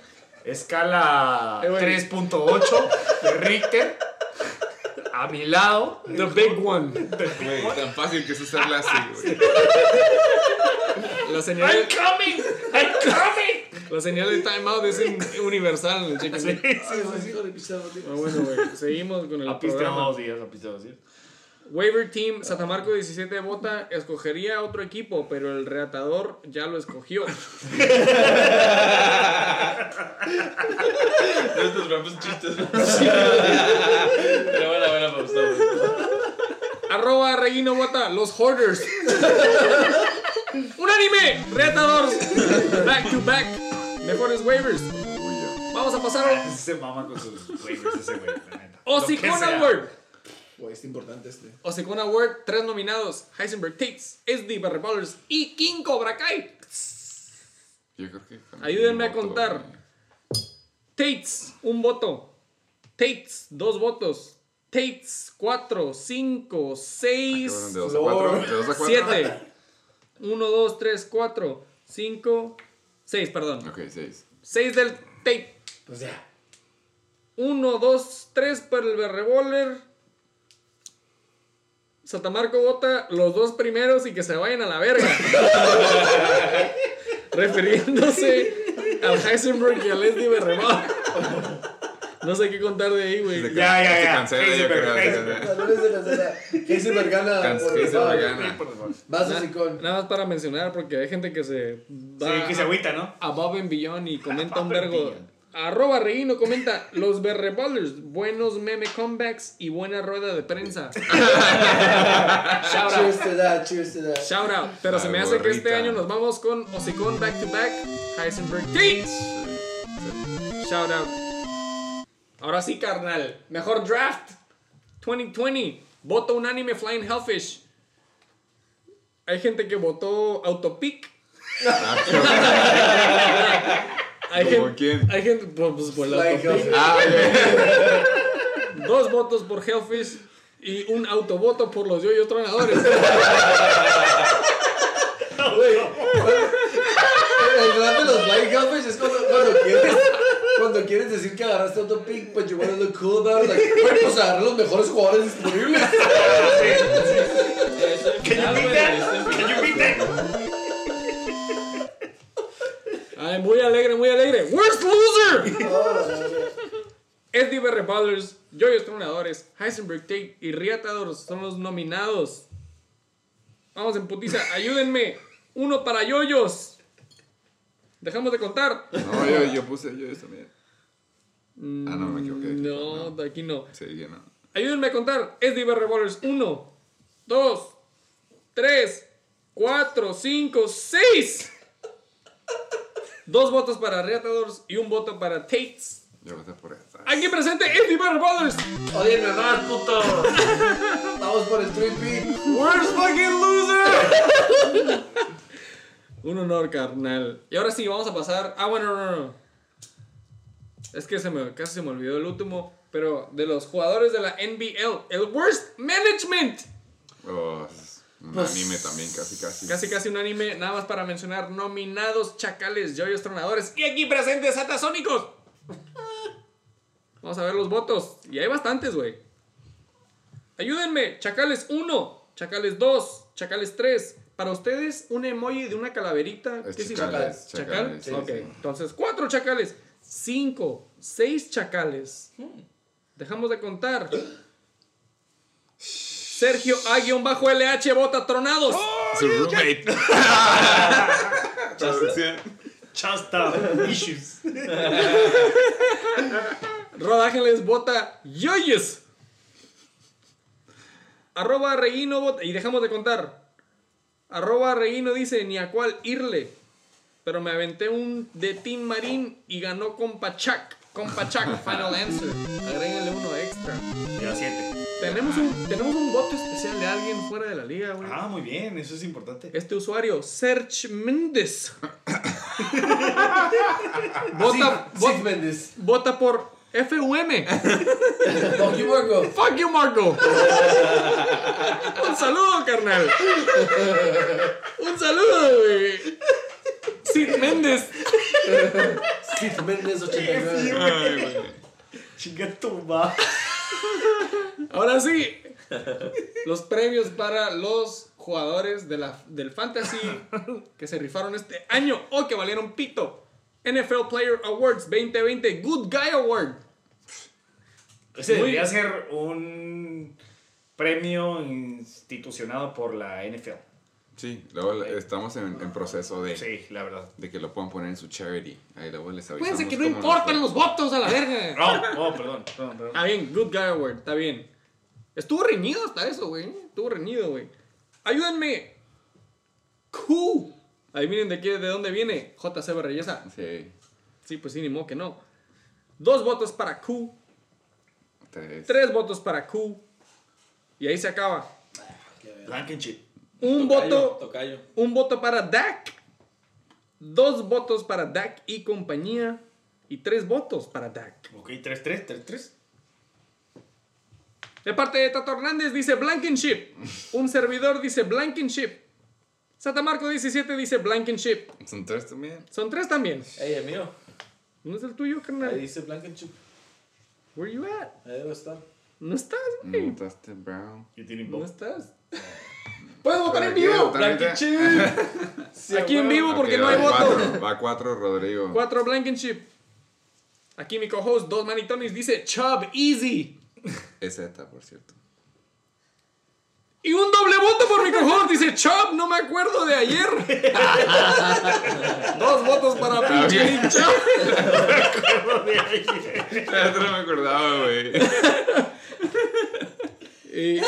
Escala
Eh, güey.
3.8 de Richter. A mi lado.
The Big One.
Güey, tan fácil que es hacerla así, güey.
La
I'm
señal,
coming! I'm coming!
la señal de timeout es in- universal en el chicken.
Sí, sí, sí.
Hijo de pisado, tío.
Ah, bueno, güey. Seguimos con el programa.
días, días.
Waiver Team, Satamarco 17 vota, escogería otro equipo, pero el reatador ya lo escogió.
Estos rampos chistes. Pero bueno, bueno, me gustó.
Arroba Reguino Bota, los Hoarders. ¡Unánime! Reatadores. Back to back. Mejores waivers. Vamos a pasar a <laughs>
Se mama con sus waivers ese güey.
Osicon. Award.
Güey, es importante este.
Osicon Award, tres nominados. Heisenberg Tates, SD Barry Ballers y King Cobra Kai.
Yo creo que.
Ayúdenme a contar. Tates, un voto. Tates, dos votos. Tates, cuatro, cinco, seis,
Cabrón, De 2 a 4. De 2 a 4.
siete. Uno, dos, tres, cuatro, cinco, seis, perdón.
Ok, 6.
Seis del Tate.
Pues ya.
Uno, dos, tres para el Revolver. Satamarco vota los dos primeros y que se vayan a la verga. <laughs> Refiriéndose al Heisenberg y al Leslie Berremont. No sé qué contar de ahí, güey.
Ya, ya,
Se
ya.
cancela, yo
Heisenberg,
creo.
Heisenberg.
Gana.
Heisenberg gana.
Por favor.
Vas
Na-
así con.
Nada más para mencionar, porque hay gente que se va
Sí, que se agüita, ¿no?
above and beyond y comenta un
Above and
vergo. Arroba Reino comenta los berreballers, buenos meme comebacks y buena rueda de prensa. <laughs> Shout out.
Cheers to that, cheers to that.
Shout out. Pero se me hace que este año nos vamos con Osicon back to back, Heisenberg. Shout out. Ahora sí, carnal. Mejor draft 2020. Voto unánime Flying Hellfish. Hay gente que votó Autopic. <laughs> hay,
¿Cómo
gente,
quién?
hay gente pues, pues, por.
Hellfish.
Ah, ok. <laughs>
Dos votos por Hellfish y un autovoto por los yoyos tronadores. <laughs>
Güey, el gran de los Flying Hellfish es cuando, cuando quieres. Cuando quieres decir que agarraste otro pick, but you wanna look cool about it, like, güey, pues agarré los mejores jugadores disponibles.
Can you beat that? Can you beat that?
Ay, muy alegre, muy alegre. Worst loser. <laughs> Eddie Berre Ballers, Joyos Tronadores, Heisenberg Tate y Riatadores son los nominados. Vamos en putiza, <laughs> ayúdenme. Uno para Yoyos. Dejamos de contar.
No, yo, yo puse yo eso también. Ah, no, me equivoqué.
No, de aquí no.
Sí, que no.
Ayúdenme a contar. SDB Revolvers 1, 2, 3, 4, 5, 6. Dos votos para Reatadores y un voto para Tates.
Yo voté por esta.
Aquí presente SDB Revolvers.
Odienme más, puto. Vamos por el trippy.
Worst fucking loser. Un honor, carnal. Y ahora sí, vamos a pasar. Ah, bueno, no, no, no. Es que se me, casi se me olvidó el último. Pero de los jugadores de la NBL, el Worst Management.
Oh, es un
Pues-
anime también, casi, casi.
Casi, casi un anime, nada más para mencionar. Nominados, chacales, joyos, tronadores. Y aquí presentes, atasónicos. Vamos a ver los votos. Y hay bastantes, güey. Ayúdenme. Chacales 1, Chacales 2, Chacales 3. Para ustedes, un emoji de una calaverita.
Es
¿Qué significa?
chacales,
¿Chacal?
chacales, sí,
ok,
sí.
entonces 4 chacales, 5, 6 chacales. Dejamos de contar. Sergio A-LH vota tronados.
Su roommate. <laughs>
Chasta issues.
Rod Ángeles vota Yoyes. Arroba Reguino vota. Y dejamos de contar. Arroba Reguino dice ni a cuál irle. Pero me aventé un de Team Marín y ganó con Pachak. Con Pachak, Final Answer. Agréguenle uno extra.
Ya siete.
Tenemos un, tenemos un voto especial de alguien fuera de la liga, güey.
Ah, muy bien, eso es importante.
Este usuario, Serge Méndez. <laughs> vota, vota,
Mendes.
vota por FUM. <laughs>
Fuck you, Marco.
Fuck you, Marco. Un saludo, carnal. Un saludo, güey. Sid Méndez.
Six Mendes 89.
Ay, güey.
Chinga tu.
Ahora sí. Los premios para los jugadores de la, del Fantasy que se rifaron este año o que valieron pito. NFL Player Awards 2020 Good Guy Award.
Ese
Muy-
debería ser un premio institucionado por la NFL.
Sí, luego estamos en, en proceso de,
Sí, la verdad.
de que lo puedan poner en su charity. Ahí luego les avisamos.
Fíjense que no importan los votos a la verga. <laughs>
Oh, oh, perdón, perdón, perdón.
Está bien, Good Guy Award, está bien. Estuvo reñido hasta eso, güey. Estuvo reñido, güey. Ayúdenme. Q. Adivinen de, qué, de dónde viene. JC Reyesa.
Sí,
Sí, pues sí, ni modo que no. Dos votos para Q.
tres.
Tres votos para Q. Y ahí se acaba.
Blankenship.
Un
Tocayo,
voto.
Tocayo.
Un voto para Dak. Dos votos para Dak y compañía. Y tres votos para Dak.
Ok, 3-3, 3-3.
De parte de Tato Hernández dice Blankenship. Un servidor dice Blankenship. Satamarco 17 dice Blankenship.
Son tres también.
Son tres también.
Ey, el mío.
¿No es el tuyo,
Ahí
carnal?
dice Blankenship.
Where you at?
Ahí debe estar.
No estás,
No
güey.
votaste Brown.
Y tienen
No estás. Puedes votar en vivo.
Blankenship. <laughs>
Aquí en vivo porque no hay voto.
Va cuatro, Rodrigo.
Cuatro Blankenship. Aquí mi co-host, dos manitones, dice Chubb Easy.
Es Z, por cierto.
Y un doble voto por mi co-host, dice Chubb, no me acuerdo de ayer. <laughs> Dos votos para pinche Chubb. <laughs>
Ya no me acordaba, güey.
Y, y-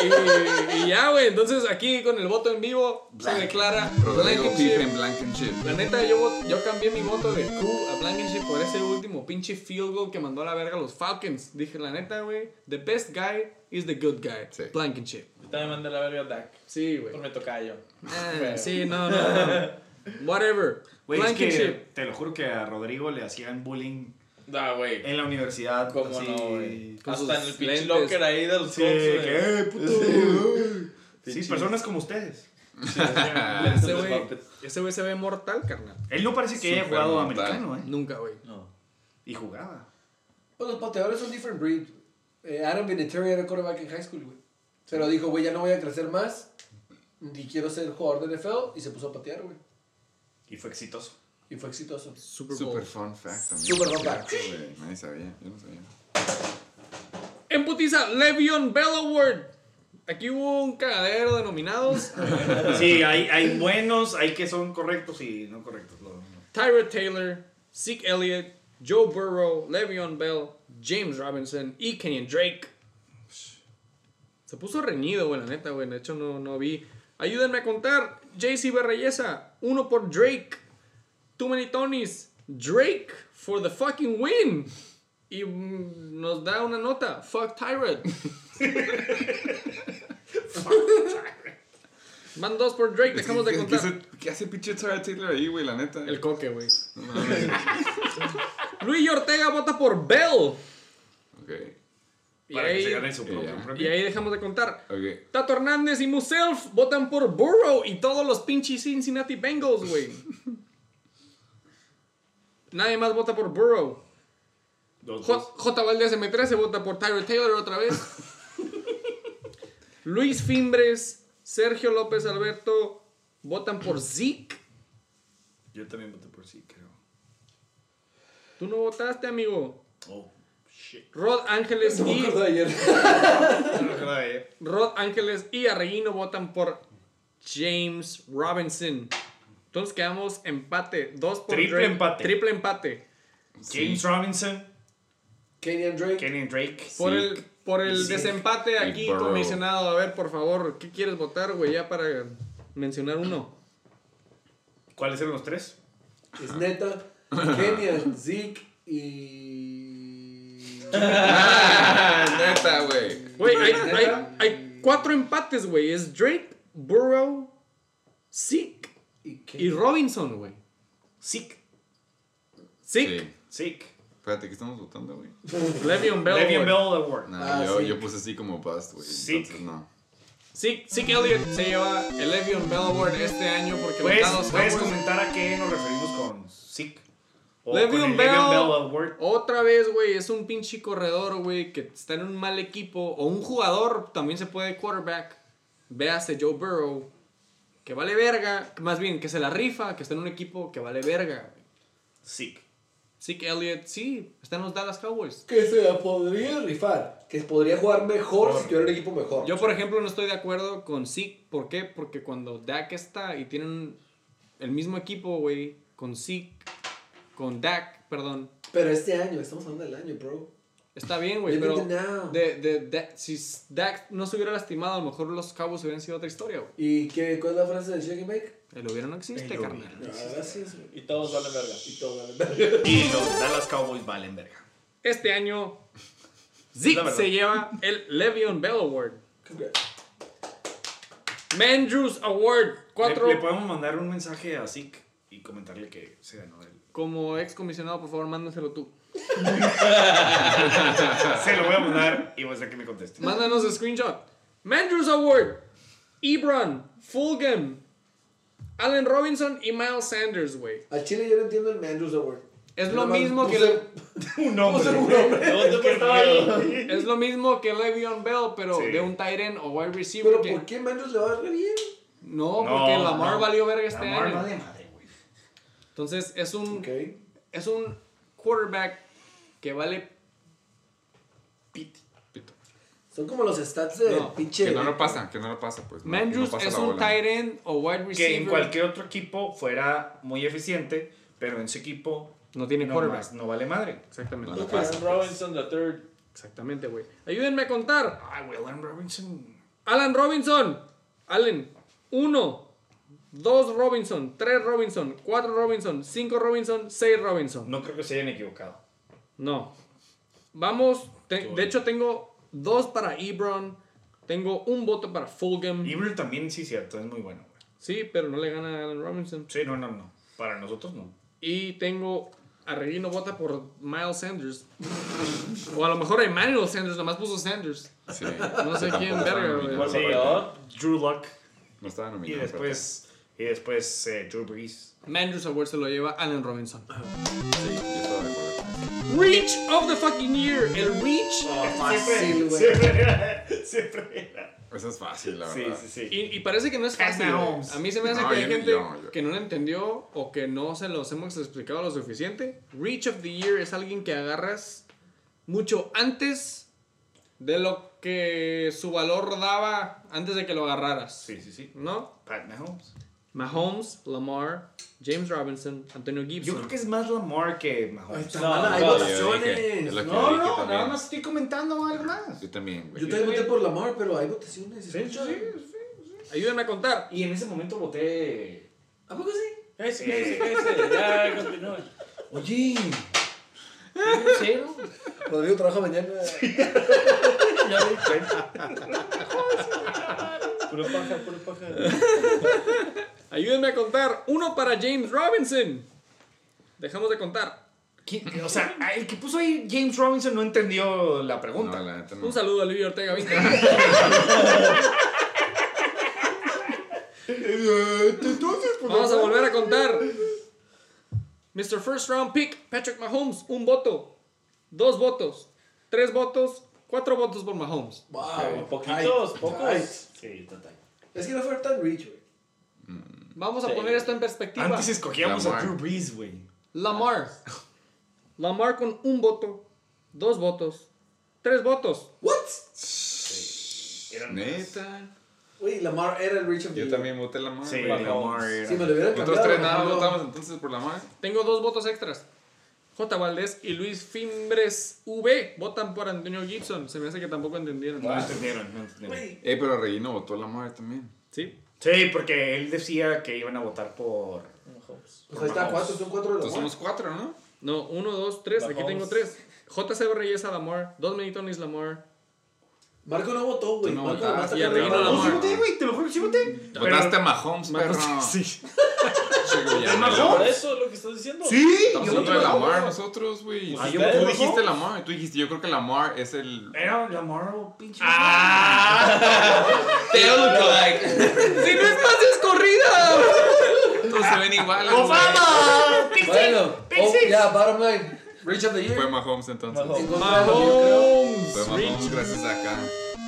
y ya, güey. Entonces aquí con el voto en vivo se declara
Rodrigo
Blankenship.
Blankenship.
La neta, yo, yo cambié mi voto de Q a Blankenship por ese último pinche field goal que mandó a la verga a los Falcons. Dije, la neta, güey, the best guy is the good guy.
Sí.
Blankenship.
Yo también mandé la verga a Dak.
Sí, güey.
Por mi tocayo.
Ah, sí, no, no, no. <laughs> Whatever.
Güey, es que te lo juro que a Rodrigo le hacían bullying
Da, güey.
en la universidad.
¿Cómo
así.
no, güey? Hasta en el pinche
lentes.
locker ahí de los
Sí, que, eh, puto. Sí,
Pinche-
personas como ustedes. <laughs>
Ese
Los
güey,
Muppets.
ese güey se ve mortal, carnal.
Él no parece que haya
Súper
jugado
mortal.
americano, ¿eh?
Nunca, güey.
No.
Y jugaba.
Pues los pateadores son different breed. Eh, Adam Vinatieri era quarterback en high school, güey. Pero dijo, güey, ya no voy a crecer más. Y quiero ser jugador de NFL. Y se puso a patear, güey.
Y fue exitoso.
Y fue exitoso.
Super.
Super fun fact también.
Super fun fact.
Cierto. Nadie sabía. Yo no sabía.
En putiza, Le'Veon Bell Award. Aquí hubo un cagadero de nominados. <laughs>
Sí, hay, hay buenos, hay que son correctos y no correctos. lo-
Tyra Taylor, Zeke Elliott, Joe Burrow, Le'Veon Bell, James Robinson y Kenyon Drake. Se puso reñido, güey, la neta, güey. De hecho, no, no vi. Ayúdenme a contar. JC Berreyesa, uno por Drake. Too many Tonys. Drake for the fucking win. Y mm, nos da una nota. Fuck Tyrant. <laughs> Van dos por Drake, dejamos de
¿Qué-
contar.
¿Qué, hace- qué hace pinche Tyra Taylor ahí, güey, la neta?
El coque, güey. <laughs> Luis Ortega vota por Bell.
Ok,
Y
Para que se
ahí,
gane su propio
ya.
y ahí dejamos de contar.
ok.
Tato Hernández y Muself votan por Burrow y todos los pinches Cincinnati Bengals, güey. <laughs> Nadie más vota por Burrow.
Dos,
J. J. Valdez M13 vota por Tyler Taylor otra vez. <laughs> Luis Fimbres, Sergio López Alberto votan por Zeke.
Yo también voté por sí, creo.
Tú no votaste, amigo.
Oh, shit.
Rod Ángeles
No
y
ayer.
Rod Ángeles y Arreguino votan por James Robinson. Entonces quedamos empate. Dos por
Triple
Drake.
empate.
Triple empate.
James Robinson,
Kenyan Drake.
Kenny Drake.
Por
Sí.
el, por el
Sí.
desempate aquí, comisionado. A ver, por favor, ¿qué quieres votar, güey? Ya para mencionar uno.
¿Cuáles eran los tres?
Es neta. <laughs> Kenyan, Zeke y.
Ah, neta, güey.
Güey, hay, hay, hay cuatro empates, güey. Es Drake, Burrow, Zeke
y.
Robinson, güey.
Zeke.
Zeke,
Sí.
Zeke.
Espérate, ¿qué estamos votando, güey?
Le'Veon Bell,
Le'Veon
güey.
Bell Award.
Nah,
Ah,
yo,
sí.
yo puse así como bust, güey. Entonces, no.
Zeke Elliott se lleva el Le'Veon Bell Award este año porque
¿Puedes,
los
puedes comentar a qué nos referimos con? O
Le'Veon Bell.
Le'Veon Bell Award.
Otra vez, güey, es un pinche corredor, güey, que está en un mal equipo. O un jugador, también se puede quarterback. Véase Joe Burrow, que vale verga. Más bien, que se la rifa, que está en un equipo que vale verga.
Zeke.
Zeke Elliott, sí, está en los Dallas Cowboys.
Que se la podría rifar. Que podría jugar mejor si tuviera un equipo mejor.
Yo, por ejemplo, no estoy de acuerdo con Zeke. ¿Por qué? Porque cuando Dak está y tienen el mismo equipo, güey, con Zeke, con Dak, perdón,
Pero este año, estamos hablando del año, bro.
Está bien, güey, pero de, de, de- si Dak no se hubiera lastimado, a lo mejor los Cowboys hubieran sido otra historia, güey.
¿Y qué, cuál es la frase del Shake and Bake?
El hubiera no existe, carnal.
hubiera.
Ah, gracias, güey.
Y todos valen verga.
Y todo vale verga. <laughs>
Y los Dallas Cowboys valen verga.
Este año, Zeke se lleva el Le'Veon Bell Award.
Congrats.
Mandrews Award, cuatro.
Le, le podemos mandar un mensaje a Zeke y comentarle que se ganó el.
Como ex comisionado, por favor, mándaselo tú.
Se lo voy a mandar y voy a hacer que me conteste.
Mándanos el screenshot. Mandrews Award, Ebron, Fulgham, Allen Robinson y Miles Sanders, güey.
Al Chile yo no entiendo el Mandrews Award.
Es
Nada
lo
más
mismo que
puse- <laughs>
Un nombre.
puse un nombre. <laughs>
¿Dónde
Qué
estaba ahí?
miedo.
Es lo mismo que Le'Veon Bell, pero
Sí.
de un tight end o wide receiver.
Pero
que-
¿por qué Mandrews le va a re bien?
No,
No,
porque Lamar
no.
valió verga este
Lamar
año.
vale madre, güey.
Entonces es un,
Ok.
es un quarterback que vale pit.
Son como los stats de
No,
pinche.
Que no lo pasa, que no lo pasa, pues.
Mandrews
no pasa
es un
bola.
tight end o wide receiver.
Que en cualquier otro equipo fuera muy eficiente, pero en ese equipo
No tiene
no,
quarterback.
más, no vale madre.
Exactamente.
No, pasa.
Robinson, the third.
Exactamente, güey. Ayúdenme a contar.
Ay, William Robinson.
Alan Robinson. Allen. Uno. Dos Robinson. Tres Robinson. Cuatro Robinson. Cinco Robinson. Seis Robinson.
No creo que se hayan equivocado.
No. Vamos. te- de hecho, tengo dos para Ebron. Tengo un voto para Fulgham.
Ibril también sí cierto, es muy bueno. güey.
Sí, pero no le gana a Allen Robinson.
Sí, no, no, no. Para nosotros no.
Y tengo a Reguino vota por Miles Sanders. o a lo mejor Emmanuel Sanders, nomás puso Sanders.
Sí.
No sé quién, verga, güey.
Sí? Drew Luck.
No estaba
Y
nominado.
después, y después eh, Drew Brees.
Mandrews Award se lo lleva Allen Robinson.
Sí, yo estaba.
Reach of the fucking year. El Reach.
Fácil, güey.
Siempre era. Siempre era.
Eso es fácil, la
Sí,
verdad.
sí, sí.
Y, y parece que no es fácil. A mí se me hace
No,
que hay gente
yo-
que no lo entendió o que no se los hemos explicado lo suficiente. Reach of the year es alguien que agarras mucho antes de lo que su valor daba antes de que lo agarraras.
Sí, sí, sí.
¿No?
Pat Mahomes.
Mahomes, Lamar, James Robinson, Antonio Gibson.
Yo creo que es más Lamar que
Ay,
Mahomes.
está
No,
hay
no,
yo
votaciones.
No, no, nada más estoy comentando algo más.
Yo también, güey.
Yo también voté por Lamar, pero hay votaciones.
Sí,
escucha.
sí,
Ayúdenme a contar.
Y en ese momento voté.
¿A poco sí?
Ese, ese, ese. Ya, continúa.
Oye. <laughs> ¿Cero?
Rodrigo trabaja mañana. <laughs>
Ya me di cuenta. <laughs> Puro paja, puro paja.
Ayúdenme a contar. Uno para James Robinson. Dejamos de contar.
¿Quién- O sea, el que puso ahí James Robinson no entendió la pregunta.
No, la neta no.
Un saludo a Luis Ortega 20. Vamos a volver a contar. Mr. First Round Pick, Patrick Mahomes, un voto. Dos votos. Tres votos. Cuatro votos por Mahomes.
Wow.
Poquitos, pocos.
Sí, total.
Es que no fue tan rich, güey.
Vamos a
Sí.
poner esto en perspectiva.
Antes escogíamos a
Lamar.
Drew Brees, güey.
Lamar. <laughs> Lamar con un voto, dos votos, tres votos.
¿What?
Eran
Neta.
Güey, Lamar era el rich of
Yo también voté la mano.
Sí,
güey.
Lamar era.
Si me lo hubieran
Nosotros
cambiado.
tres nada
no.
votamos entonces por la mano.
Tengo dos votos extras. J. Valdés y Luis Fimbres V votan por Antonio Gibson. Se me hace que tampoco entendieron.
No entendieron, no entendieron.
Eh, pero Reino votó la mano también.
¿Sí?
Sí, porque él decía que iban a votar por.
Mahomes.
Pues ahí está, cuatro, son cuatro de
Entonces
Lamar.
somos cuatro, ¿no?
No, uno, dos, tres. Aquí tengo tres. JC Reyes a Lamar, dos Menitones Lamar.
Marco no votó, güey.
No
Marco
votaste,
y arriba
cantando.
Lamar.
sí voté, güey, te lo juro que sí voté.
Votaste a Mahomes, perro. <laughs>
Sí.
¿Por eso es lo que estás diciendo?
Sí,
Estamos
yo
hablando de. Lamar nosotros, güey.
Ah,
Sí,
yo
tú dijiste. Lamar, tú dijiste, yo creo que Lamar es el...
Era Lamar o pinche.
They all look alike.
¡Si no es más es corrida!
Todos se ven güey.
¡Obama! ¡Pick
Bueno, oh, ya, bottom line. Rich of the year.
Fue Mahomes entonces.
Mahomes.
Fue Mahomes
Reach,
gracias a acá.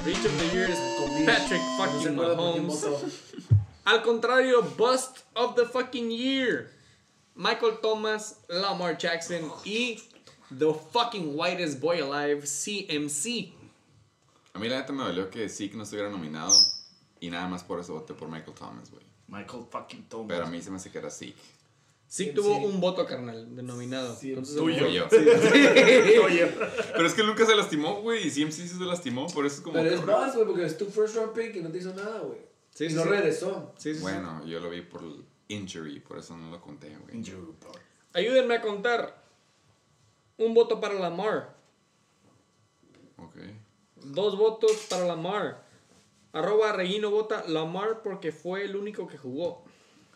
Reach of the Year es Patrick fucking Mahomes. Al contrario, Bust of the fucking Year. Michael Thomas, Lamar Jackson y The fucking whitest boy alive, CMC.
A mí la neta me dolió que Zeke no estuviera nominado. Y nada más por eso voté por Michael Thomas, güey.
Michael fucking Thomas.
Pero a mí se me hace que era Zeke.
Sí
CMC.
tuvo un voto, carnal, denominado.
Sí,
Entonces,
tuyo.
Yo. <laughs>
Oye,
Pero es que Lucas se lastimó, güey. Y CMC sí se lastimó. Por eso es como...
Pero es más, güey, porque es tu first round pick y no te hizo nada, güey.
Sí,
y
sí,
no
sí.
regresó.
Sí, sí, sí.
Bueno, yo lo vi por injury. Por eso no lo conté, güey.
Ayúdenme a contar. Un voto para Lamar.
Ok.
Dos votos para Lamar. Arroba Reguino vota Lamar porque fue el único que jugó.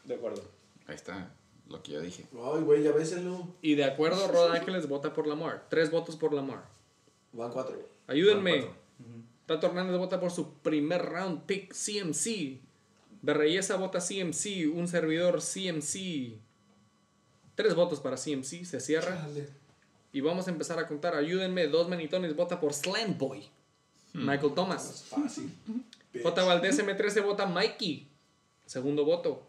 De acuerdo.
Ahí está. Lo que yo dije.
Ay, güey, ya béselo.
Y de acuerdo, Rod Ángeles vota por Lamar. Tres votos por Lamar.
Van cuatro, güey.
Ayúdenme. Tato Hernández vota por su primer round pick CMC. Berreyesa vota CMC. Un servidor CMC. Tres votos para CMC. Se cierra.
Chale.
Y vamos a empezar a contar. Ayúdenme. Dos manitones vota por Slam Boy. Michael Thomas.
Fácil.
J. Valdés M13 vota Mikey. Segundo voto.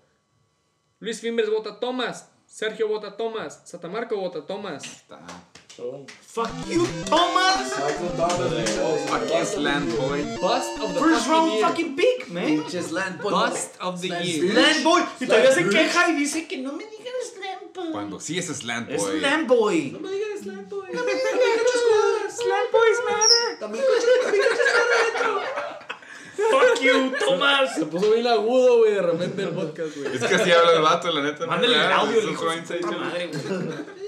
Luis Fimbres vota Thomas. Sergio vota Thomas. Satamarco vota Thomas.
Está.
Fuck you, Thomas!
Michael Thomas.
Fucking slant boy.
Bust of the
First
fucking
round
year.
fucking pick, man.
Pinches land boy.
Bust of the
Slant
year.
Slam boy. Y todavía se
Slant
queja y dice que no me digan slam boy.
Cuando sí es slant
Es
boy.
slam boy.
No me digas slant boy.
No me digan. Slam boys matter.
También coche
Fuck you, Thomas.
Se puso bien agudo, güey, de repente el podcast, güey.
Es que así habla el vato, la neta. ¿no?
Mándale el audio,
es un
hijo de su puta madre, güey.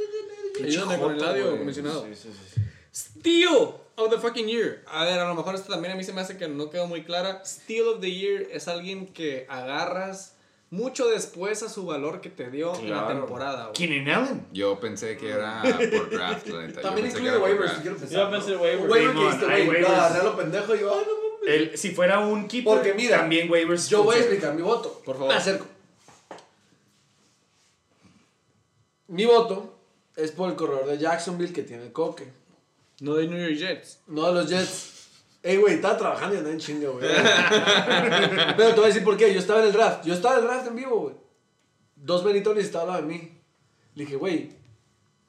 Ayúdame con el
güey.
mencionado.
Sí, sí, sí.
Steal of the fucking year. A ver, a lo mejor esto también a mí se me hace que no quedó muy clara. Steal of the year es alguien que agarras mucho después a su valor que te dio en la
Claro.
temporada.
Keenan Allen.
Yo pensé que era <laughs> por draft, la neta.
También incluye waivers, quiero pensar.
Yo pensé waivers.
Waiver que
hay
güey. agarré lo pendejo y yo, ay, no mames.
El, si fuera un keeper,
Porque mira,
también waivers.
Yo voy a explicar mi voto.
Por favor.
Me acerco. Mi voto es por el corredor de Jacksonville que tiene el coque.
No de New York Jets.
No de los Jets. Ey, güey, estaba trabajando y andaba en chinga, güey. <laughs> Pero te voy a decir por qué. Yo estaba en el draft. Yo estaba en el draft en vivo, güey. Dos benitones estaban al lado de mí. Le dije, güey,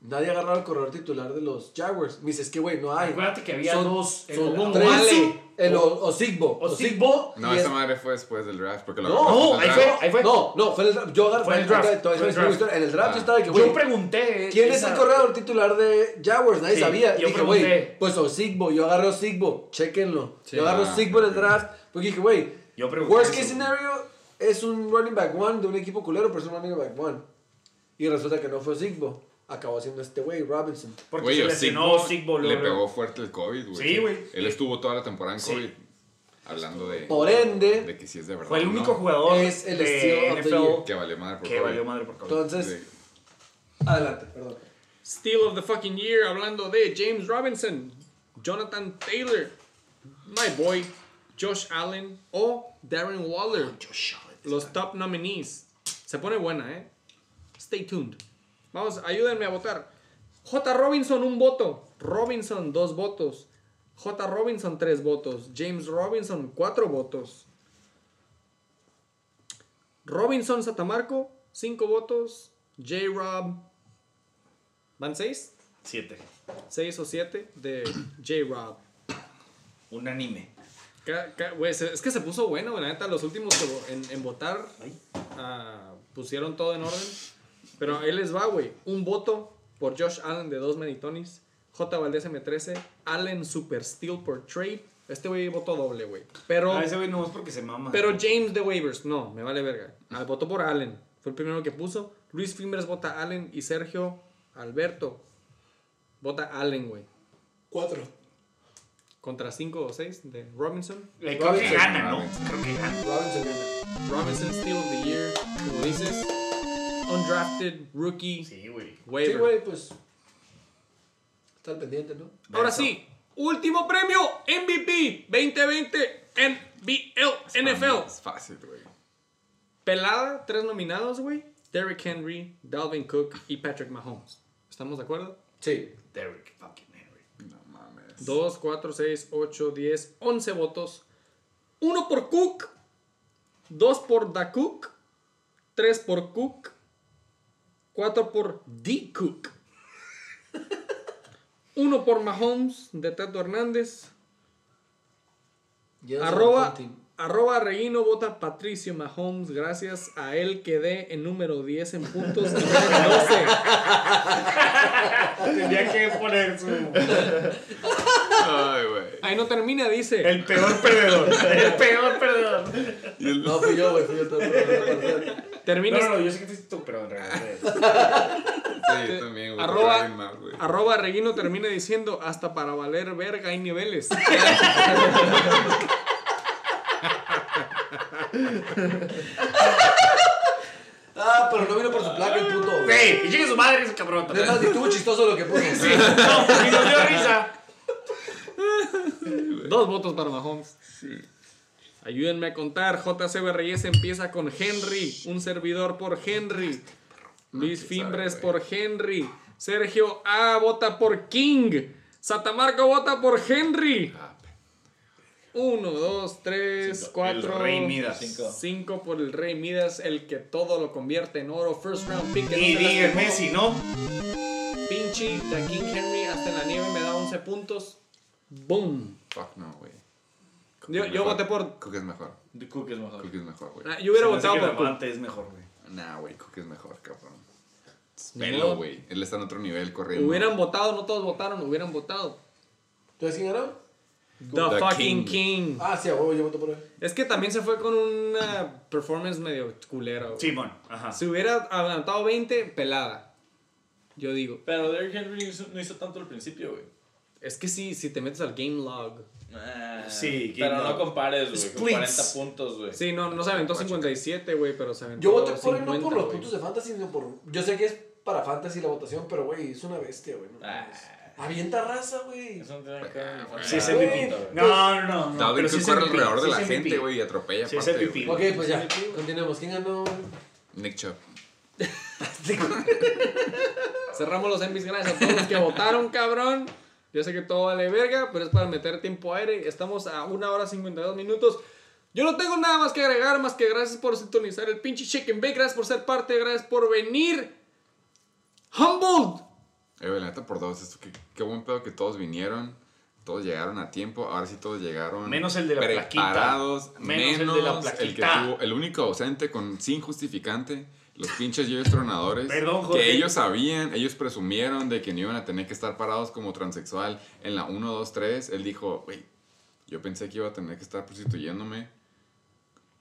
nadie agarraba el corredor titular de los Jaguars. Me dice, es que, güey, no hay.
Acuérdate que había
Son-
dos. el-
son tres.
Wale.
El O- Osigbo.
Osigbo.
No, esa
es-
madre fue después del draft. Porque lo
No,
ahí fue, ahí fue.
No, no, fue el draft. Yo agarré.
Fue en el draft, en el draft.
historia. En el draft
Ah.
yo estaba de que, güey.
Yo pregunté.
¿Quién es el corredor titular de Jaguars? Nadie
Sí,
sabía.
yo
dije, güey,
pregunté.
pues Osigbo. Yo agarré Osigbo. Chequenlo.
Sí.
yo agarré
Ah,
Osigbo en el draft. Porque dije, güey,
Yo pregunté
worst
eso.
case scenario es un running back one de un equipo culero, pero es un running back one. Y resulta que no fue Osigbo. Acabó siendo este güey, Robinson.
Porque
Güey,
se lesionó Sigbo
le pegó fuerte el COVID, güey.
Sí, güey.
Él estuvo toda la temporada en
Sí.
COVID. Hablando de.
Por ende,
De que sí es de verdad.
Fue el
¿no?
único jugador
Es el
de
steal of the year.
NFL
Que valió madre por
que
COVID.
valió madre por COVID.
Entonces,
Sí.
adelante, perdón.
Steal of the fucking year, hablando de James Robinson, Jonathan Taylor, my boy, Josh Allen o Darren Waller. Los top nominees. Se pone buena, ¿eh? Stay tuned. Vamos, ayúdenme a votar. J. Robinson, un voto. Robinson, dos votos. J. Robinson, tres votos. James Robinson, cuatro votos. Robinson Satamarco, cinco votos. J. Rob, ¿van seis?
Siete.
Seis o siete de J. Rob.
Unánime.
Se- es que se puso bueno. La neta, los últimos en, en votar ah, pusieron todo en orden. Pero ahí les va, güey. Un voto por Josh Allen de dos Manitonis. J. Valdez M13. Allen Super Steel por trade. Este güey votó doble, güey. Pero,
Ah, ese güey no es porque se mama.
pero James de Waivers, no, me vale verga. Ah, votó por Allen. Fue el primero que puso. Luis Fimbres vota Allen y Sergio Alberto vota Allen, güey.
Cuatro.
Contra 5 o 6 de Robinson.
Eh, creo que gana, ¿no? Creo que gana.
Robinson gana.
Robinson Steal of the Year, como dices. Undrafted, rookie,
Sí, güey.
Sí,
waiver.
güey, pues. Está al pendiente, ¿no?
Ahora sí, último premio MVP 2020 NBL NFL.
Es fácil, güey.
Pelada, tres nominados, güey. Derrick Henry, Dalvin Cook y Patrick Mahomes. ¿Estamos de acuerdo?
Sí.
Derrick fucking Henry.
No mames.
2, 4, 6, 8, 10, 11 votos. Uno por Cook. Dos por Da Cook. Tres por Cook. Cuatro por D Cook. Uno por Mahomes de Tato Hernández. Arroba, arroba Reguino vota Patricio Mahomes. Gracias a él quedé en número 10 en puntos. y no en 12. <laughs>
Tenía que poner su.
Ay, güey.
Ahí no termina, dice.
El peor perdedor. El peor perdedor.
Y el-
No, fui yo, güey, fui yo. todo-
Termina.
No, no, no, yo sé que fuiste tú, pero en realidad. <laughs>
Sí, también, güey.
Arroba-
Alguien más, güey.
Arroba Reguino termina diciendo hasta para valer verga hay niveles. <laughs>
Ah, pero no vino por su placa el puto. güey.
Güey, que llegue su madre ese cabrón.
Es más, estuvo chistoso lo que puso.
No, y nos dio risa.
Dos votos para Mahomes. Ayúdenme a contar. JCB Reyes empieza con Henry. Un servidor por Henry. Luis Fimbres por Henry. Sergio A vota por King. Satamarco vota por Henry.
Ah,
Uno, dos, tres,
Cinco.
cuatro.
El Rey Midas.
Cinco.
Cinco por el Rey Midas, el que todo lo convierte en oro. First round pick.
Y
se lastimó.
díganme si no.
Pinche de King Henry hasta en la nieve me da 11 puntos. Boom.
Fuck no, güey.
Yo- yo voté por-
Cook es mejor.
Cook es mejor.
Cook es mejor, güey.
Ah, Yo hubiera
Se
votado
que
por Cook.
Es mejor, güey.
Nah, güey, Cook es mejor, cabrón. Pelo, güey. Él está en otro nivel corriendo.
Hubieran votado, no todos votaron, hubieran votado.
¿Entonces quién ganó?
The,
The
fucking
King.
King.
Ah, sí, a huevo, yo voto por él.
Es que también se fue con una performance medio culera. güey.
Simón, ajá.
Si hubiera adelantado 20, pelada. Yo digo.
Pero Derrick Henry no hizo, no hizo tanto al principio, güey.
Es que sí, si te metes al game log.
Ah,
Sí,
pero no compares, güey, con
Splits.
40 puntos, güey.
Sí, no, no se aventó 57, güey, pero se aventó
Yo voté por él no
50,
por los puntos de fantasy, sino por. Yo sé que es para fantasy la votación, pero güey, es una bestia, güey. no
Ah.
Avienta raza, güey.
Eso no tiene que
Sí, es MVP. No, no, no. sí
corre alrededor de la gente, güey, y atropella
Sí, es MVP.
Ok, pues ya. Continuemos. ¿Quién ganó?
Nick Chubb. <laughs>
Cerramos los envis gracias a todos los que votaron, cabrón. Yo sé que todo vale verga, pero es para meter tiempo aire. Estamos a una hora 52 minutos. Yo no tengo nada más que agregar, más que gracias por sintonizar el pinche Chicken Bake. Gracias por ser parte, gracias por venir. Humbled
Eh, la neta por dos, esto, qué, qué buen pedo que todos vinieron, todos llegaron a tiempo, ahora sí todos llegaron
Menos el de la
preparados,
plaquita. Menos el de la
menos el que
plaquita.
tuvo, el único ausente con sin justificante, los pinches Jerry's tronadores,
Perdón, Jorge.
que ellos sabían, ellos presumieron de que no iban a tener que estar parados como transexual en la 1, 2, 3, él dijo, güey, yo pensé que iba a tener que estar prostituyéndome,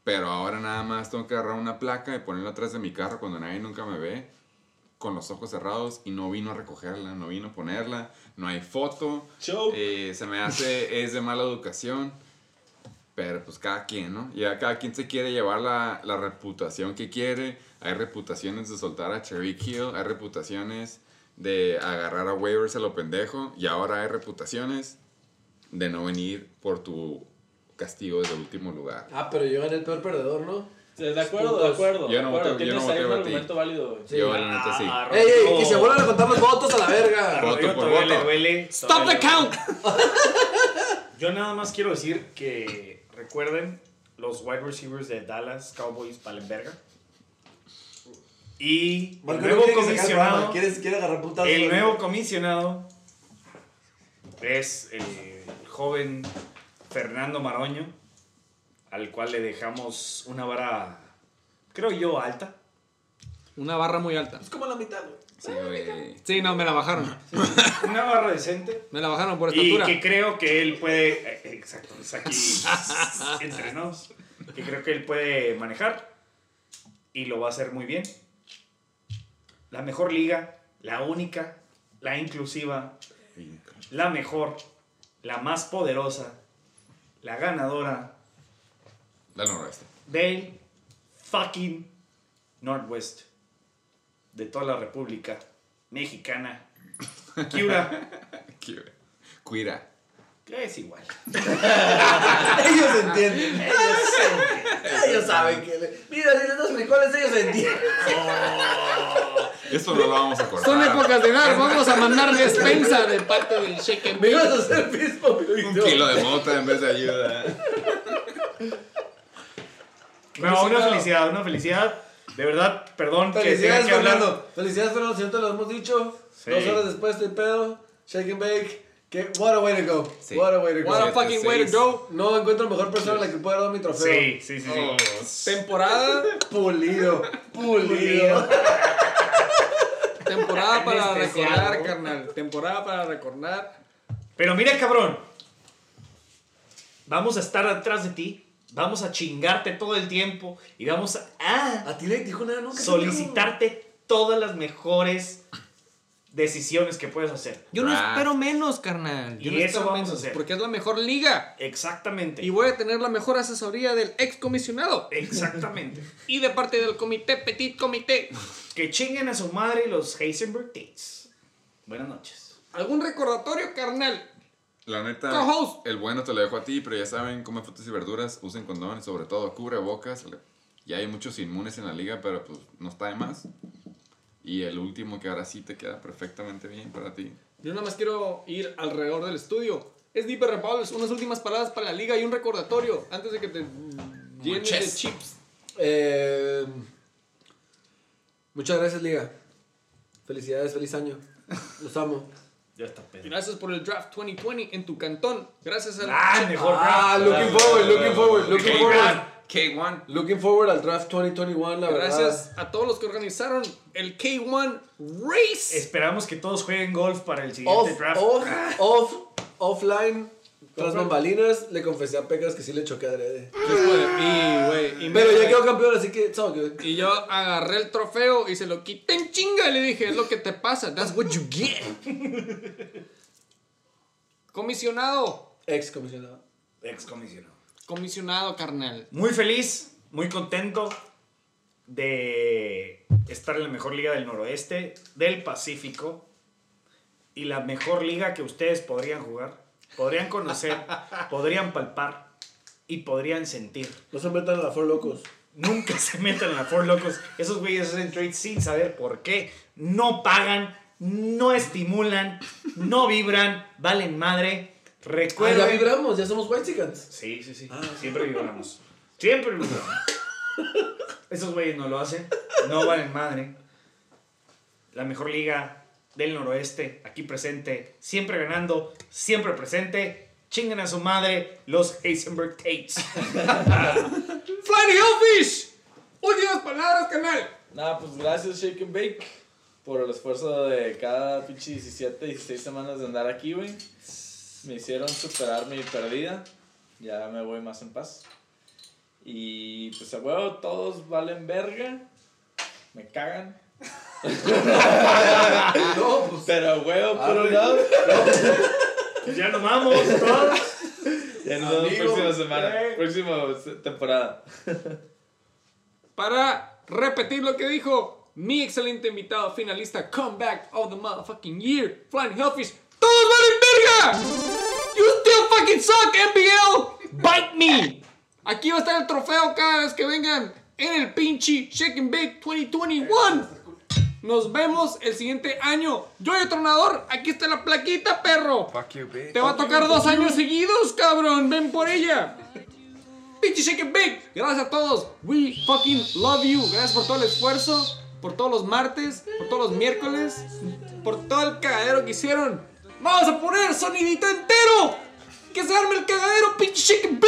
pero ahora nada más tengo que agarrar una placa y ponerla atrás de mi carro cuando nadie nunca me ve, con los ojos cerrados, y no vino a recogerla, no vino a ponerla, no hay foto, eh, se me hace, es de mala educación, pero pues cada quien, ¿no? Ya cada quien se quiere llevar la, la reputación que quiere, hay reputaciones de soltar a Cherry Kill, hay reputaciones de agarrar a waivers a lo pendejo, y ahora hay reputaciones de no venir por tu castigo desde el último lugar.
Ah, pero yo gané el peor perdedor, ¿no?
De acuerdo, de acuerdo.
Yo no voté- yo no
Tienes
voté
ahí un
por ti.
argumento válido.
Sí.
Yo, la neta, sí.
Ah,
¡Ey, ey! Que se vuelvan a contar los votos a la verga.
Voto
Rodrigo
por voto.
Stop the count. <laughs>
Yo nada más quiero decir que recuerden los wide receivers de Dallas Cowboys Palenberga. Y el nuevo
quiere
comisionado,
¿Quieres, quiere agarrar putazos?
el nuevo comisionado es el joven Fernando Maroño, al cual le dejamos una vara, creo yo, alta.
Una barra muy alta.
Es como la mitad, güey.
Sí, güey.
Sí, no, me la bajaron. <laughs>
Una barra decente.
Me la bajaron por
Y
estatura.
que creo que él puede. eh, Exacto, es aquí <laughs> entre nos. Que creo que él puede manejar. Y lo va a hacer muy bien. La mejor liga, la única, la inclusiva, la mejor, la más poderosa, la ganadora
Dale noroeste.
del fucking Northwest de toda la República Mexicana. Kiura, <laughs>
Cuira.
que es igual. <laughs>
Ellos entienden. Ellos saben que... le- Mira, si les das frijoles, ellos entienden.
Esto no lo vamos a cortar.
Son épocas de dar. Vamos a mandar despensa de parte del Shake and
Me
Bake.
ibas a hacer y
Un kilo de mota en vez de ayuda.
No, una felicidad, una felicidad. De verdad, perdón que tenga
Felicidades,
que hablar.
Fernando. Felicidades, Fernando. Si no te lo hemos dicho.
Sí.
Dos horas después estoy pedo. Shake and bake. Que, what a way to go.
Sí.
What a way to go.
What a fucking way to go.
No encuentro mejor persona a la que pueda dar mi trofeo.
Sí, sí, sí, sí.
Oh.
Temporada.
Pulido. Pulido.
Temporada para recordar, carnal. Temporada para recordar.
Pero mira, cabrón. Vamos a estar atrás de ti. Vamos a chingarte todo el tiempo. Y vamos a, ah,
A ti le dijo nada nunca.
solicitarte todas las mejores decisiones que puedes hacer.
Yo no espero menos, carnal. Yo
Y
no
eso
espero
vamos a
menos,
hacer.
Porque es la mejor liga.
Exactamente.
Y voy a tener la mejor asesoría del ex comisionado.
Exactamente. <laughs>
Y de parte del comité, petit comité.
que chinguen a su madre los Heisenberg Tates. Buenas noches.
¿Algún recordatorio, carnal?
La neta,
Co-host.
el bueno te lo dejo a ti, pero ya saben, comen frutas y verduras, usen condones, sobre todo cubre bocas. Ya hay muchos inmunes en la liga, pero pues no está de más. Y el último que ahora sí te queda perfectamente bien para ti.
Yo nada más quiero ir alrededor del estudio. Es Deeper Republics, unas últimas palabras para la liga y un recordatorio antes de que te llenes de
Muchas.
chips.
Eh, muchas gracias, Liga. Felicidades, feliz año. Los amo.
Ya está pedo.
Gracias por el draft 2020 en tu cantón. Gracias al
Ah, mejor
Ah,
draft.
looking forward, looking forward, looking forward.
K1.
Looking forward al draft 2021, la
Gracias
verdad.
a todos los que organizaron el K1 Race.
Esperamos que todos jueguen golf para el siguiente
Off,
draft.
off, <laughs> off, offline, tras bambalinas, le confesé a Pecas que sí le choqué adrede.
Y, güey,
Pero ya quedó campeón, así que it's all good.
Y yo agarré el trofeo y se lo quité en chinga y le dije, es lo que te pasa. That's what you get. <laughs> Comisionado.
Ex comisionado.
Ex comisionado.
Comisionado, carnal.
Muy feliz, muy contento de estar en la mejor liga del noroeste, del Pacífico y la mejor liga que ustedes podrían jugar, podrían conocer, <laughs> podrían palpar y podrían sentir.
No se metan a la For Locos.
Nunca se metan en la Four Locos. Esos güeyes hacen trades sin saber por qué. No pagan, no estimulan, no vibran, valen madre.
Ah,
Recuerden.
ya vibramos, ya somos White Chickens.
Sí, sí, sí. Siempre vibramos. Siempre vibramos. Esos güeyes no lo hacen. No valen madre. La mejor liga del noroeste, aquí presente, siempre ganando, siempre presente. Chinguen a su madre los Heisenberg Tates. <laughs>
Flying Hellfish. Últimas palabras, canal.
Nada, pues gracias Shake and Bake por el esfuerzo de cada pinche 17, 16 semanas de andar aquí, güey. Me hicieron superar mi pérdida. Ya me voy más en paz. Y pues a huevo, todos valen verga. Me cagan. <laughs>
No, pues.
Pero a huevo, por un lado.
Pues ya nos vamos todos.
Ya nos vemos próxima semana.
eh.
Próxima temporada.
Para repetir lo que dijo mi excelente invitado finalista, Comeback of the Motherfucking Year, Flying Hellfish. ¡Todos valen verga! You still fucking suck, NBL! Bite me! Aquí va a estar el trofeo cada vez que vengan en el pinche Shake and Bake 2021. Nos vemos el siguiente año. Yo y tronador, aquí está la plaquita, perro.
Fuck you, bitch.
Te va a tocar dos años seguidos, cabrón. Ven por ella. Pinche Shake and Bake. Gracias a todos. We fucking love you. Gracias por todo el esfuerzo. Por todos los martes. Por todos los miércoles. Por todo el cagadero que hicieron. Vamos a poner sonidito entero. Que se arme el cagadero, pinche chicken